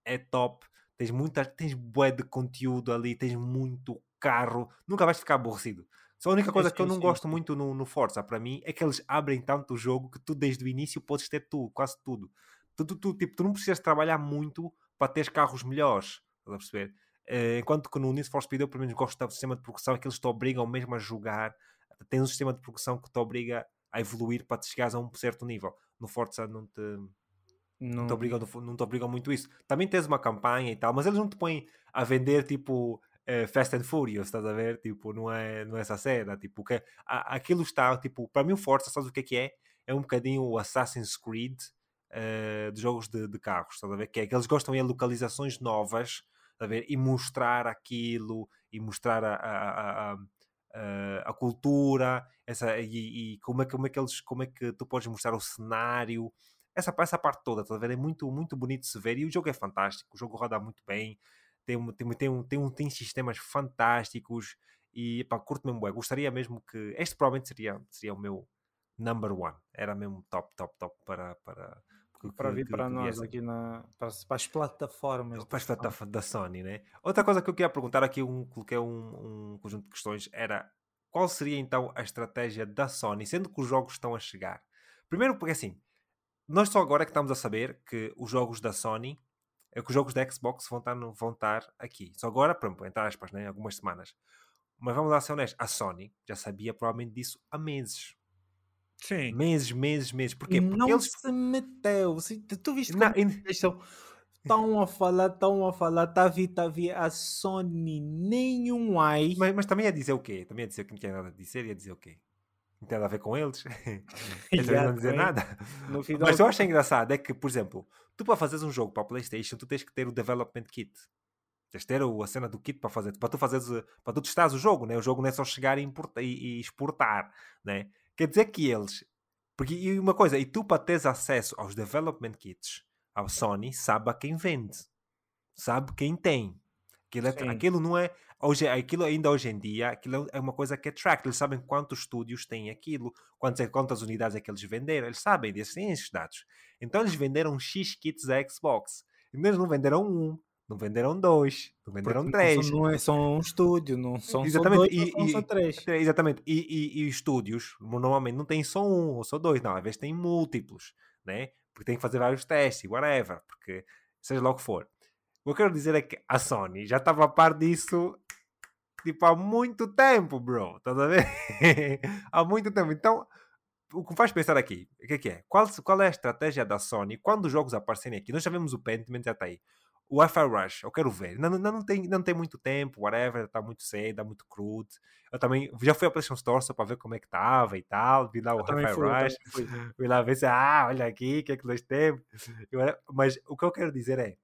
é top, tens muita, tens bué de conteúdo ali, tens muito carro, nunca vais ficar aborrecido. Só a única coisa que eu não gosto muito no, no Forza, para mim, é que eles abrem tanto o jogo que tu desde o início podes ter tudo, quase tudo. Tu, tu, tu, tipo, tu não precisas trabalhar muito para teres carros melhores, estás a perceber? Eh, enquanto que no Need for Speed eu pelo menos gosto do sistema de progressão que eles te obrigam mesmo a jogar. Tens um sistema de progressão que te obriga a evoluir para te chegares a um certo nível. No Forza não te, Não, não, te obrigam, não te obrigam muito isso. Também tens uma campanha e tal, mas eles não te põem a vender tipo uh, Fast and Furious, estás a ver? Tipo, não é, não é essa cena. Tipo, que, a, aquilo está, tipo, para mim o Forza, sabes o que é que é? É um bocadinho o Assassin's Creed uh, de jogos de, de, carros, estás a ver? Que é que eles gostam de localizações novas, a ver? E mostrar aquilo, e mostrar a, a, a Uh, a cultura essa, e, e, como, é, como, é que eles, como é que tu podes mostrar o cenário essa, essa parte toda, tá a ver? É muito, muito bonito de se ver e o jogo é fantástico, o jogo roda muito bem, tem, tem, tem, um, tem, um, tem sistemas fantásticos e pá, curto mesmo, gostaria mesmo que este provavelmente seria, seria o meu number one, era mesmo top, top, top para, para, para vir para nós aqui na, para, para, as plataformas. Para as plataformas da Sony, né? Outra coisa que eu queria perguntar aqui, um, coloquei um, um conjunto de questões, era qual seria então a estratégia da Sony, sendo que os jogos estão a chegar? Primeiro, porque assim, nós só agora que estamos a saber que os jogos da Sony, é que os jogos da Xbox vão estar, vão estar aqui. Só agora, pronto, entre aspas, né? algumas semanas. Mas vamos lá ser honestos, a Sony já sabia provavelmente disso há meses. Sim. Meses, meses, meses. Porquê? Porque não eles... se meteu. Tu viste não, como estão a falar, estão a falar, tá vi, tá vi, a Sony nenhum ai. Mas, mas também ia dizer o quê? Também ia dizer que não tinha nada a dizer, ia dizer o quê? Não tem nada a ver com eles. eles não dizer nada. Mas eu acho engraçado é que, por exemplo, tu para fazeres um jogo para a PlayStation, tu tens que ter o development kit. Tens que ter a cena do kit para fazer, para tu fazeres, para tu testares o jogo, né? O jogo não é só chegar e, importar, e, e exportar, né? Quer dizer que eles, porque e uma coisa, e tu para teres acesso aos development kits, a Sony sabe a quem vende, sabe quem tem. Aquilo, é, aquilo não é hoje, aquilo ainda hoje em dia, aquilo é uma coisa que é tracked. Eles sabem quantos estúdios têm aquilo, quantas, quantas unidades é que eles venderam. Eles sabem, eles têm esses dados. Então eles venderam X kits da Xbox. E eles não venderam um, não venderam dois, não venderam Porque três. Não é só um estúdio, não são exatamente. só dois, e, não são só três. Exatamente. E, e, e, estúdios, normalmente não tem só um ou só dois, não. Às vezes tem múltiplos, né? Porque tem que fazer vários testes, whatever. Porque seja lá o que for. O que eu quero dizer é que a Sony já estava a par disso tipo, há muito tempo, bro. Estás a ver? há muito tempo. Então, o que me faz pensar aqui, o que é que é? Qual, qual é a estratégia da Sony quando os jogos aparecerem aqui? Nós já vemos o Pentiment, já está aí. O Wi-Fi Rush, eu quero ver. Não, não, não, tem, não tem muito tempo, whatever, está muito cedo, está muito crude. Eu também já fui à PlayStation Store só para ver como é que estava e tal. Vi lá o Wi-Fi Rush. Vi lá ver se, ah, olha aqui, o que é que nós temos. Mas o que eu quero dizer é,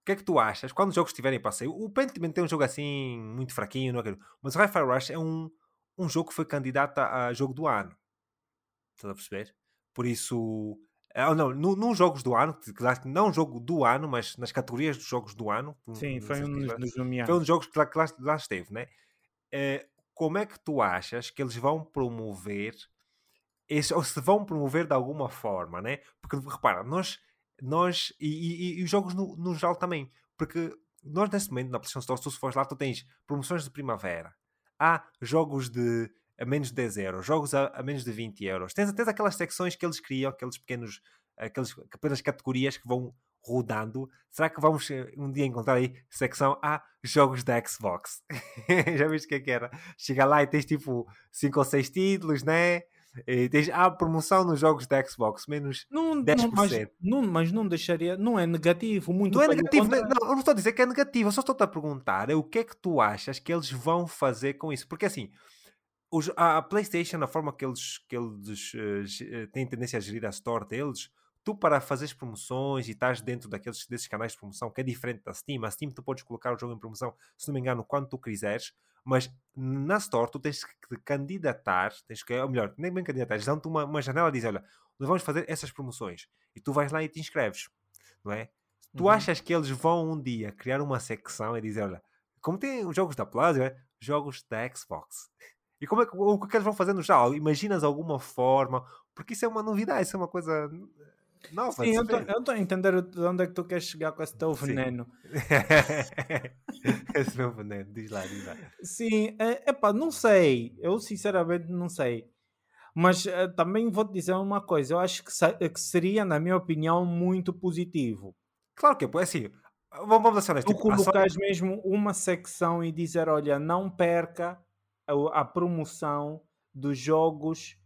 o que é que tu achas quando os jogos estiverem para sair? O Pentiment tem um jogo assim muito fraquinho, não é? mas o Hi-Fi Rush é um, um jogo que foi candidato a jogo do ano. Estás a perceber? Por isso. Oh, não, no, nos jogos do ano, não um jogo do ano, mas nas categorias dos jogos do ano. Sim, foi um dos. Foi um dos jogos que lá, que lá, lá esteve, né? É, como é que tu achas que eles vão promover, esse, ou se vão promover de alguma forma, né? Porque repara, nós nós, e, e, e os jogos no, no, geral também, porque nós nesse momento na PlayStation Store, se tu fores lá, tu tens promoções de primavera, há jogos de a menos de 10 euros, jogos a, a menos de 20 euros, tens, tens aquelas secções que eles criam, aqueles pequenos, aqueles, pequenas categorias que vão rodando. Será que vamos eh, um dia encontrar aí secção A jogos da Xbox? Já viste o que é que era? Chega lá e tens tipo 5 ou 6 títulos, né? E tens, há promoção nos jogos da Xbox, menos não, 10%. Não, mas, não, mas não deixaria, não é negativo, muito Não é negativo, não, eu não estou a dizer que é negativo, eu só estou-te a perguntar é o que é que tu achas que eles vão fazer com isso, porque assim, os, a, a PlayStation, a forma que eles, que eles uh, têm tendência a gerir a store deles, tu para fazeres promoções e estás dentro daqueles desses canais de promoção que é diferente da Steam, a Steam tu podes colocar o jogo em promoção, se não me engano, quando tu quiseres, mas na Store tu tens que te candidatar, tens que, ou melhor, nem bem candidatar, eles dão-te uma, uma janela e dizem, olha, nós vamos fazer essas promoções. E tu vais lá e te inscreves, não é? Tu uhum. achas que eles vão um dia criar uma secção e dizer, olha, como tem os jogos da Plaza, é? jogos da Xbox. E como é que, o que eles vão fazer no jogo? Imaginas alguma forma? Porque isso é uma novidade, isso é uma coisa não, Sim, eu estou a entender de onde é que tu queres chegar com esse teu veneno. esse meu veneno, diz lá, diz lá. Sim, é pá, não sei. Eu sinceramente não sei. Mas uh, também vou-te dizer uma coisa. Eu acho que, que, seria, na minha opinião, muito positivo. Claro que é, assim. Vamos, vamos assim, tu tipo, colocares mesmo uma secção e dizer: olha, não perca a, promoção dos jogos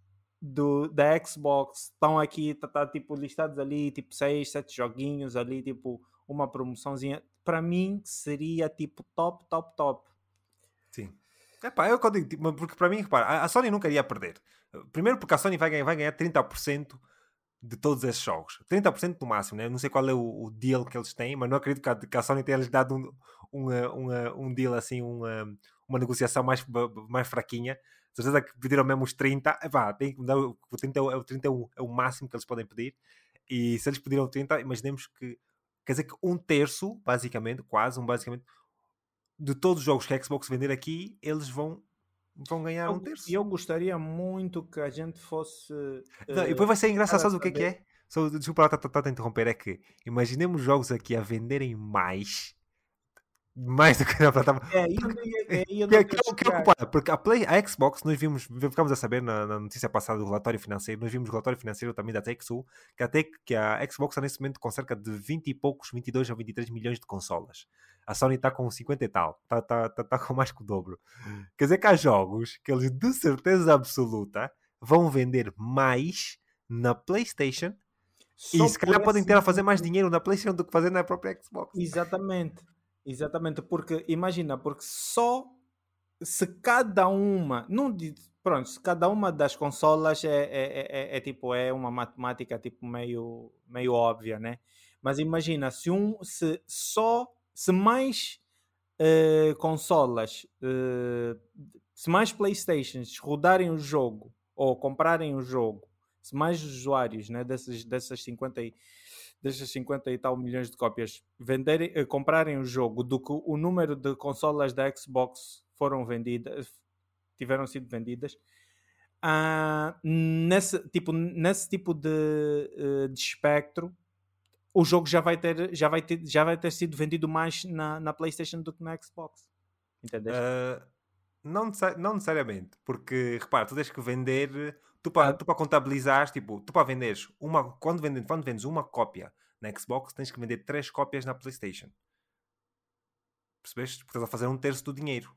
do, da Xbox estão aqui, tá, tá, tipo listados ali, tipo 6, 7 joguinhos ali, tipo uma promoçãozinha. Para mim seria tipo top, top, top. Sim. Epá, eu digo, tipo, porque para mim, repara, a Sony nunca iria perder. Primeiro porque a Sony vai ganhar, vai ganhar 30% de todos esses jogos. 30% no máximo, né? não sei qual é o, o, deal que eles têm, mas não acredito que a, que a Sony tenha-lhes dado um, um, um, um deal assim, uma, uma negociação mais, mais fraquinha. Certeza que pediram mesmo os 30, epá, tem que dar, o 30, é o 30 é o, é o máximo que eles podem pedir. E se eles pediram 30, imaginemos que quer dizer que um terço, basicamente, quase um basicamente, de todos os jogos que a Xbox vender aqui, eles vão vão ganhar eu, um terço. Eu gostaria muito que a gente fosse. Não, e depois vai ser engraçado, sabe o que é que é? Só, desculpa lá, tá, tá, tá, interromper, é que imaginemos jogos aqui a venderem mais mais do que na plataforma. É, eu, eu, eu que, que, que, que porque a, Play, a Xbox, nós vimos, ficamos a saber na, na, notícia passada do relatório financeiro, nós vimos o relatório financeiro também da TechSou, que até que a Xbox está nesse momento com cerca de 20 e poucos, 22 ou 23 milhões de consolas. A Sony está com 50 e tal, está tá, tá, tá com mais que o dobro. Quer dizer que há jogos que eles de certeza absoluta vão vender mais na PlayStation Só e se calhar podem ter a fazer mais dinheiro na PlayStation do que fazer na própria Xbox. Exatamente. Exatamente, porque imagina, porque só se cada uma, não pronto, se cada uma das consolas é, é, é, é, tipo é uma matemática tipo meio meio óbvia, né? Mas imagina se um se só se mais uh, consolas, uh, se mais PlayStations rodarem o jogo ou comprarem o jogo, se mais usuários, né, dessas dessas 50 e destas 50 e tal milhões de cópias venderem, eh, comprarem o jogo do que o número de consolas da Xbox foram vendidas, tiveram sido vendidas, uh, nesse, tipo, nesse tipo de, uh, de espectro, o jogo já vai ter, já vai ter, já vai ter sido vendido mais na, na PlayStation do que na Xbox. Entendeste? Uh, não, não necessariamente, porque repara, tu tens que vender tu para, tu para contabilizar, tipo, tu para venderes uma, quando vendes, quando vendes uma cópia na Xbox, tens que vender três cópias na PlayStation. Percebeste? Porque estás a fazer um terço do dinheiro.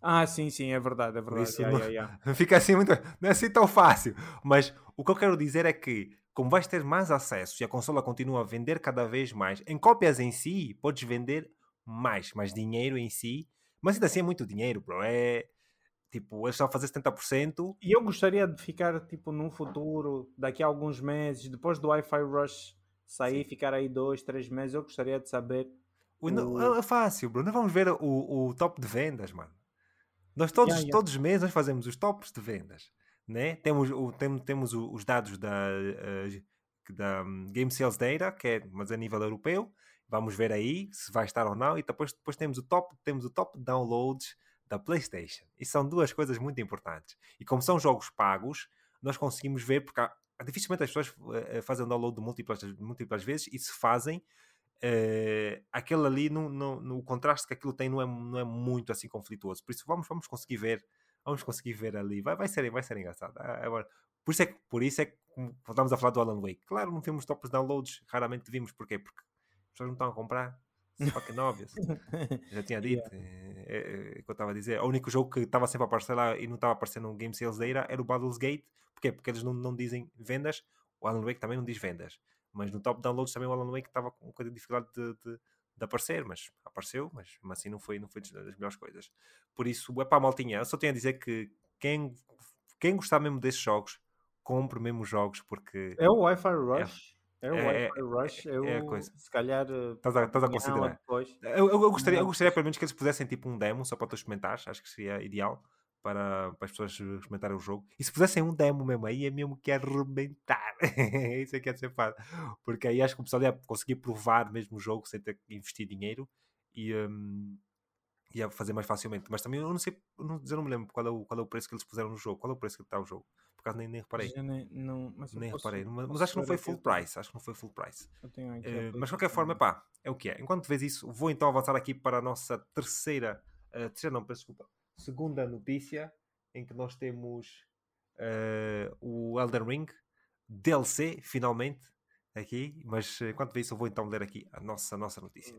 Ah, sim, sim, é verdade, é verdade. Isso yeah, não, yeah, yeah. Fica assim muito. Não é assim tão fácil. Mas o que eu quero dizer é que, como vais ter mais acesso e a consola continua a vender cada vez mais, em cópias em si, podes vender mais, mais dinheiro em si. Mas ainda assim é muito dinheiro, bro. É, Tipo, eles estão a fazer 70%. E eu gostaria de ficar, tipo, num futuro, daqui a alguns meses, depois do Wi-Fi Rush sair, Sim. ficar aí dois, três meses, eu gostaria de saber. O... O... É fácil, Bruno. Nós vamos ver o, o top de vendas, mano. Nós todos, yeah, yeah. todos os meses nós fazemos os tops de vendas. Né? Temos, o, tem, temos os dados da, uh, da um, Game Sales Data, que é, mas a nível europeu. Vamos ver aí se vai estar ou não. E depois, depois temos o top, temos o top downloads da PlayStation. E são duas coisas muito importantes. E como são jogos pagos, nós conseguimos ver, porque há, dificilmente as pessoas uh, fazem download de múltiplas, múltiplas vezes e se fazem, uh, aquele ali, no, no, no, contraste que aquilo tem, não é, não é muito assim conflituoso. Por isso, vamos, vamos conseguir ver. Vamos conseguir ver ali. Vai, vai, ser, vai ser engraçado. Ah, agora, por isso é que, por isso é que a falar do Alan Wake. Claro, não vimos tops downloads, raramente vimos. Porquê? Porque as pessoas não estão a comprar fucking obvious. Já tinha dito. Yeah. É, é, é, que eu estava a dizer. O único jogo que estava sempre a aparecer lá e não estava aparecendo no Game Sales era o Battle's Gate. Porquê? Porque eles não, não dizem vendas. O Alan Wake também não diz vendas. Mas no top downloads também o Alan Wake estava com um bocadinho de dificuldade de, de, de, aparecer. Mas apareceu, mas, mas assim não foi, não foi das melhores coisas. Por isso, é para a maltinha. Eu só tenho a dizer que quem, quem gostar mesmo desses jogos, compre mesmo os jogos porque... É o Wi-Fi Rush? É. É o é, Rush, eu é a coisa. se calhar. Estás a, estás a considerar? Eu, eu, gostaria, eu gostaria pelo menos que eles pusessem tipo um demo só para tu experimentares, acho que seria ideal para, para as pessoas experimentarem o jogo. E se pusessem um demo mesmo, aí é mesmo que arrebentar. Isso é que é ser fácil. Porque aí acho que o pessoal ia conseguir provar mesmo o jogo sem ter que investir dinheiro e. Um, ia fazer mais facilmente, mas também eu não sei, eu não, eu não me lembro qual é, o, qual é o preço que eles puseram no jogo, qual é o preço que está o jogo. Por acaso nem, nem reparei. Nem, não, mas nem reparei. Mas, mas acho que não foi full price. Acho que não foi full price. Uh, mas de qualquer forma, pá, é o que é. Enquanto vês isso, vou então avançar aqui para a nossa terceira. Uh, terceira não, peço desculpa. Segunda notícia em que nós temos uh, o Elden Ring DLC, finalmente, aqui. Mas enquanto vê isso, eu vou então ler aqui a nossa, a nossa notícia.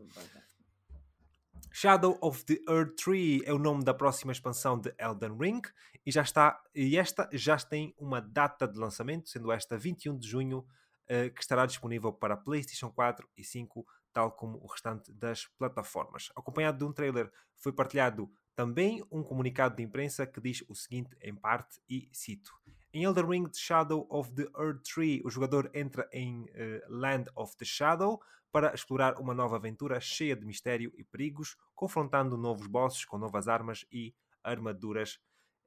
Shadow of the Earth Tree é o nome da próxima expansão de Elden Ring e já está e esta já tem uma data de lançamento, sendo esta 21 de junho, uh, que estará disponível para PlayStation 4 e 5, tal como o restante das plataformas. Acompanhado de um trailer, foi partilhado também um comunicado de imprensa que diz o seguinte em parte e cito: em Elden Ring The Shadow of the Earth Tree, o jogador entra em uh, Land of the Shadow para explorar uma nova aventura cheia de mistério e perigos, confrontando novos bosses com novas armas e armaduras,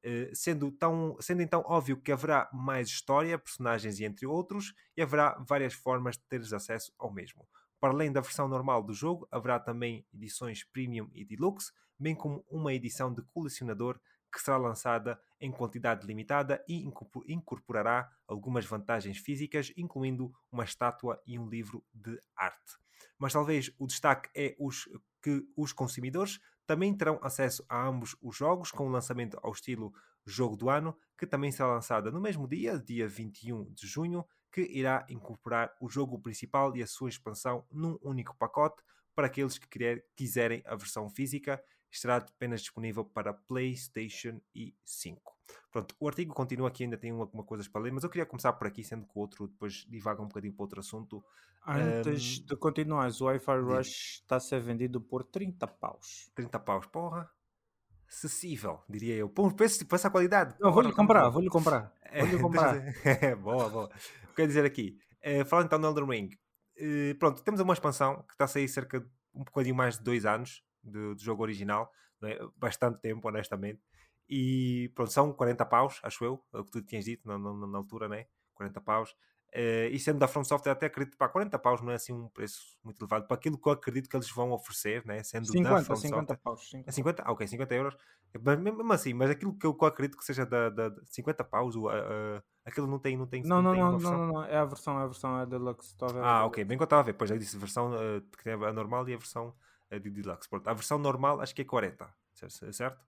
uh, sendo, tão, sendo então óbvio que haverá mais história, personagens e entre outros, e haverá várias formas de teres acesso ao mesmo. Para além da versão normal do jogo, haverá também edições Premium e Deluxe, bem como uma edição de colecionador que será lançada em quantidade limitada e incorporará algumas vantagens físicas, incluindo uma estátua e um livro de arte. Mas talvez o destaque é os, que os consumidores também terão acesso a ambos os jogos, com o lançamento ao estilo Jogo do Ano, que também será lançada no mesmo dia, dia 21 de junho, que irá incorporar o jogo principal e a sua expansão num único pacote para aqueles que quiserem a versão física estará apenas disponível para PlayStation e 5. Pronto, o artigo continua aqui, ainda tem algumas coisas para ler, mas eu queria começar por aqui, sendo que o outro depois divaga um bocadinho para outro assunto. Antes um, de continuar, o Wi-Fi Rush está a ser vendido por 30 paus. 30 paus, porra. Acessível, diria eu. Pô, pensa tipo, essa qualidade. Não, vou-lhe comprar, vou-lhe comprar. Vou-lhe comprar. boa, boa. Quero dizer aqui, uh, falando então no Elden Ring, uh, pronto, temos uma expansão que está a sair cerca de um bocadinho mais de dois anos, do, do jogo original, é? bastante tempo, honestamente. E pronto, são 40 paus, acho eu, é o que tu tinhas dito na, na, na altura, né? 40 paus. Uh, e sendo da From Software, até acredito que 40 paus não é assim um preço muito elevado para aquilo que eu acredito que eles vão oferecer, né? sendo 50, da From 50 Software. paus. 50. É 50? Ah, ok, 50 euros. Mas mesmo assim, mas aquilo que eu, acredito que seja da, da, 50 paus, uh, uh, aquilo não tem. Não, tem, não, não, tem não, não, não, não, é a versão, é a versão é a Deluxe. Ah, ok, bem que eu estava a ver, pois já disse a versão que tem a normal e a versão a de Deluxe. Pronto, a versão normal acho que é 40, certo?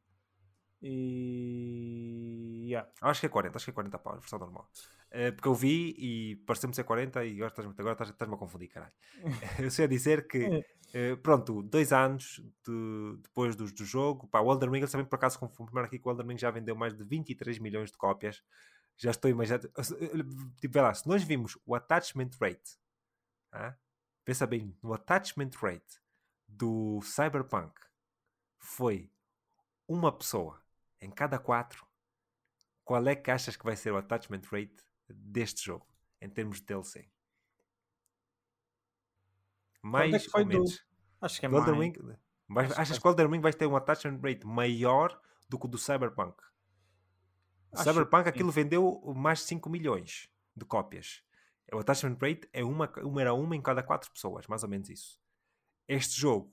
E. Yeah. Acho que é 40, acho que é 40 pau, a versão normal. Uh, porque eu vi e pareceu-me ser 40 e agora estás-me agora estás, estás a confundir, caralho. eu sei dizer que, uh, pronto, dois anos de, depois do, do jogo, pá, o Elden Ring, também por acaso confirmar aqui que o Elden Ring já vendeu mais de 23 milhões de cópias. Já estou imaginando. Tipo, vê lá, se nós vimos o attachment rate, ah, pensa bem no attachment rate do Cyberpunk foi uma pessoa em cada quatro, qual é que achas que vai ser o attachment rate deste jogo em termos de DLC? Mais é ou menos? Do... Acho que é mais. Ring... Mas, achas que o Golden Ring vai ter um attachment rate maior do que o do Cyberpunk? O Cyberpunk aquilo vendeu mais de 5 milhões de cópias. O attachment rate é uma, uma era uma em cada quatro pessoas, mais ou menos isso este jogo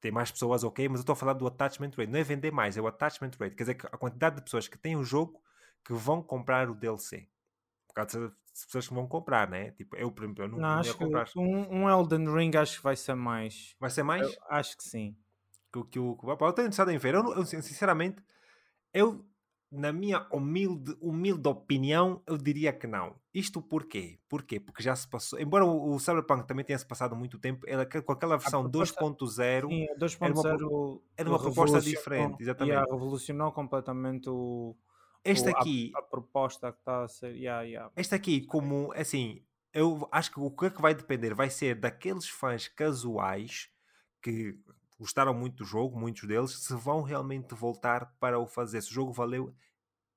tem mais pessoas, ok, mas eu estou a falar do attachment rate. Não é vender mais, é o attachment rate. Quer dizer, a quantidade de pessoas que têm o jogo que vão comprar o DLC. Por causa das pessoas que vão comprar, né? Tipo, eu, por exemplo, eu não, não acho comprar. Que um, um, Elden Ring acho que vai ser mais. Vai ser mais? Eu acho que sim. Que, que, que, eu estou interessado em ver. Eu, eu, sinceramente, eu na minha humilde, humilde opinião, eu diria que não. Isto porquê? Porquê? Porque já se passou. Embora o, o Cyberpunk também tenha se passado muito tempo, ela, com aquela versão 2.0 era uma, era uma proposta diferente. Exatamente. Yeah, revolucionou completamente o. Este o, aqui. A, a, proposta que está a ser. Yeah, yeah. Este aqui, como assim, eu acho que o que é que vai depender vai ser daqueles fãs casuais que gostaram muito do jogo, muitos deles, se vão realmente voltar para o fazer. Se o jogo valeu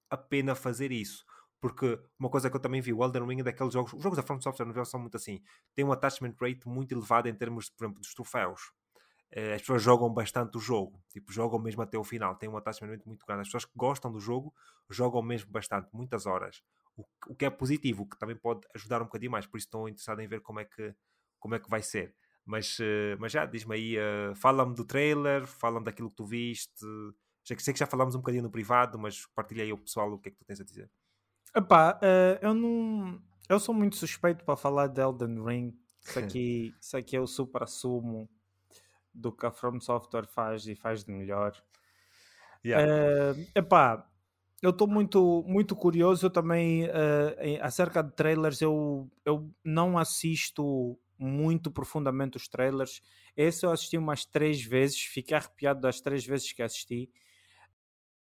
a pena fazer isso. Porque uma coisa que eu também vi, o Elden Ring é daqueles jogos, os jogos da From Software não são muito assim, tem um attachment rate muito elevado em termos, por exemplo, dos troféus. Eh, as pessoas jogam bastante o jogo, tipo, jogam mesmo até o final, tem um attachment rate muito grande. As pessoas que gostam do jogo jogam mesmo bastante, muitas horas. O, que é positivo, que também pode ajudar um bocadinho mais, por isso estou interessado em ver como é que, como é que vai ser. Mas, uh, mas já, diz-me aí, uh, fala-me do trailer, fala-me daquilo que tu viste. Já que sei que já falámos um bocadinho no privado, mas partilha aí o pessoal o que é que tu tens a dizer. Epá, uh, eu não. Eu sou muito suspeito para falar de Elden Ring. Isso aqui, isso aqui é o super assumo do que a From Software faz e faz de melhor. Yeah. Uh, epá, eu estou muito, muito curioso também uh, em, acerca de trailers. Eu, eu não assisto muito profundamente os trailers. Esse eu assisti umas três vezes, fiquei arrepiado das três vezes que assisti.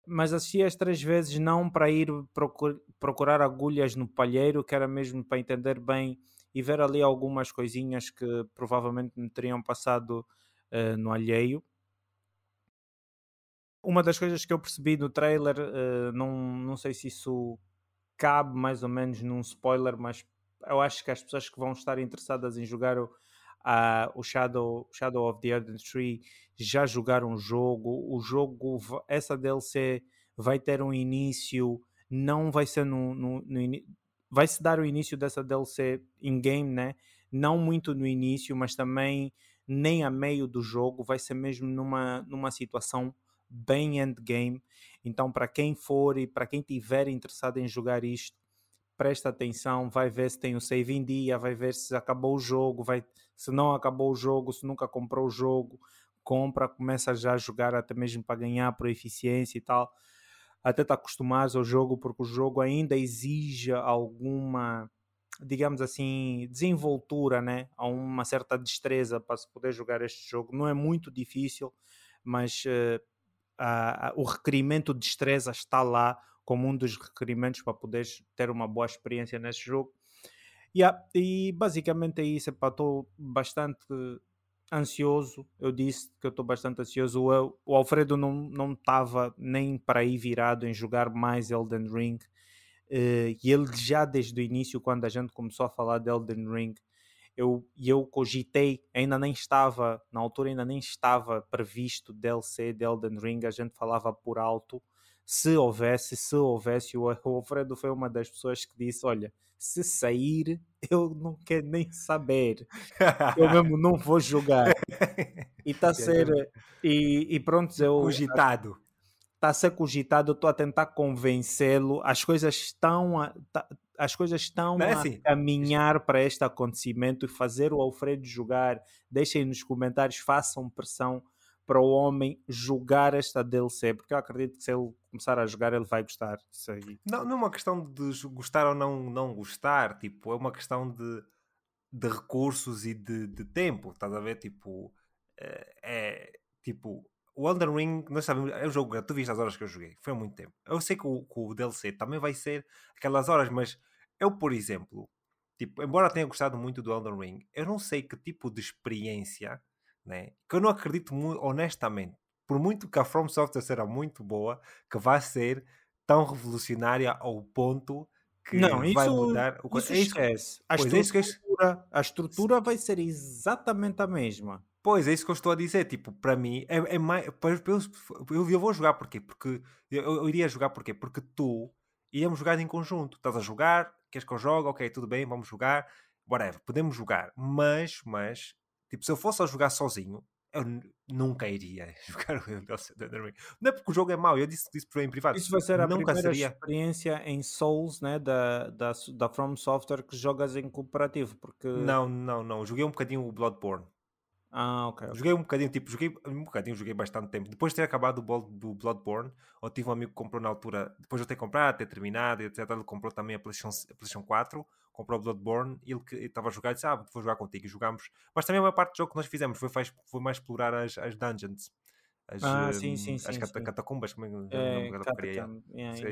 Mas assisti as três vezes não para ir procur procurar agulhas no palheiro, que era mesmo para entender bem e ver ali algumas coisinhas que provavelmente me teriam passado uh, no alheio. Uma das coisas que eu percebi no trailer, uh, não, não sei se isso cabe mais ou menos num spoiler, mas eu acho que as pessoas que vão estar interessadas em jogar o, uh, o Shadow, Shadow of the Elden Tree já jogaram o jogo. O jogo, essa DLC vai ter um início, não vai ser no, no, no vai se dar o início dessa DLC in-game, né? Não muito no início, mas também nem a meio do jogo, vai ser mesmo numa, numa situação bem endgame. Então, para quem for e para quem tiver interessado em jogar isto, presta atenção, vai ver se tem o save em dia, vai ver se acabou o jogo, vai, se não acabou o jogo, se nunca comprou o jogo, compra, começa já a jogar até mesmo para ganhar por eficiência e tal. Até está acostumado ao jogo, porque o jogo ainda exige alguma, digamos assim, desenvoltura, né? Há uma certa destreza para se poder jogar este jogo. Não é muito difícil, mas uh, a, a, o requerimento de destreza está lá como um dos requerimentos para poderes ter uma boa experiência nesse jogo. Yeah, e basicamente é isso. Estou bastante ansioso. Eu disse que estou bastante ansioso. O, o Alfredo não estava nem para aí virado em jogar mais Elden Ring. Uh, e ele já desde o início, quando a gente começou a falar de Elden Ring, eu, eu cogitei, ainda nem estava, na altura ainda nem estava previsto DLC de Elden Ring, a gente falava por alto se houvesse, se houvesse, o Alfredo foi uma das pessoas que disse: Olha, se sair, eu não quero nem saber, eu mesmo não vou jogar. E está a ser, e, e pronto, eu. Cogitado. Está a ser cogitado, estou a tentar convencê-lo. As coisas estão a, tá, as coisas estão é assim. a caminhar para este acontecimento e fazer o Alfredo jogar. Deixem nos comentários, façam pressão para o homem jogar esta DLC, porque eu acredito que se ele começar a jogar ele vai gostar. Isso aí. Não, não é uma questão de gostar ou não, não gostar, tipo, é uma questão de, de recursos e de, de tempo, estás a ver? Tipo, é, é tipo, o Elden Ring, nós sabemos, é um jogo tu viste as horas que eu joguei, foi muito tempo. Eu sei que o, que o DLC também vai ser aquelas horas, mas eu, por exemplo, tipo, embora tenha gostado muito do Elden Ring, eu não sei que tipo de experiência né? que eu não acredito muito, honestamente, por muito que a From Software seja muito boa, que vai ser tão revolucionária ao ponto que não, isso, vai mudar o isso é esquece. A, pois estrutura, é isso a estrutura vai ser exatamente a mesma. Pois, é isso que eu estou a dizer. Tipo, para mim, é, é mais. Eu, eu, eu, vou jogar porquê? Porque eu, eu, iria jogar porquê? Porque tu íamos jogar em conjunto. Estás a jogar, queres que eu jogue? Ok, tudo bem, vamos jogar. Whatever, podemos jogar. Mas, mas Tipo, se eu fosse a jogar sozinho, eu nunca iria jogar o Elden Ring. Não é porque o jogo é mau, eu disse isso em privado. Isso vai ser a nunca primeira seria... experiência em Souls né, da, da, da From Software que jogas em cooperativo. Porque... Não, não, não. Joguei um bocadinho o Bloodborne. Ah, ok. Joguei um bocadinho, tipo, joguei um bocadinho, joguei bastante tempo. Depois de ter acabado o Bloodborne, eu tive um amigo que comprou na altura, depois de eu ter comprado, ter terminado, etc. Ele comprou também a PlayStation, a PlayStation 4 comprou o Bloodborne e ele estava a jogar e disse: Ah, vou jogar contigo. E jogámos. Mas também a maior parte do jogo que nós fizemos foi, foi mais explorar as, as dungeons. As, ah, sim, sim, as sim, cat, catacumbas, como é,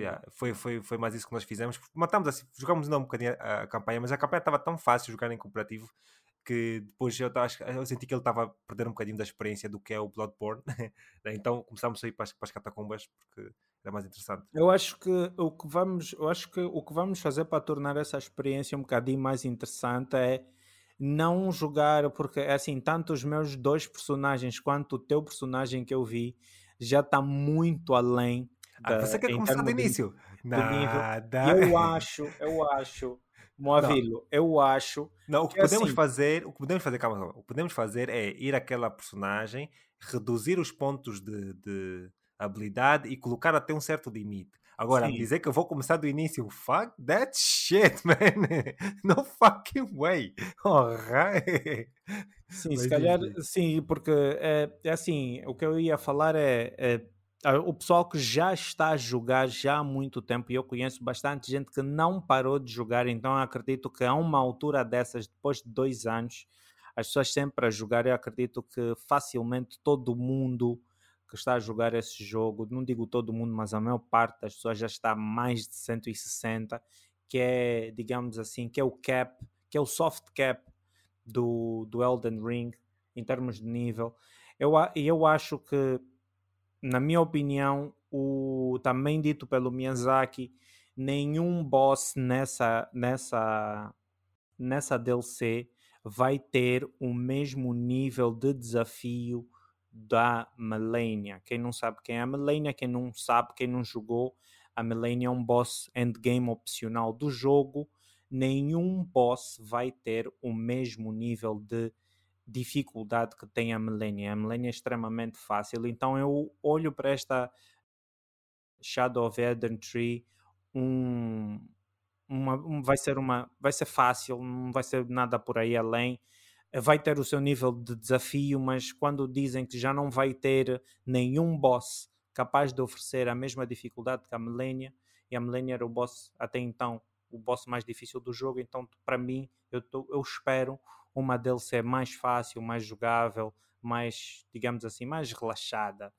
é. Foi, foi, foi mais isso que nós fizemos. Matámos assim, jogámos não um bocadinho a, a campanha, mas a campanha estava tão fácil jogar em cooperativo que depois eu, acho, eu senti que ele estava a perder um bocadinho da experiência do que é o Bloodborne. Né, então começámos a ir para as, para as catacumbas porque era mais interessante. Eu acho que o que vamos, eu acho que o que vamos fazer para tornar essa experiência um bocadinho mais interessante é não jogar, porque é assim, tanto os meus dois personagens quanto o teu personagem que eu vi já está muito além. Ah, você quer começar do início? De, Nada. Eu acho, eu acho, Moavilo, eu acho. Não, o que, que podemos assim... fazer, o que podemos fazer, calma, calma, o que podemos fazer é ir àquela personagem, reduzir os pontos de, de habilidade e colocar até um certo limite. Agora, sim. dizer que eu vou começar do início, fuck that shit, man. No fucking way. Alright. Sim, Mas se calhar, sim, porque é, é, assim, o que eu ia falar é, é o pessoal que já está a jogar já há muito tempo, e eu conheço bastante gente que não parou de jogar, então acredito que a uma altura dessas, depois de dois anos, as pessoas sempre a jogar, eu acredito que facilmente todo mundo que está a jogar esse jogo, não digo todo mundo, mas a maior parte das pessoas já está mais de 160, que é, digamos assim, que é o cap, que é o soft cap do, do Elden Ring, em termos de nível. Eu, eu acho que na minha opinião, o também dito pelo Miyazaki, nenhum boss nessa nessa nessa DLC vai ter o mesmo nível de desafio da Melania. Quem não sabe quem é a Melania, quem não sabe, quem não jogou, a Melania é um boss endgame opcional do jogo. Nenhum boss vai ter o mesmo nível de dificuldade que tem a Millennia. A Millennia é extremamente fácil, então eu olho para esta Shadow of Eden Tree um, uma, um, vai ser uma vai ser fácil, não vai ser nada por aí além. Vai ter o seu nível de desafio, mas quando dizem que já não vai ter nenhum boss capaz de oferecer a mesma dificuldade que a Millennia, e a Millennia era o boss até então o boss mais difícil do jogo, então para mim eu, tô, eu espero uma DLC mais fácil, mais jogável, mais, digamos assim, mais relaxada,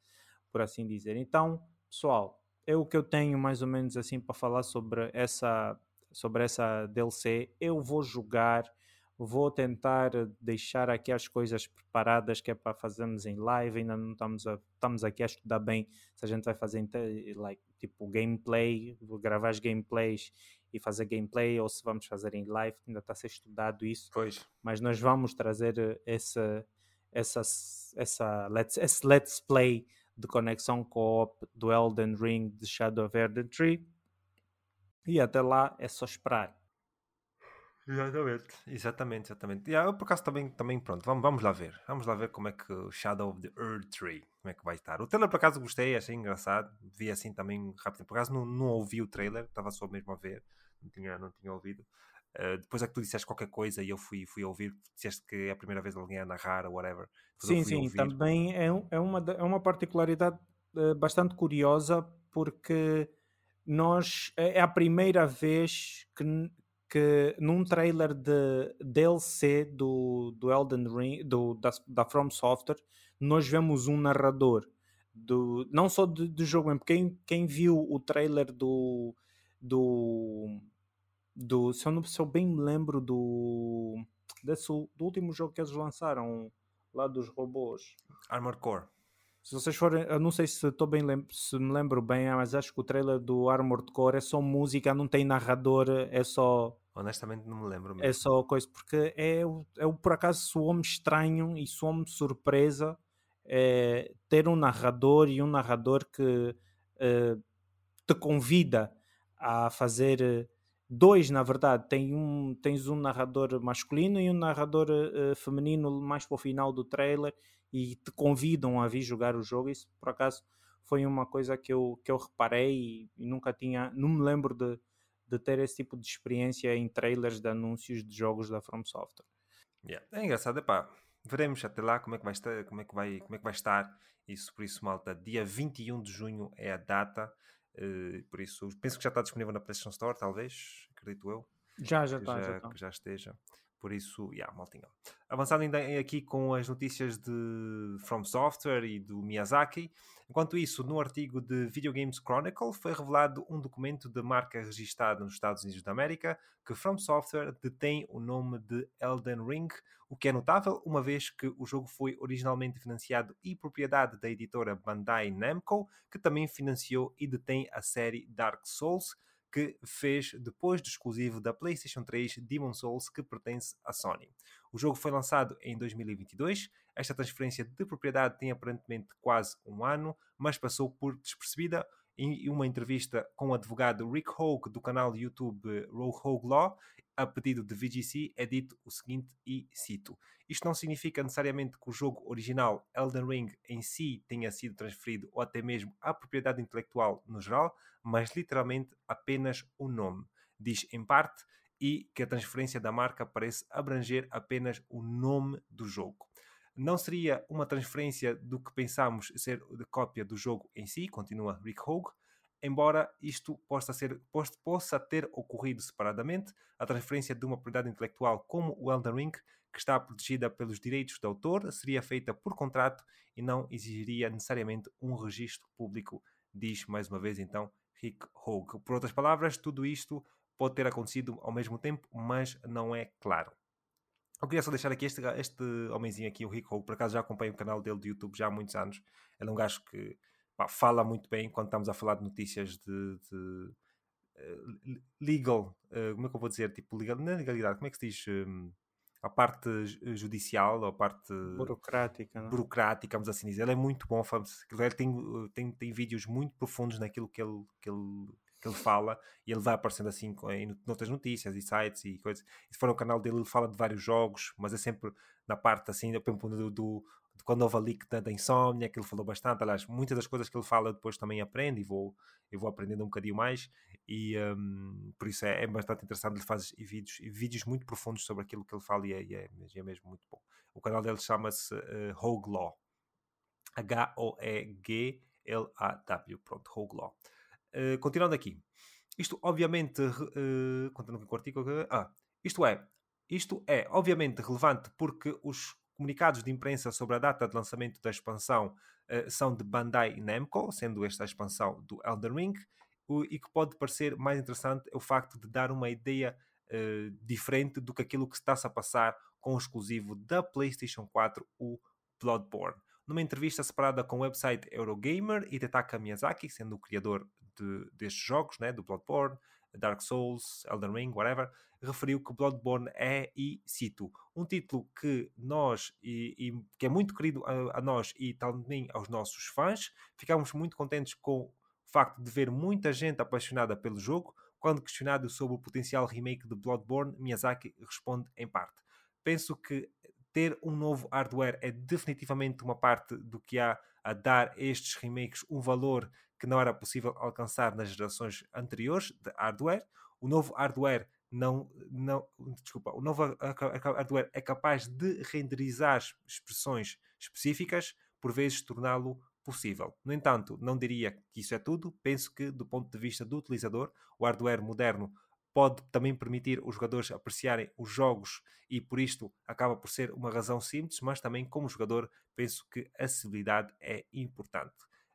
por assim dizer. Então, pessoal, é o que eu tenho mais ou menos assim para falar sobre essa, sobre essa DLC. Eu vou jogar, vou tentar deixar aqui as coisas preparadas que é para fazermos em live. Ainda não estamos, a, estamos aqui a estudar bem se a gente vai fazer like, tipo gameplay, gravar as gameplays e fazer gameplay ou se vamos fazer em live, ainda está a ser estudado isso. Pois. Mas nós vamos trazer essa, essa, essa let's, esse let's play de conexão co-op do Elden Ring de Shadow of Elden Tree. E até lá é só esperar. Exatamente, exatamente, exatamente. E eu por acaso também, também pronto, vamos, vamos lá ver. Vamos lá ver como é que o Shadow of the Earth Tree, como é que vai estar. O trailer por acaso gostei, achei engraçado. Vi assim também rápido. Por acaso não, não ouvi o trailer, estava só mesmo a ver não tinha, não tinha ouvido. Uh, depois é que tu disseste qualquer coisa e eu fui, fui ouvir, disseste que é a primeira vez alguém a narrar ou whatever. sim, sim, ouvir. também é, é, uma, é uma particularidade uh, bastante curiosa porque nós é, é a primeira vez que, que num trailer de DLC do, do Elden Ring, do, da, da From Software, nós vemos um narrador. Do, não só do, do jogo, quem, quem viu o trailer do, do do se eu, não, se eu bem me lembro do desse, do último jogo que eles lançaram lá dos robôs. Armored Core. Se vocês forem, eu não sei se estou bem se me lembro bem, mas acho que o trailer do Armored Core é só música, não tem narrador, é só honestamente não me lembro mesmo. é só coisa, porque é, é por acaso soou-me estranho e soou-me surpresa é, ter um narrador e um narrador que é, te convida a fazer dois, na verdade. Tem um, tens um narrador masculino e um narrador uh, feminino mais para o final do trailer e te convidam a vir jogar o jogo. Isso, por acaso, foi uma coisa que eu, que eu reparei e, e nunca tinha, não me lembro de, de ter esse tipo de experiência em trailers de anúncios de jogos da From Software. Yeah. É engraçado, epá, veremos até lá como é que vai estar, como é que vai, como é que vai estar isso, por isso, malta, dia 21 de junho é a data Uh, por isso, penso que já está disponível na PlayStation Store, talvez, acredito eu. Já, já está. Já, já, tá. já esteja. Por isso, yeah, maltinha. Avançando ainda aqui com as notícias de From Software e do Miyazaki. Enquanto isso, no artigo de Video Games Chronicle foi revelado um documento de marca registrado nos Estados Unidos da América que From Software detém o nome de Elden Ring, o que é notável uma vez que o jogo foi originalmente financiado e propriedade da editora Bandai Namco, que também financiou e detém a série Dark Souls, que fez depois do exclusivo da PlayStation 3 Demon Souls, que pertence à Sony. O jogo foi lançado em 2022. Esta transferência de propriedade tem aparentemente quase um ano, mas passou por despercebida. Em uma entrevista com o advogado Rick Hogue do canal YouTube Hogue Law, a pedido de VGC, é dito o seguinte, e cito: Isto não significa necessariamente que o jogo original Elden Ring em si tenha sido transferido ou até mesmo a propriedade intelectual no geral, mas literalmente apenas o nome. Diz em parte e que a transferência da marca parece abranger apenas o nome do jogo. Não seria uma transferência do que pensamos ser de cópia do jogo em si, continua Rick Hogue, embora isto possa, ser, possa ter ocorrido separadamente, a transferência de uma propriedade intelectual como o Elden Ring, que está protegida pelos direitos de autor, seria feita por contrato e não exigiria necessariamente um registro público, diz mais uma vez então Rick Hogue. Por outras palavras, tudo isto pode ter acontecido ao mesmo tempo, mas não é claro. Eu queria só deixar aqui este, este homenzinho aqui, o Rick Hogue, por acaso já acompanho o canal dele do YouTube já há muitos anos. Ele é um gajo que pá, fala muito bem quando estamos a falar de notícias de, de uh, legal, uh, como é que eu vou dizer? Tipo, legal, não é legalidade, como é que se diz? Um, a parte judicial, ou a parte burocrática, não? burocrática, vamos assim dizer. Ele é muito bom, ele tem, tem, tem vídeos muito profundos naquilo que ele, que ele, que ele fala e ele vai aparecendo assim em outras notícias e sites e coisas. E se for o canal dele, ele fala de vários jogos, mas é sempre na parte assim, do, do, quando houve a leak da, da insónia, que ele falou bastante. Aliás, muitas das coisas que ele fala depois também aprendo e vou, eu vou aprendendo um bocadinho mais. E um, por isso é, é, bastante interessante. Ele faz vídeos, vídeos muito profundos sobre aquilo que ele fala e é, e é, é mesmo muito bom. O canal dele chama-se uh, Hogue Law. H-O-E-G-L-A-W. Pronto, Hogue Law. Uh, continuando aqui. Isto, obviamente, uh, continuando com o artigo. Ah, isto é, isto é, obviamente, relevante porque os comunicados de imprensa sobre a data de lançamento da expansão uh, são de Bandai Namco, sendo esta a expansão do Elden Ring, o, e que pode parecer mais interessante é o facto de dar uma ideia uh, diferente do que aquilo que está-se a passar com o exclusivo da PlayStation 4, o Bloodborne. Numa entrevista separada com o website Eurogamer, Hitetaka Miyazaki, sendo o criador de, destes jogos, né, do Bloodborne, Dark Souls, Elden Ring, whatever, referiu que Bloodborne é, e cito, um título que nós, e, e que é muito querido a, a, nós e também aos nossos fãs, ficamos muito contentes com o facto de ver muita gente apaixonada pelo jogo. Quando questionado sobre o potencial remake de Bloodborne, Miyazaki responde em parte. Penso que ter um novo hardware é definitivamente uma parte do que há a dar estes remakes um valor que não era possível alcançar nas gerações anteriores de hardware. O novo hardware não, não, desculpa, o novo hardware é capaz de renderizar expressões específicas, por vezes torná-lo possível. No entanto, não diria que isso é tudo. Penso que, do ponto de vista do utilizador, o hardware moderno pode também permitir os jogadores apreciarem os jogos e por isto acaba por ser uma razão simples, mas também como jogador penso que a acessibilidade é importante.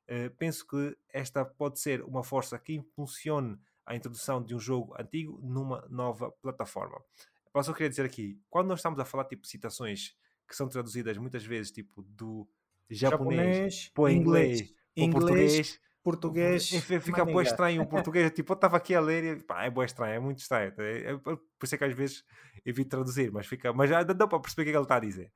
Uh, penso que esta pode ser uma força que impulsione a introdução de um jogo antigo numa nova plataforma. Mas eu queria dizer aqui, quando nós estamos a falar tipo citações que são traduzidas muitas vezes tipo do japonês, para inglês, inglês, português, português, fica bem estranho o português, tipo, eu estava aqui a ler e pá, é bem estranho, é muito estranho. É, é, por isso é que às vezes evito traduzir, mas fica, mas já dá para perceber o que, é que ele está a dizer.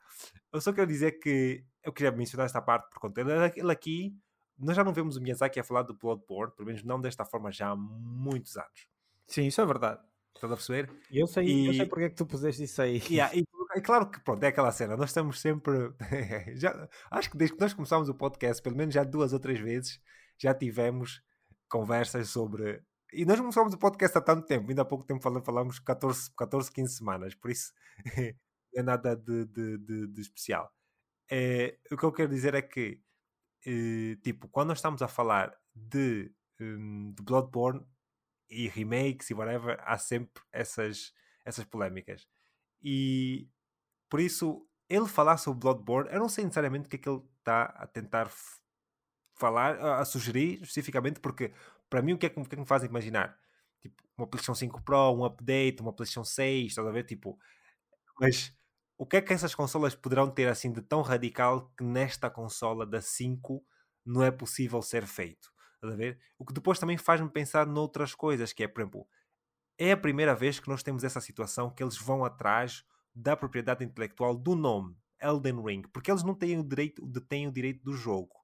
Eu só quero dizer que eu queria mencionar esta parte por conta. Ele aqui nós já não vemos o Miyazaki a falar do Bloodborne, pelo menos não desta forma já há muitos anos. Sim, isso é verdade. Estás a perceber? Eu sei, e... eu sei porque é que tu puseste isso aí. Yeah, e, é claro que pronto, é aquela cena, nós estamos sempre. já, acho que desde que nós começámos o podcast, pelo menos já duas ou três vezes, já tivemos conversas sobre. E nós começámos o podcast há tanto tempo, ainda há pouco tempo falamos 14, 14 15 semanas, por isso não é nada de, de, de, de especial. É, o que eu quero dizer é que uh, tipo, quando nós estamos a falar de, um, de Bloodborne e remakes e whatever, há sempre essas, essas polémicas. E por isso, ele falar sobre Bloodborne, eu não sei necessariamente o que é que ele está a tentar falar, a, a, sugerir especificamente, porque para mim o que é que, o que, é que me faz imaginar? Tipo, uma PlayStation 5 Pro, um update, uma PlayStation 6, estás a ver? Tipo, mas o que é que essas consolas poderão ter assim de tão radical que nesta consola da 5 não é possível ser feito? a ver? O que depois também faz-me pensar noutras coisas, que é, por exemplo, é a primeira vez que nós temos essa situação que eles vão atrás da propriedade intelectual do nome Elden Ring, porque eles não têm o direito, detêm o direito do jogo.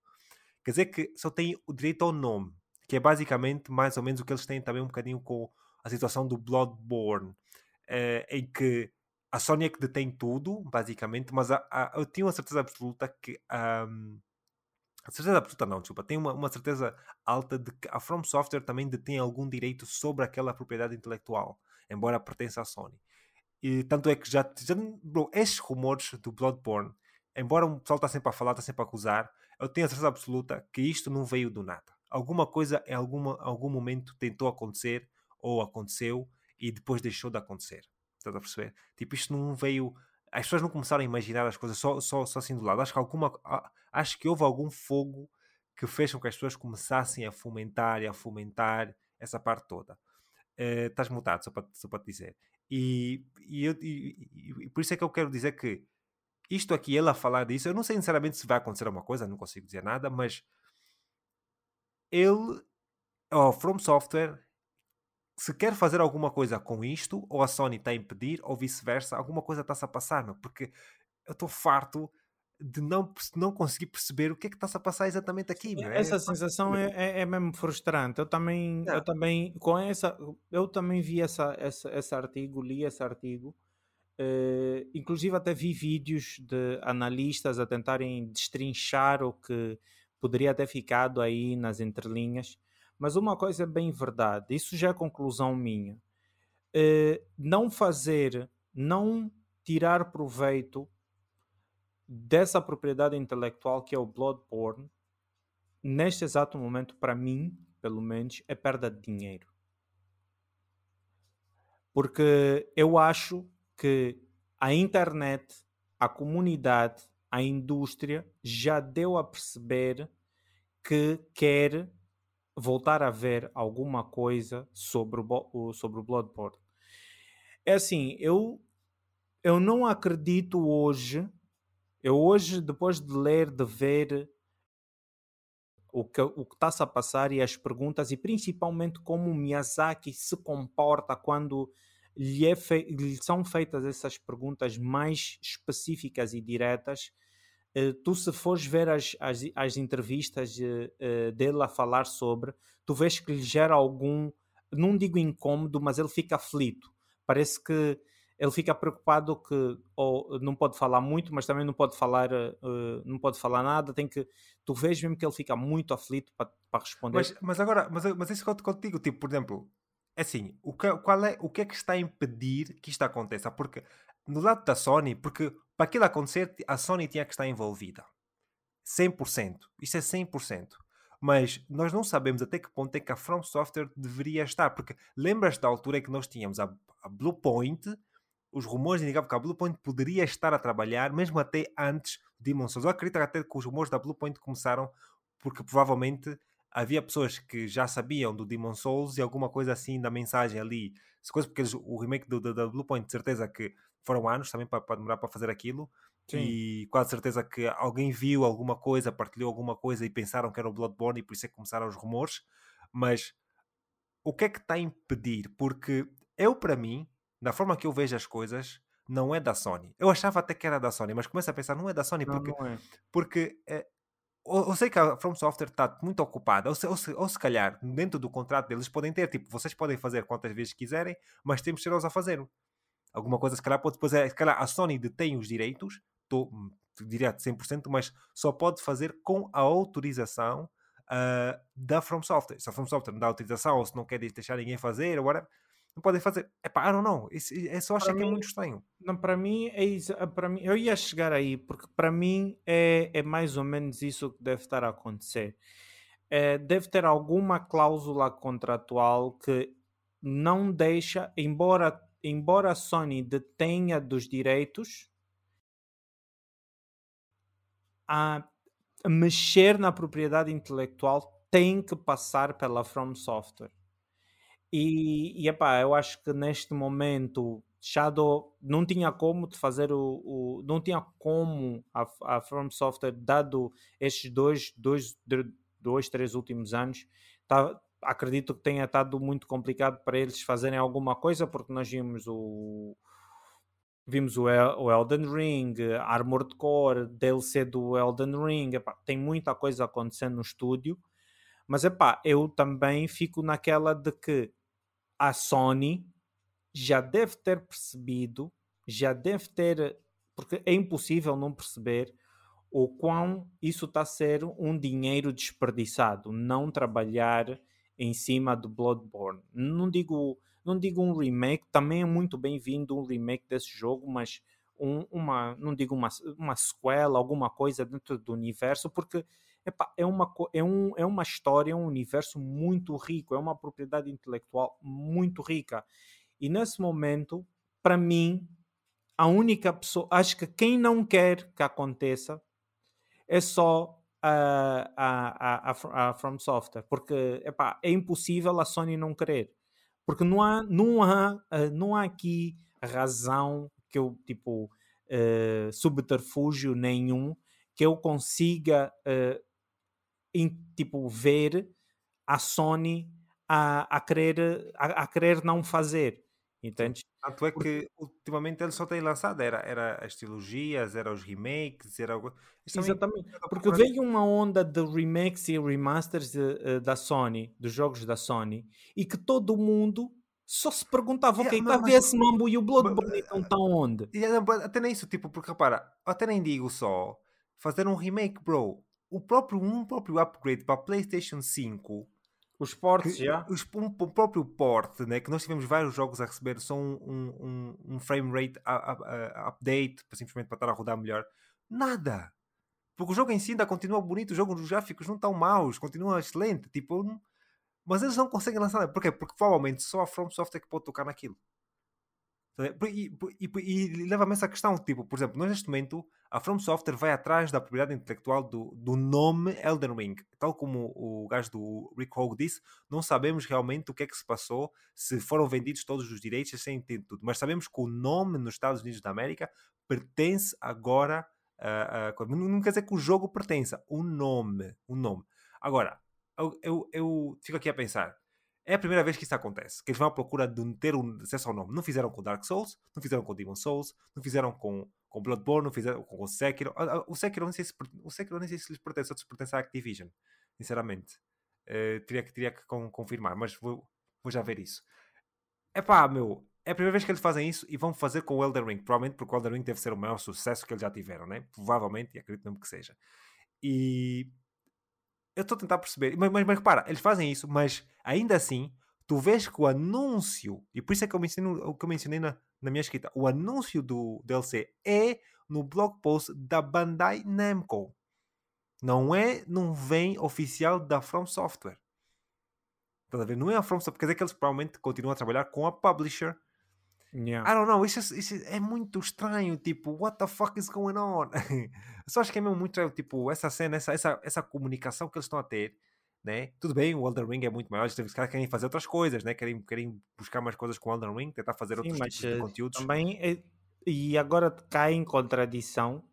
Quer dizer que só têm o direito ao nome, que é basicamente mais ou menos o que eles têm também um bocadinho com a situação do Bloodborne, eh, em que a Sony é que detém tudo, basicamente, mas a, a, eu tinha uma certeza absoluta que. Um, a certeza absoluta não, desculpa. Tenho uma, uma, certeza alta de que a From Software também detém algum direito sobre aquela propriedade intelectual, embora pertença à Sony. E tanto é que já. já bro, estes rumores do Bloodborne embora o pessoal está sempre a falar, está sempre a acusar, eu tenho a certeza absoluta que isto não veio do nada. Alguma coisa em alguma, algum momento tentou acontecer ou aconteceu e depois deixou de acontecer. Estás a perceber? Tipo, isto não veio. As pessoas não começaram a imaginar as coisas só, só, só assim do lado. Acho que, alguma, acho que houve algum fogo que fez com que as pessoas começassem a fomentar e a fomentar essa parte toda. Uh, estás mutado, só para, só para te dizer. E, e, eu, e, e, por isso é que eu quero dizer que isto aqui, ele a falar disso, eu não sei sinceramente se vai acontecer alguma coisa, não consigo dizer nada, mas ele, ou From Software, se quer fazer alguma coisa com isto, ou a Sony está a impedir, ou vice-versa, alguma coisa está-se a passar, meu, porque eu estou farto de não, não conseguir perceber o que é que está-se a passar exatamente aqui. Meu. Essa é, sensação é, é, é, mesmo frustrante. Eu também, eu também, com essa, eu também vi essa, essa, esse artigo, li esse artigo, Uh, inclusive até vi vídeos de analistas a tentarem destrinchar o que poderia ter ficado aí nas entrelinhas, mas uma coisa é bem verdade, isso já é conclusão minha. Uh, não fazer, não tirar proveito dessa propriedade intelectual que é o Bloodborne, neste exato momento, para mim, pelo menos, é perda de dinheiro. Porque eu acho que a internet, a comunidade, a indústria já deu a perceber que quer voltar a ver alguma coisa sobre o, sobre o Bloodborne. É assim, eu, eu não acredito hoje, eu hoje, depois de ler, de ver o que o está-se a passar e as perguntas, e principalmente como Miyazaki se comporta quando lhe, é fe... lhe são feitas essas perguntas mais específicas e diretas, tu se fores ver as, as, as entrevistas uh, dele a falar sobre, tu vês que lhe gera algum, não digo incômodo, mas ele fica aflito. Parece que ele fica preocupado que ou não pode falar muito, mas também não pode falar, uh, não pode falar nada. Tem que tu vês mesmo que ele fica muito aflito para, responder. Mas, mas agora, mas, mas isso contigo, tipo, por exemplo, é assim, o que, qual é, o que é que está a impedir que isto aconteça? Porque no lado da Sony, porque para aquilo acontecer, a Sony tinha que estar envolvida. 100%. Isso é 100%. Mas nós não sabemos até que ponto é que a From Software deveria estar. Porque lembras da altura em que nós tínhamos a, a Bluepoint, os rumores indicavam que a Bluepoint poderia estar a trabalhar, mesmo até antes de Demon Souls. Eu acredito até que os rumores da Bluepoint começaram porque provavelmente havia pessoas que já sabiam do Demon Souls e alguma coisa assim da mensagem ali. Coisa porque eles, o remake do, do, do Blue Point, de certeza que foram anos também para, para demorar para fazer aquilo. Sim. E quase certeza que alguém viu alguma coisa, partilhou alguma coisa e pensaram que era o Bloodborne e por isso é que começaram os rumores. Mas o que é que está a impedir? Porque eu, para mim, na forma que eu vejo as coisas, não é da Sony. Eu achava até que era da Sony, mas começo a pensar, não é da Sony, porque, não, não é. porque é, eu sei que a From Software está muito ocupada, ou se, ou, se, ou se calhar dentro do contrato deles podem ter, tipo, vocês podem fazer quantas vezes quiserem, mas temos que ser eles a fazer. Alguma coisa, se calhar, pode depois é, se calhar a Sony detém os direitos, estou direto 100%, mas só pode fazer com a autorização uh, da From Software. Se a From Software não dá autorização ou se não quer deixar ninguém fazer, ou whatever, não podem fazer. É pá, I don't know. Isso, é só achar que é muito estranho. Não, para mim é isso. Ah, para mim, eu ia chegar aí, porque para mim é, é mais ou menos isso que deve estar a acontecer. É, deve ter alguma cláusula contratual que não deixa, embora, embora a Sony detenha dos direitos, a mexer na propriedade intelectual tem que passar pela From Software. E, e epá, eu acho que neste momento Shadow não tinha como de fazer o, o não tinha como a, a From Software dado estes dois, dois, dois três últimos anos tá, acredito que tenha estado muito complicado para eles fazerem alguma coisa porque nós vimos o vimos o, El, o Elden Ring, Armored Core, DLC do Elden Ring, epá, tem muita coisa acontecendo no estúdio. Mas epá, eu também fico naquela de que a Sony já deve ter percebido, já deve ter, porque é impossível não perceber o quão isso está a ser um dinheiro desperdiçado, não trabalhar em cima do Bloodborne. Não digo, não digo um remake, também é muito bem-vindo um remake desse jogo, mas um, uma, não digo uma, uma sequela, alguma coisa dentro do universo, porque epá, é, uma, é, um, é uma história, é um universo muito rico, é uma propriedade intelectual muito rica. E nesse momento, para mim, a única pessoa, acho que quem não quer que aconteça é só a, a, a, a From Software, porque epá, é impossível a Sony não querer, porque não há, não há, eh, não há aqui razão que eu tipo uh, subterfúgio nenhum que eu consiga uh, tipo ver a Sony a, a querer a, a querer não fazer Entende? Tanto é que ultimamente ele só tem lançado, era, era as trilogias, era os remakes, era algo. Exatamente, porque veio uma onda de remakes e remasters uh, da Sony, dos jogos da Sony, e que todo mundo só se perguntava, ok, está a ver esse mambo e o Bloodborne então está onde? Até nem isso, tipo, porque repara, até nem digo só fazer um remake, bro. O próprio, um próprio upgrade para a PlayStation 5 os portes, já? Os, um, o próprio porte, né, que nós tivemos vários jogos a receber só um, um, um frame rate a, a, a update, simplesmente para estar a rodar melhor. Nada! Porque o jogo em si ainda continua bonito, o jogo, os gráficos não estão maus, continua excelente. Tipo, mas eles não conseguem lançar nada. Porquê? Porque provavelmente só a From Software que pode tocar naquilo. E, e, e leva-me essa questão, tipo, por exemplo, nós neste momento, a From Software vai atrás da propriedade intelectual do, do nome Elden Ring. Tal como o gajo do Rick Hogue disse, não sabemos realmente o que é que se passou, se foram vendidos todos os direitos, sem entender tudo. Mas sabemos que o nome nos Estados Unidos da América pertence agora a... Não quer dizer que o jogo pertença, o nome. O nome. Agora, eu, eu, eu fico aqui a pensar, é a primeira vez que isso acontece, que eles vão à procura de ter um acesso ao nome. Não fizeram com Dark Souls, não fizeram com Demon Souls, não fizeram com, com Bloodborne, não fizeram com o Sekiro. O Sekiro não sei se, o Sekiro nem sei se lhes pertence ou se pertence à Activision, sinceramente. Uh, teria que, teria que confirmar, mas vou, vou já ver isso. É pá, meu, é a primeira vez que eles fazem isso e vão fazer com o Elden Ring, provavelmente porque o Elden Ring deve ser o maior sucesso que eles já tiveram, né? Provavelmente, e acredito mesmo que seja. E eu estou a tentar perceber, mas, mas, mas repara, eles fazem isso, mas ainda assim, tu vês que o anúncio, e por isso é que eu mencionei, que eu mencionei na, na minha escrita, o anúncio do DLC é no blog post da Bandai Namco. Não é, não vem oficial da From Software. Estás a ver? Não é a From Software, quer dizer que eles provavelmente continuam a trabalhar com a publisher Yeah. I don't know, isso, isso, é muito estranho, tipo, what the fuck is going on? Só acho que é mesmo muito tipo, essa cena, essa, essa, essa comunicação que eles estão a ter, né? Tudo bem, o Elden Ring é muito maior, os caras querem fazer outras coisas, né? Querem, querem buscar mais coisas com o Elden Ring, tentar fazer Sim, outros tipos de eh, conteúdos. Também, é, e agora cai em contradição,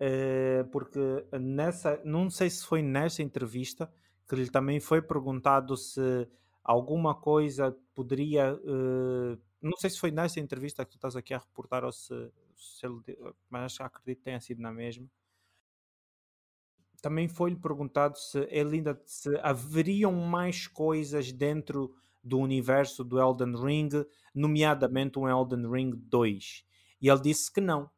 é, porque nessa, não sei se foi nessa entrevista que lhe também foi perguntado se alguma coisa poderia uh, não sei se foi nessa entrevista que tu estás aqui a reportar ou se, se ele, mas acredito que tenha sido na mesma. Também foi-lhe perguntado se ele ainda se haveriam mais coisas dentro do universo do Elden Ring, nomeadamente um Elden Ring 2. E ele disse que não.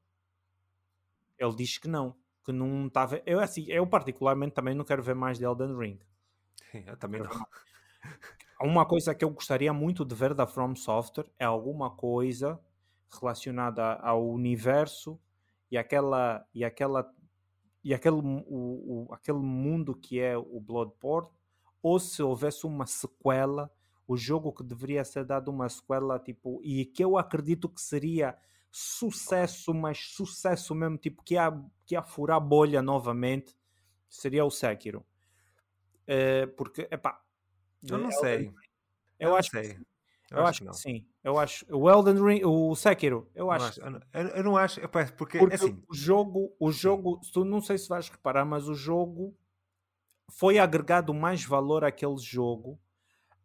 Ele disse que não, que não estava. Eu assim, eu particularmente também não quero ver mais de Elden Ring. Eu também não. uma coisa que eu gostaria muito de ver da From Software é alguma coisa relacionada ao universo e aquela e aquela e aquele, o, o, aquele mundo que é o Bloodborne ou se houvesse uma sequela o jogo que deveria ser dado uma sequela tipo e que eu acredito que seria sucesso mas sucesso mesmo tipo que ia, que ia furar bolha novamente seria o Sekiro. É, porque epá, eu não sei. Eu, eu acho sei. que eu, eu acho, que, que sim. Eu acho. O Elden Ring, o Sekiro, eu acho. Não acho. Eu, eu, não acho, porque, porque assim. O jogo, o jogo, tu não sei se vais reparar, mas o jogo foi agregado mais valor àquele jogo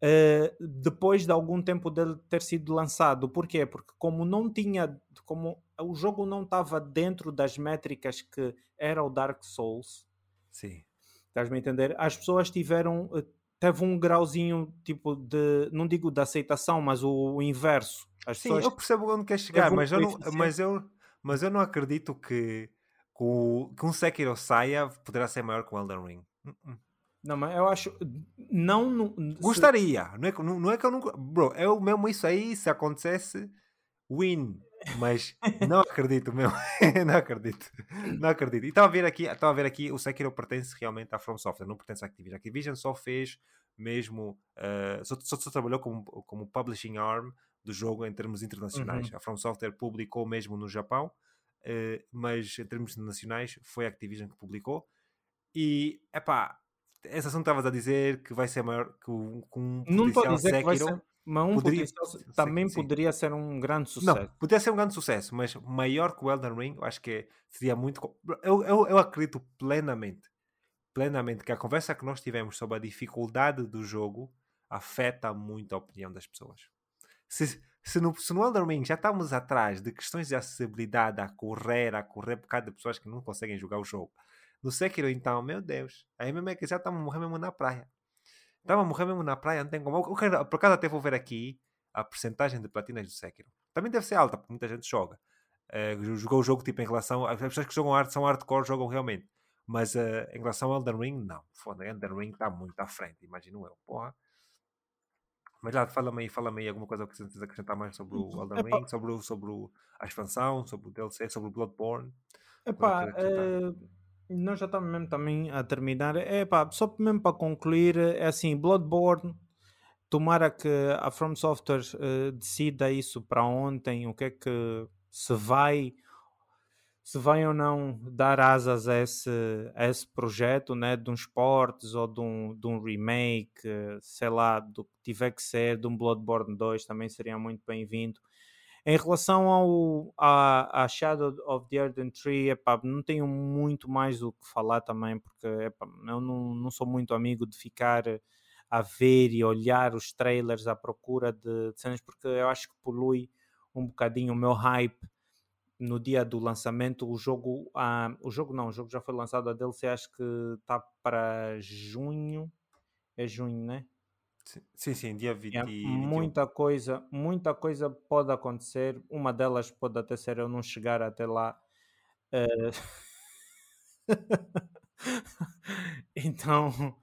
uh, depois de algum tempo dele ter sido lançado. Porquê? Porque como não tinha, como o jogo não estava dentro das métricas que era o Dark Souls. Sim. Estás-me a entender? As pessoas tiveram uh, teve um grauzinho tipo de, não digo de aceitação, mas o, o inverso. As Sim, eu percebo onde quer chegar, mas eu, não, mas, eu, mas eu não acredito que, que, o, que um Sekiro saia poderá ser maior que o Elden Ring. Uh-uh. Não, mas eu acho. Não. não Gostaria. Se... Não, é, não, não é que eu nunca. Bro, é o mesmo isso aí se acontecesse. Win. Mas não acredito mesmo. não acredito. Não acredito. E estava a ver aqui, estava a ver aqui, o Sekiro pertence realmente à From Software, não pertence à Activision. A Activision só fez mesmo, uh, só, só, só, trabalhou como, como publishing arm do jogo em termos internacionais. Uhum. A From Software publicou mesmo no Japão, uh, mas em termos nacionais foi a Activision que publicou. E, epá, essa ação estavas a dizer que vai ser maior que, um Não estou a dizer Sekiro. que vai ser mas um poderia, também sim. poderia ser um grande sucesso. Não, poderia ser um grande sucesso, mas maior que o Elden Ring, eu acho que seria muito. Eu, eu, eu acredito plenamente, plenamente que a conversa que nós tivemos sobre a dificuldade do jogo afeta muito a opinião das pessoas. Se, se, no, se no Elden Ring já estamos atrás de questões de acessibilidade a correr, a correr por causa de pessoas que não conseguem jogar o jogo. No Sekiro, então, meu Deus, aí mesmo é que já estamos morrendo mesmo na praia. Estava a morrer mesmo na praia, não tem como. Eu quero, por acaso até vou ver aqui a porcentagem de platinas do Sekiro. Também deve ser alta, porque muita gente joga. Uh, jogou o jogo tipo em relação. As pessoas que jogam arte são hardcore, jogam realmente. Mas uh, em relação ao Elden Ring, não. Foda, Elden Ring está muito à frente, imagino eu. Porra. Mas lá, fala-me aí, fala-me aí alguma coisa que você acrescentar mais sobre o Elden Epá. Ring, sobre, o, sobre o, a expansão, sobre o DLC, sobre o Bloodborne. Epá, nós já estamos mesmo também a terminar. É pá, só mesmo para concluir, é assim, Bloodborne, tomara que a From Software uh, decida isso para ontem, o que é que se vai se vai ou não dar asas a esse, a esse projeto, né, de uns portes ou de um, de um remake, sei lá, do que tiver que ser, de um Bloodborne 2 também seria muito bem-vindo. Em relação ao, a, a Shadow of the Erdem Tree, epá, não tenho muito mais o que falar também, porque epá, eu não, não sou muito amigo de ficar a ver e olhar os trailers à procura de, de cenas, porque eu acho que polui um bocadinho o meu hype no dia do lançamento. O jogo, ah, o jogo não, o jogo já foi lançado, a DLC acho que está para junho, é junho, né? Sim, sim, dia 20, é, muita coisa, muita coisa pode acontecer. Uma delas pode até ser eu não chegar até lá. Uh... então,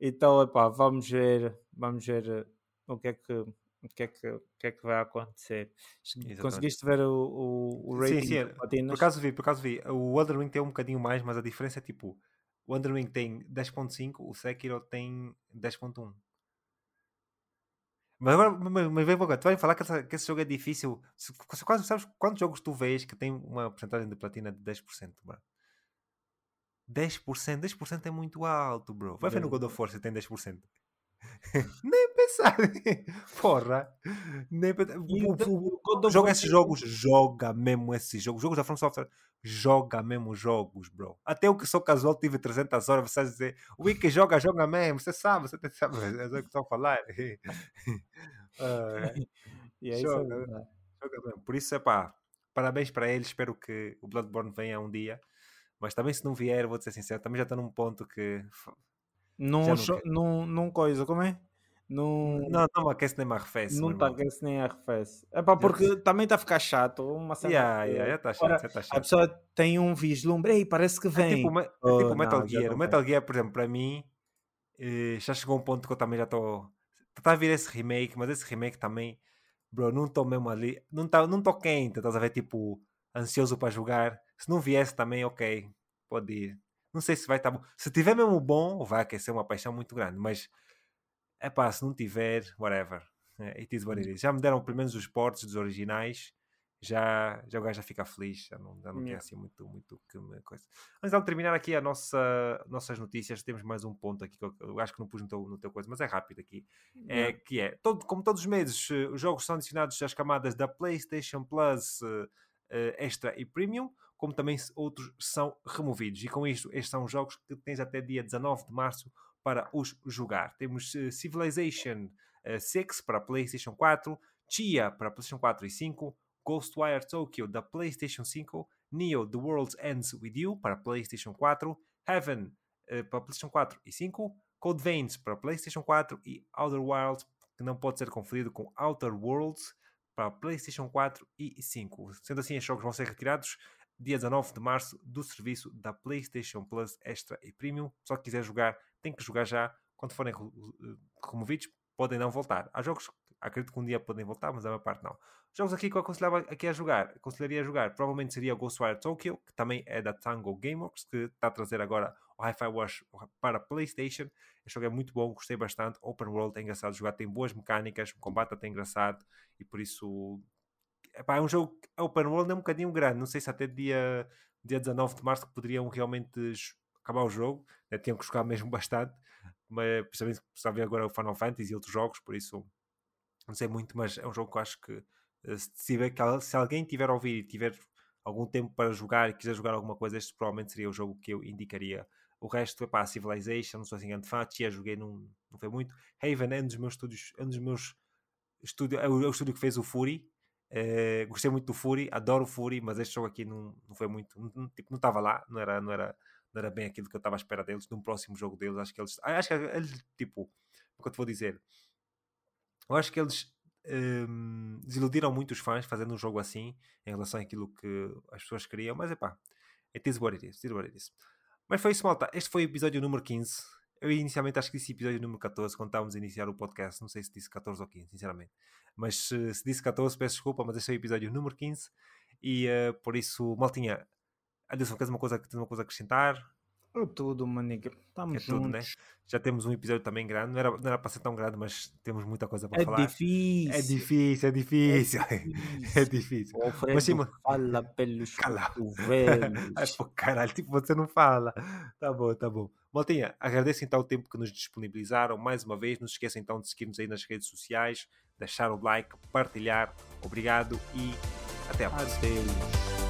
então epá, vamos ver, vamos ver o que é que o que é que, o que, é que vai acontecer. Exatamente. Conseguiste ver o, o, o rating? Sim, sim. Por acaso vi, por acaso vi. O Elden Ring tem um bocadinho mais, mas a diferença é tipo: o Elden Ring tem 10.5, o Sekiro tem 10.1. Mas agora, mas, vem agora, tu vai falar que, essa, que, esse jogo é difícil. Se, quase, sabes quantos jogos tu vês que tem uma porcentagem de platina de 10%, bro? 10%, 10% é muito alto, bro. Vai ver no God of War se tem 10%. Nem pensar. Porra. Nem pensar. O, o, o, joga esses jogos, joga mesmo esses jogos. Jogos da From Software, joga mesmo jogos, bro. Até o que sou casual tive 300 horas, você vai dizer, o Wiki joga, joga mesmo. Você sabe, você sabe, é o que estou a falar. uh, e é joga, isso, joga mesmo. Por isso, é pá, parabéns para ele. Espero que o Bloodborne venha um dia. Mas também, se não vier, vou ser sincero, também já estou num ponto que não, não, não coisa, como é? Não, não, não aquece nem arrefece. Não está aquece nem arrefece. É pá, porque também está a ficar chato. Uma yeah, yeah, já está chato, já tá chato. A pessoa tem um vislumbre, ei, parece que vem. É tipo, é oh, tipo Metal não, Gear. O Metal Gear, por exemplo, para mim, eh, já chegou um ponto que eu também já estou. Está a vir esse remake, mas esse remake também, bro, não estou mesmo ali. Não estou não tô quente, estás a ver? Tipo, ansioso para jogar. Se não viesse também, ok, pode ir. Não sei se vai estar bom. Se tiver mesmo bom, vai aquecer uma paixão muito grande. Mas é pá, se não tiver, whatever. É, it is what it is. Já me deram pelo menos os portes dos originais. Já, já o gajo já fica feliz. Já não, já não yeah. tem assim muito, muito que me coisa. Mas ao terminar aqui a nossa, nossas notícias, temos mais um ponto aqui que eu, eu acho que não pus no teu, no teu coisa, mas é rápido aqui. É, que é, todo, como todos os meses, eh, os jogos são adicionados às camadas da PlayStation Plus uh, Extra e Premium como também outros são removidos. E com isto, estes são jogos que tens até dia 19 de março para os jogar. Temos uh, Civilization uh, 6 para PlayStation 4, Chia para PlayStation 4 e 5, Ghostwire Tokyo da PlayStation 5, Neo The World Ends With You para PlayStation 4, Heaven uh, para PlayStation 4 e 5, Code Veins para PlayStation 4 e Outer Wilds, que não pode ser confundido com Outer Worlds para PlayStation 4 e 5. Sendo assim, estes jogos vão ser retirados dia 19 de março, do serviço da PlayStation Plus Extra e Premium. Só que quiser jogar, tem que jogar já. Quando forem removidos, podem não voltar. Há jogos, Acredito que um dia podem voltar, mas a maior parte não. Jogos aqui que eu aconselhava aqui a jogar, aconselharia a jogar, provavelmente seria Ghostwire Tokyo, que também é da Tango Gameworks, que está a trazer agora o Hi-Fi Rush para PlayStation. Este jogo é muito bom, gostei bastante. Open World é engraçado de jogar, tem boas mecânicas, o combate até engraçado e por isso epá, é um jogo Open World é um bocadinho grande. Não sei se até dia, dia 19 de março poderiam realmente acabar o jogo, né? tinham que jogar mesmo bastante, mas principalmente está a ver agora o Final Fantasy e outros jogos, por isso não sei muito, mas é um jogo que eu acho que eh, se, tiver, se alguém tiver a ouvir e tiver algum tempo para jogar e quiser jogar alguma coisa, este provavelmente seria o jogo que eu indicaria. O resto é para Civilization, não sou assim grande fã, Tia joguei, não, não foi muito. Haven é um dos meus estúdios, é um dos meus estúdio, é o, é o estúdio que fez o Fury. É, gostei muito do Fury, adoro o Fury, mas este jogo aqui não, não foi muito, não, tipo, não estava lá, não era, não era, não era bem aquilo que eu estava à espera deles. Num próximo jogo deles, acho que eles, acho que eles, tipo, o que eu te vou dizer, eu acho que eles um, desiludiram muito os fãs fazendo um jogo assim em relação àquilo que as pessoas queriam, mas é pá, it is, it is what it is. Mas foi isso, malta. Este foi o episódio número 15. Eu inicialmente acho que disse episódio número 14 quando estávamos a iniciar o podcast. Não sei se disse 14 ou 15, sinceramente. Mas se, se disse 14, peço desculpa, mas este é o episódio número 15. E uh, por isso, maltinha, Adilson, queres uma coisa, uma coisa a acrescentar? Tudo, manica. Estamos é juntos. Tudo, né? Já temos um episódio também grande. Não era, não era para ser tão grande, mas temos muita coisa para é falar. Difícil. É difícil. É difícil, é difícil. É difícil. Mas, sim, fala pelos Cala. Ai, pô, caralho, tipo, você não fala. Tá bom, tá bom. Maltinha, agradeço então o tempo que nos disponibilizaram mais uma vez. Não se esqueçam então de seguir-nos aí nas redes sociais, deixar o like, partilhar. Obrigado e até a próxima. Adeus.